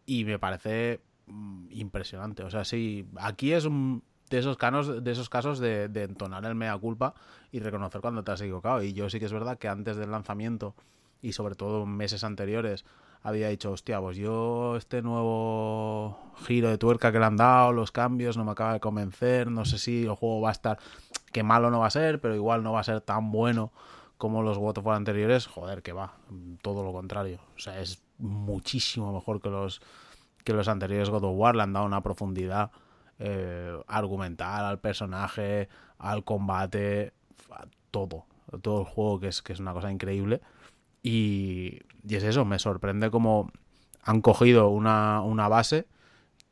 y me parece mm, impresionante. O sea, sí, aquí es un- de esos, canos, de esos casos de, de entonar el mea culpa y reconocer cuando te has equivocado. Y yo sí que es verdad que antes del lanzamiento y sobre todo meses anteriores había dicho, hostia, pues yo este nuevo giro de tuerca que le han dado, los cambios, no me acaba de convencer, no sé si el juego va a estar, que malo no va a ser, pero igual no va a ser tan bueno como los God of War anteriores, joder, que va, todo lo contrario. O sea, es muchísimo mejor que los, que los anteriores God of War, le han dado una profundidad eh, argumental al personaje, al combate, a todo, todo el juego, que es, que es una cosa increíble. Y, y es eso, me sorprende como han cogido una, una base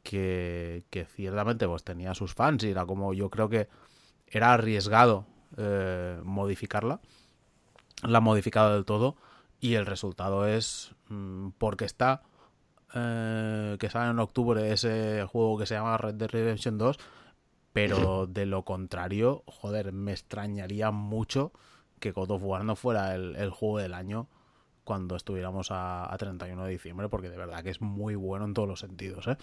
que, que ciertamente pues tenía sus fans y era como yo creo que era arriesgado eh, modificarla. La han modificado del todo y el resultado es mm, porque está eh, que sale en octubre ese juego que se llama Red Dead Redemption 2 pero de lo contrario joder me extrañaría mucho que God of War no fuera el, el juego del año cuando estuviéramos a, a 31 de diciembre porque de verdad que es muy bueno en todos los sentidos ¿eh?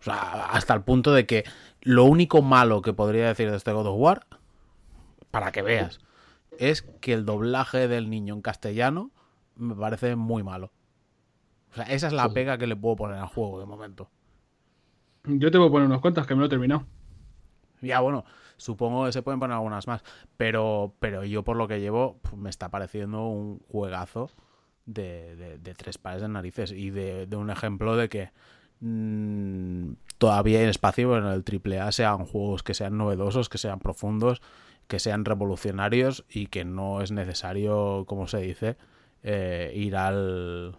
O sea hasta el punto de que lo único malo que podría decir de este God of War para que veas es que el doblaje del niño en castellano me parece muy malo. O sea, esa es la pega que le puedo poner al juego de momento. Yo te voy a poner unos cuantas que me lo he terminado. Ya, bueno, supongo que se pueden poner algunas más. Pero, pero yo por lo que llevo, me está pareciendo un juegazo de, de- de tres pares de narices. Y de, de un ejemplo de que mm, todavía hay espacio en el AAA sean juegos que sean novedosos, que sean profundos, que sean revolucionarios y que no es necesario, como se dice, eh, ir al,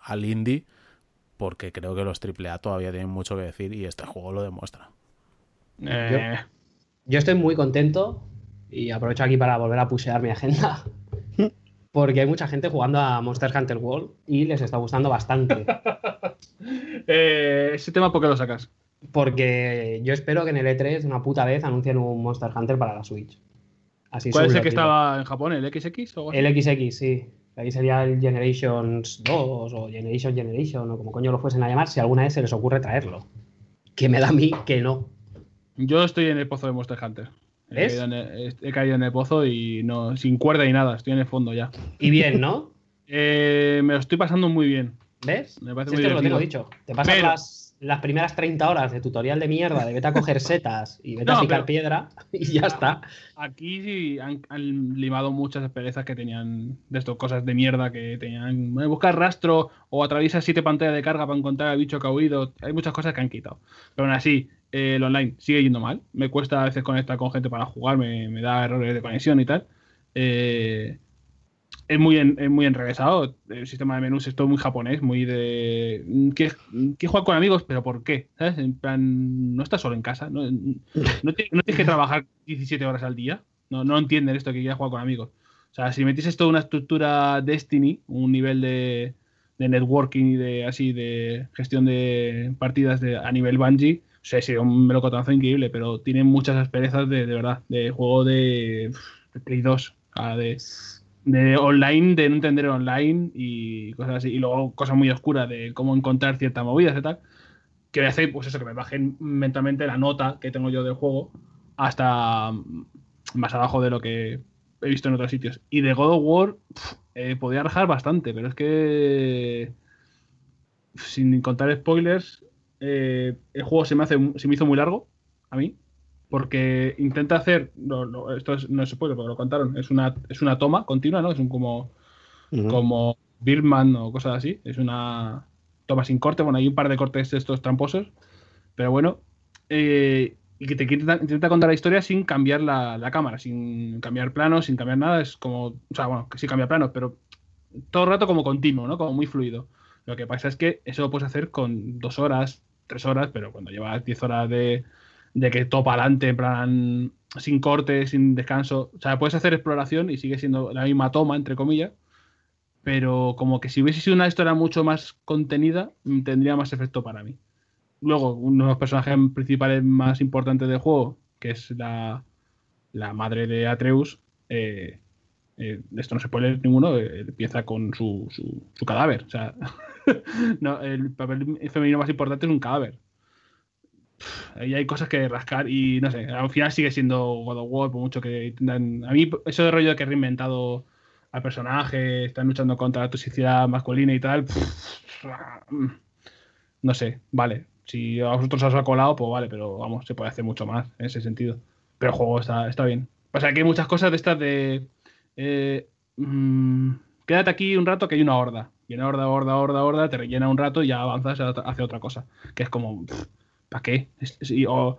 al indie. Porque creo que los AAA todavía tienen mucho que decir y este juego lo demuestra. Eh, Yo estoy muy contento y aprovecho aquí para volver a pusear mi agenda. Porque hay mucha gente jugando a Monster Hunter World y les está gustando bastante. <laughs> eh, ese tema, ¿por qué lo sacas? Porque yo espero que en el E3 una puta vez anuncien un Monster Hunter para la Switch. Así ¿Cuál es el que estaba en Japón? ¿El XX o? El XX, sí. Ahí sería el Generations 2 o Generation Generation o como coño lo fuesen a llamar, si alguna vez se les ocurre traerlo. Que me da a mí que no. Yo estoy en el pozo de Monster Hunter. He caído, en el, he caído en el pozo y no, sin cuerda ni nada, estoy en el fondo ya. Y bien, ¿no? <laughs> Eh, me lo estoy pasando muy bien. ¿Ves? Me parece Si muy es que os lo tengo dicho. Te pasas Pero- las, las primeras 30 horas de tutorial de mierda, de vete a coger setas y vete <laughs> a picar pero- piedra y ya está. Aquí sí han, han limado muchas asperezas que tenían de estas cosas de mierda que tenían. Buscar rastro o atraviesa siete pantallas de carga para encontrar al bicho que ha huido. Hay muchas cosas que han quitado. Pero aún así, el online sigue yendo mal. Me cuesta a veces conectar con gente para jugar, me, me da errores de conexión y tal. Eh, es muy, en- es muy enrevesado. El sistema de menús es todo muy japonés, muy de. mm, ¿Quieres quieres jugar con amigos? ¿Pero por qué? ¿Sabes? En plan, no estás solo en casa. No, no, ti- no tienes que trabajar 17 horas al día. No, no entienden esto que quieras jugar con amigos. O sea, si metieses toda una estructura Destiny, un nivel de, de networking y de así de gestión de partidas de, a nivel Bungie, sea, sería un melocotonazo increíble, pero tiene muchas asperezas de, de verdad, de juego de, Play 2, ah, de, online, de no entender online y cosas así. Y luego cosas muy oscuras de cómo encontrar ciertas movidas y tal. Que me hace, pues eso, que me bajen mentalmente la nota que tengo yo del juego hasta más abajo de lo que he visto en otros sitios. Y de God of War pf, eh, podía rajar bastante, pero es que sin contar spoilers, eh, el juego se me hace se me hizo muy largo a mí porque intenta hacer no, no, esto es- no es spoiler porque lo contaron es una es una toma continua no es un como como Birdman o cosas así. Es una toma sin corte. Bueno, hay un par de cortes estos tramposos, pero bueno. eh, y que te intenta, intenta contar la historia sin cambiar la, la cámara, sin cambiar planos, sin cambiar nada. Es como, o sea, bueno, que sí cambia planos, pero todo el rato como continuo, ¿no? Como muy fluido. Lo que pasa es que eso lo puedes hacer con dos horas, tres horas, pero cuando llevas diez horas de, de que topa adelante, en plan, sin corte, sin descanso. O sea, puedes hacer exploración y sigue siendo la misma toma, entre comillas, pero como que si hubiese sido una historia mucho más contenida, tendría más efecto para mí. Luego, uno de los personajes principales más importantes del juego, que es la, la madre de Atreus, eh, eh, esto no se puede leer ninguno, eh, empieza con su, su, su cadáver. O sea, <laughs> <laughs> no, el papel femenino más importante es un cadáver. Ahí hay cosas que rascar y no sé, al final sigue siendo God of War, por mucho que. A mí, eso de rollo de que he reinventado al personaje, están luchando contra la toxicidad masculina y tal. no sé, vale. Si a vosotros os ha colado, pues vale, pero vamos, se puede hacer mucho más en ese sentido. Pero el juego está, está bien. O sea, que hay muchas cosas de estas de. eh, mm, quédate aquí un rato que hay una horda. Y una horda, horda, horda, horda, te rellena un rato y ya avanzas hacia otra cosa. Que es como, ¿para qué? O,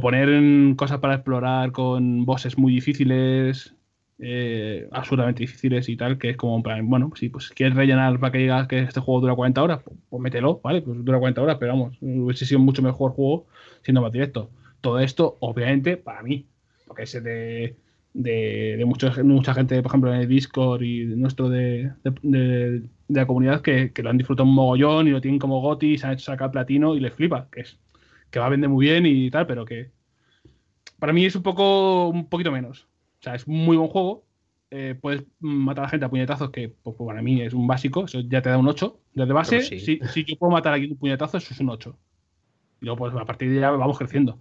poner cosas para explorar con bosses muy difíciles, eh, absurdamente difíciles y tal, que es como, bueno, si pues quieres rellenar para que digas que este juego dura 40 horas, pues, pues mételo, ¿vale? Pues dura 40 horas, pero vamos, hubiese sido mucho mejor juego siendo más directo. Todo esto, obviamente, para mí, porque ese de, de, de mucho- mucha gente, por ejemplo, en el Discord y de nuestro de, de- de- la comunidad que, que lo han disfrutado un mogollón y lo tienen como goti, se han hecho sacar platino y les flipa, que es que va a vender muy bien y tal, pero que para mí es un poco un poquito menos. O sea, es un muy buen juego. eh, puedes matar a la gente a puñetazos, que pues, para mí es un básico, eso ya te da un 8. Desde base, sí. si, si yo puedo matar aquí un puñetazo, eso es un 8. Y luego, pues a partir de ahí vamos creciendo.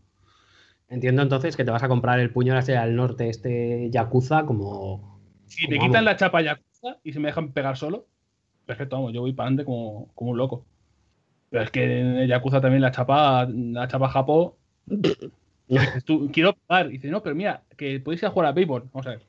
Entiendo entonces que te vas a comprar el puño de la estrella del norte, este Yakuza, como. Si me Vamos. quitan la chapa Yakuza y se me dejan pegar solo, perfecto, vamos, yo voy para adelante como, como un loco. Pero es que en el Yakuza también la chapa, la chapa Japó. <coughs> dices tú, quiero pegar. Y dice, no, pero mira, que podéis ir a jugar a béisbol. Vamos a ver.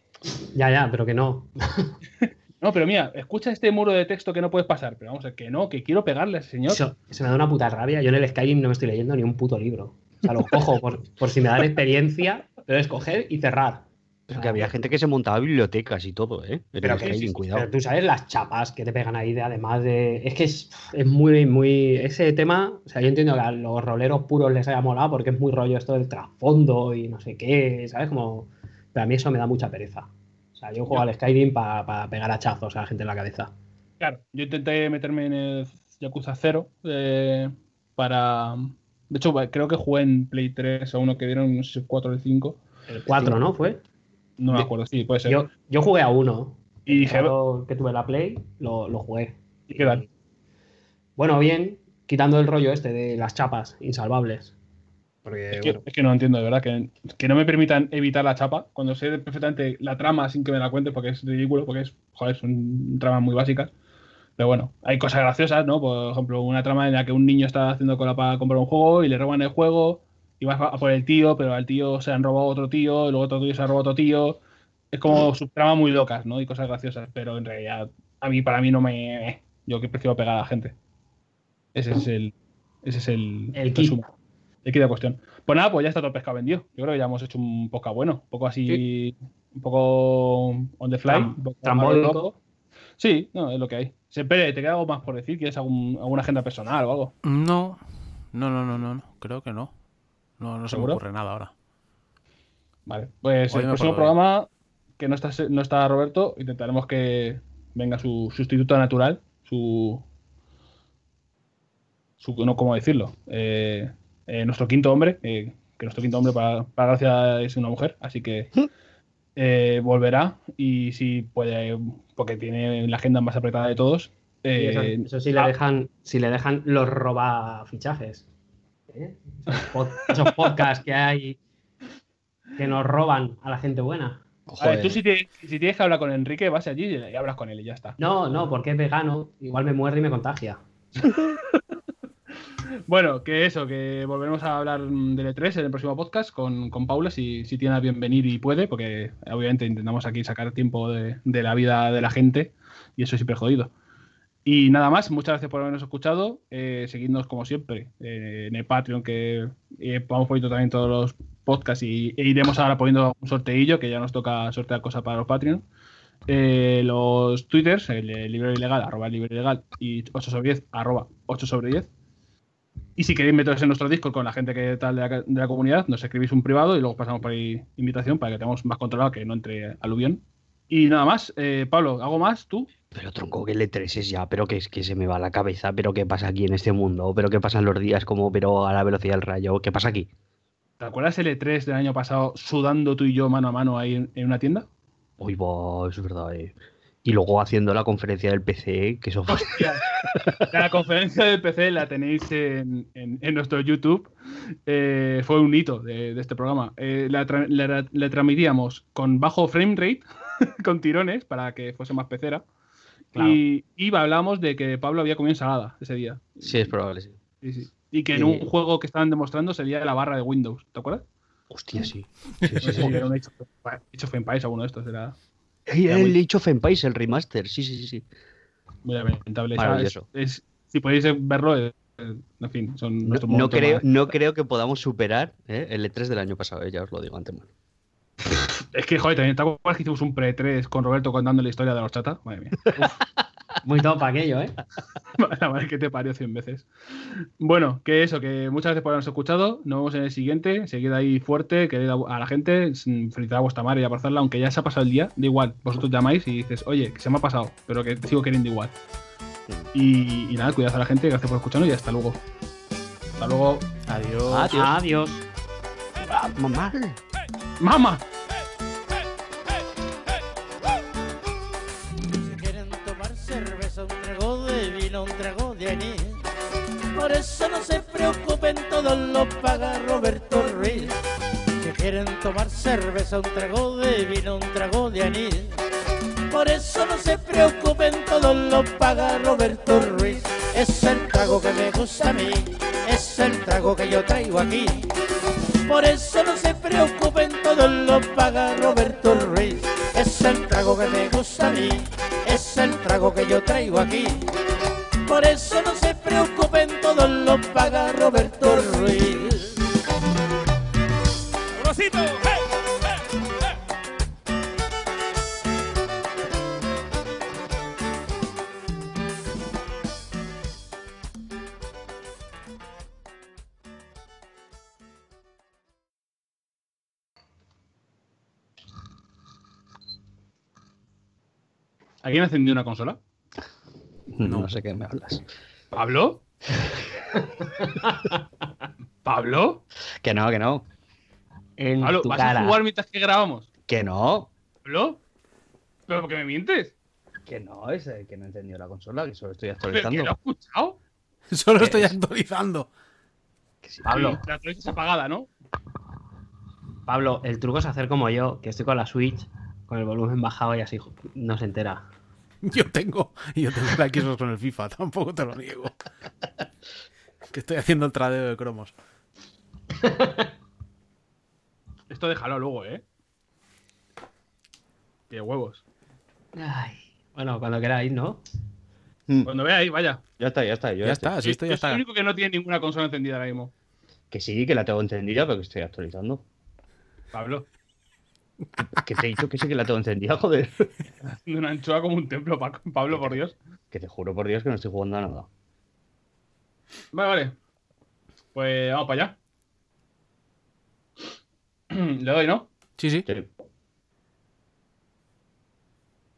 Ya, ya, pero que no. <laughs> No, pero mira, escucha este muro de texto que no puedes pasar. Pero vamos a ver, que no, que quiero pegarle a ese señor. Eso, se me da una puta rabia. Yo en el Skyrim no me estoy leyendo ni un puto libro. O sea, los cojo por, por si me dan experiencia, pero es coger y cerrar. Pero que había gente que se montaba bibliotecas y todo, ¿eh? Pero, que, sí, cuidado. pero tú sabes las chapas que te pegan ahí, de, además de. Es que es, es muy, muy. Ese tema, o sea, yo entiendo que a los roleros puros les haya molado porque es muy rollo esto del trasfondo y no sé qué, ¿sabes? Como. Pero a mí eso me da mucha pereza. O sea, yo juego al Skyrim para pegar hachazos a la gente en la cabeza. Claro, yo intenté meterme en el Yakuza 0 eh, para. De hecho, creo que jugué en Play 3 o uno que dieron, no sé si 4 o 5. El 4, ¿no? Fue. No me acuerdo, sí, puede ser. Yo, yo jugué a uno. y dije, que tuve la Play, lo, lo jugué. ¿y qué tal? Bueno, bien, quitando el rollo este de las chapas insalvables. Porque, Es que, bueno, es que no entiendo, de verdad, que, que no me permitan evitar la chapa cuando sé perfectamente la trama sin que me la cuente, porque es ridículo, porque es, joder, son tramas muy básicas. Pero bueno, hay cosas graciosas, ¿no? Por ejemplo, una trama en la que un niño está haciendo cola para comprar un juego y le roban el juego y vas a por el tío, pero al tío se han robado otro tío, y luego otro tío se ha robado otro tío. Es como subtramas muy locas, ¿no? Y cosas graciosas, pero en realidad, a mí, para mí no me. Yo que prefiero pegar a la gente. Ese es el. Ese es el. El kit. El kit de cuestión. Pues nada, pues ya está todo el pescado vendido. Yo creo que ya hemos hecho un podcast bueno. Un poco así. Un poco on the fly. Tram- un poco. Sí, no, es lo que hay. Se, Pere, ¿te queda algo más por decir? ¿Quieres algún, alguna agenda personal o algo? No, no, no, no, no, no, creo que no. No, no se me ocurre nada ahora. Vale, pues Hoy el próximo programa, que no está, no está Roberto, intentaremos que venga su sustituto natural, su. su no, ¿Cómo decirlo? Eh, eh, nuestro quinto hombre, eh, que nuestro quinto hombre, para, para gracia, es una mujer, así que eh, volverá y si puede, porque tiene la agenda más apretada de todos. y eh, eso, eso sí le ah, dejan, si le dejan los roba fichajes. ¿eh? Esos, pod- esos podcasts que hay que nos roban a la gente buena. ver, Joder. tú si, te- si tienes que hablar con Enrique, vas allí y hablas con él y ya está. No, no, porque es vegano, igual me muerde y me contagia. <laughs> Bueno, que eso, que volveremos a hablar del E3 en el próximo podcast con, con Paula, si, si tiene a bien venir y puede, porque obviamente intentamos aquí sacar tiempo de, de la vida de la gente y eso es siempre jodido. Y nada más, muchas gracias por habernos escuchado. Eh, seguidnos como siempre eh, en el Patreon, que eh, vamos poniendo también todos los podcasts y e iremos ahora poniendo un sorteillo, que ya nos toca sortear cosas para los Patreon. Eh, los twitters, el, libro ilegal, arroba el libro ilegal y 8 sobre 10, arroba 8 sobre 10. Y si queréis meteros en nuestro Discord con la gente que tal de la, de la comunidad, nos escribís un privado y luego pasamos por ahí invitación para que tengamos más controlado que no entre aluvión. Y nada más, eh, Pablo, ¿algo más tú? Pero tronco, que el E3 es ya, pero que es que se me va la cabeza, pero qué pasa aquí en este mundo, pero qué pasan los días como, pero a la velocidad del rayo, ¿qué pasa aquí? ¿Te acuerdas el E3 del año pasado sudando tú y yo mano a mano ahí en, en una tienda? Uy, va, eso es verdad, eh. Y luego haciendo la conferencia del PC, que eso fue. La conferencia del PC la tenéis en, en- en nuestro YouTube. Eh, fue un hito de, de este programa. Eh, la, tra- la- la transmitíamos con bajo frame rate, <laughs> con tirones, para que fuese más pecera. Claro. Y, y hablábamos de que Pablo había comido ensalada ese día. Sí, es probable, sí. Sí, sí. Y que en Y- un juego que estaban demostrando sería la barra de Windows. ¿Te acuerdas? Hostia, sí. <laughs> Sí, sí, sí. si era un Age of Empires- Age of Empires, alguno de estos. Era el Age of Empires, el remaster. Sí, sí, sí. sí. muy lamentable. Es- es- si podéis verlo, eh, en fin, son No, nuestros no creo, más- no creo que podamos superar eh, el E3 del año pasado, eh, ya os lo digo antemano. Es que, joder, también te acuerdas que hicimos un pre-3 con Roberto contando la historia de los chatas. Madre mía. <laughs> Muy top aquello, ¿eh? <laughs> La madre que te parió 100 veces. Bueno, que eso, que muchas gracias por habernos escuchado. Nos vemos en el siguiente. Seguid ahí fuerte, querid a la gente. Felicidad a vuestra madre y abrazarla, aunque ya se ha pasado el día. Da igual, vosotros llamáis y dices, oye, que se me ha pasado, pero que te sigo queriendo igual. Y, y nada, cuidad a la gente, gracias por escucharnos y hasta luego. Hasta luego. Adiós. Adiós. Adiós. Ah, mamá. ¡Mamá! Eso no se preocupen, todo lo paga Roberto Ruiz. Si quieren tomar cerveza, un trago de vino, un trago de anís. Por eso no se preocupen, todo lo paga Roberto Ruiz. Es el trago que me gusta a mí, es el trago que yo traigo aquí. Por eso no se preocupen, todo lo paga Roberto Ruiz. Es el trago que me gusta a mí, es el trago que yo traigo aquí. Por eso no se preocupen, todo lo paga Roberto Ruiz. ¡Rosito! ¿Alguien ha encendido una consola? No. sé qué me hablas. ¿Pablo? <laughs> ¿Pablo? Que no, que no. En ¿Pablo? tu ¿Vas cara. a jugar mientras que grabamos? Que no. ¿Pablo? ¿Pero por qué me mientes? Que no, es el que no encendió la consola, que solo estoy ¿Pero que actualizando. lo has escuchado? <laughs> Solo ¿Qué estoy es? actualizando. Sí. Pablo, La es apagada, ¿no? Pablo, el truco es hacer como yo, que estoy con la Switch, con el volumen bajado y así no se entera. <laughs> Yo tengo, yo tengo la Xbox con el FIFA, <laughs> tampoco te lo niego. Que estoy haciendo el tradeo de cromos. Esto déjalo luego, ¿eh? Qué huevos. Ay. Bueno, cuando queráis, ¿no? Mm, Cuando veáis, vaya. Ya está, ya está. Yo Ya está, así esto ya está. el único que no tiene ninguna consola encendida ahora mismo. Que sí, que la tengo encendida, pero que estoy actualizando. Pablo. Que te he dicho que sí que la tengo encendida, joder. <laughs> De una anchoa como un templo, Pa- Pablo, por Dios. Que te juro por Dios que no estoy jugando a nada. Vale, vale. Pues vamos para allá. <clears throat> Le doy, ¿no? Sí, sí. Sí.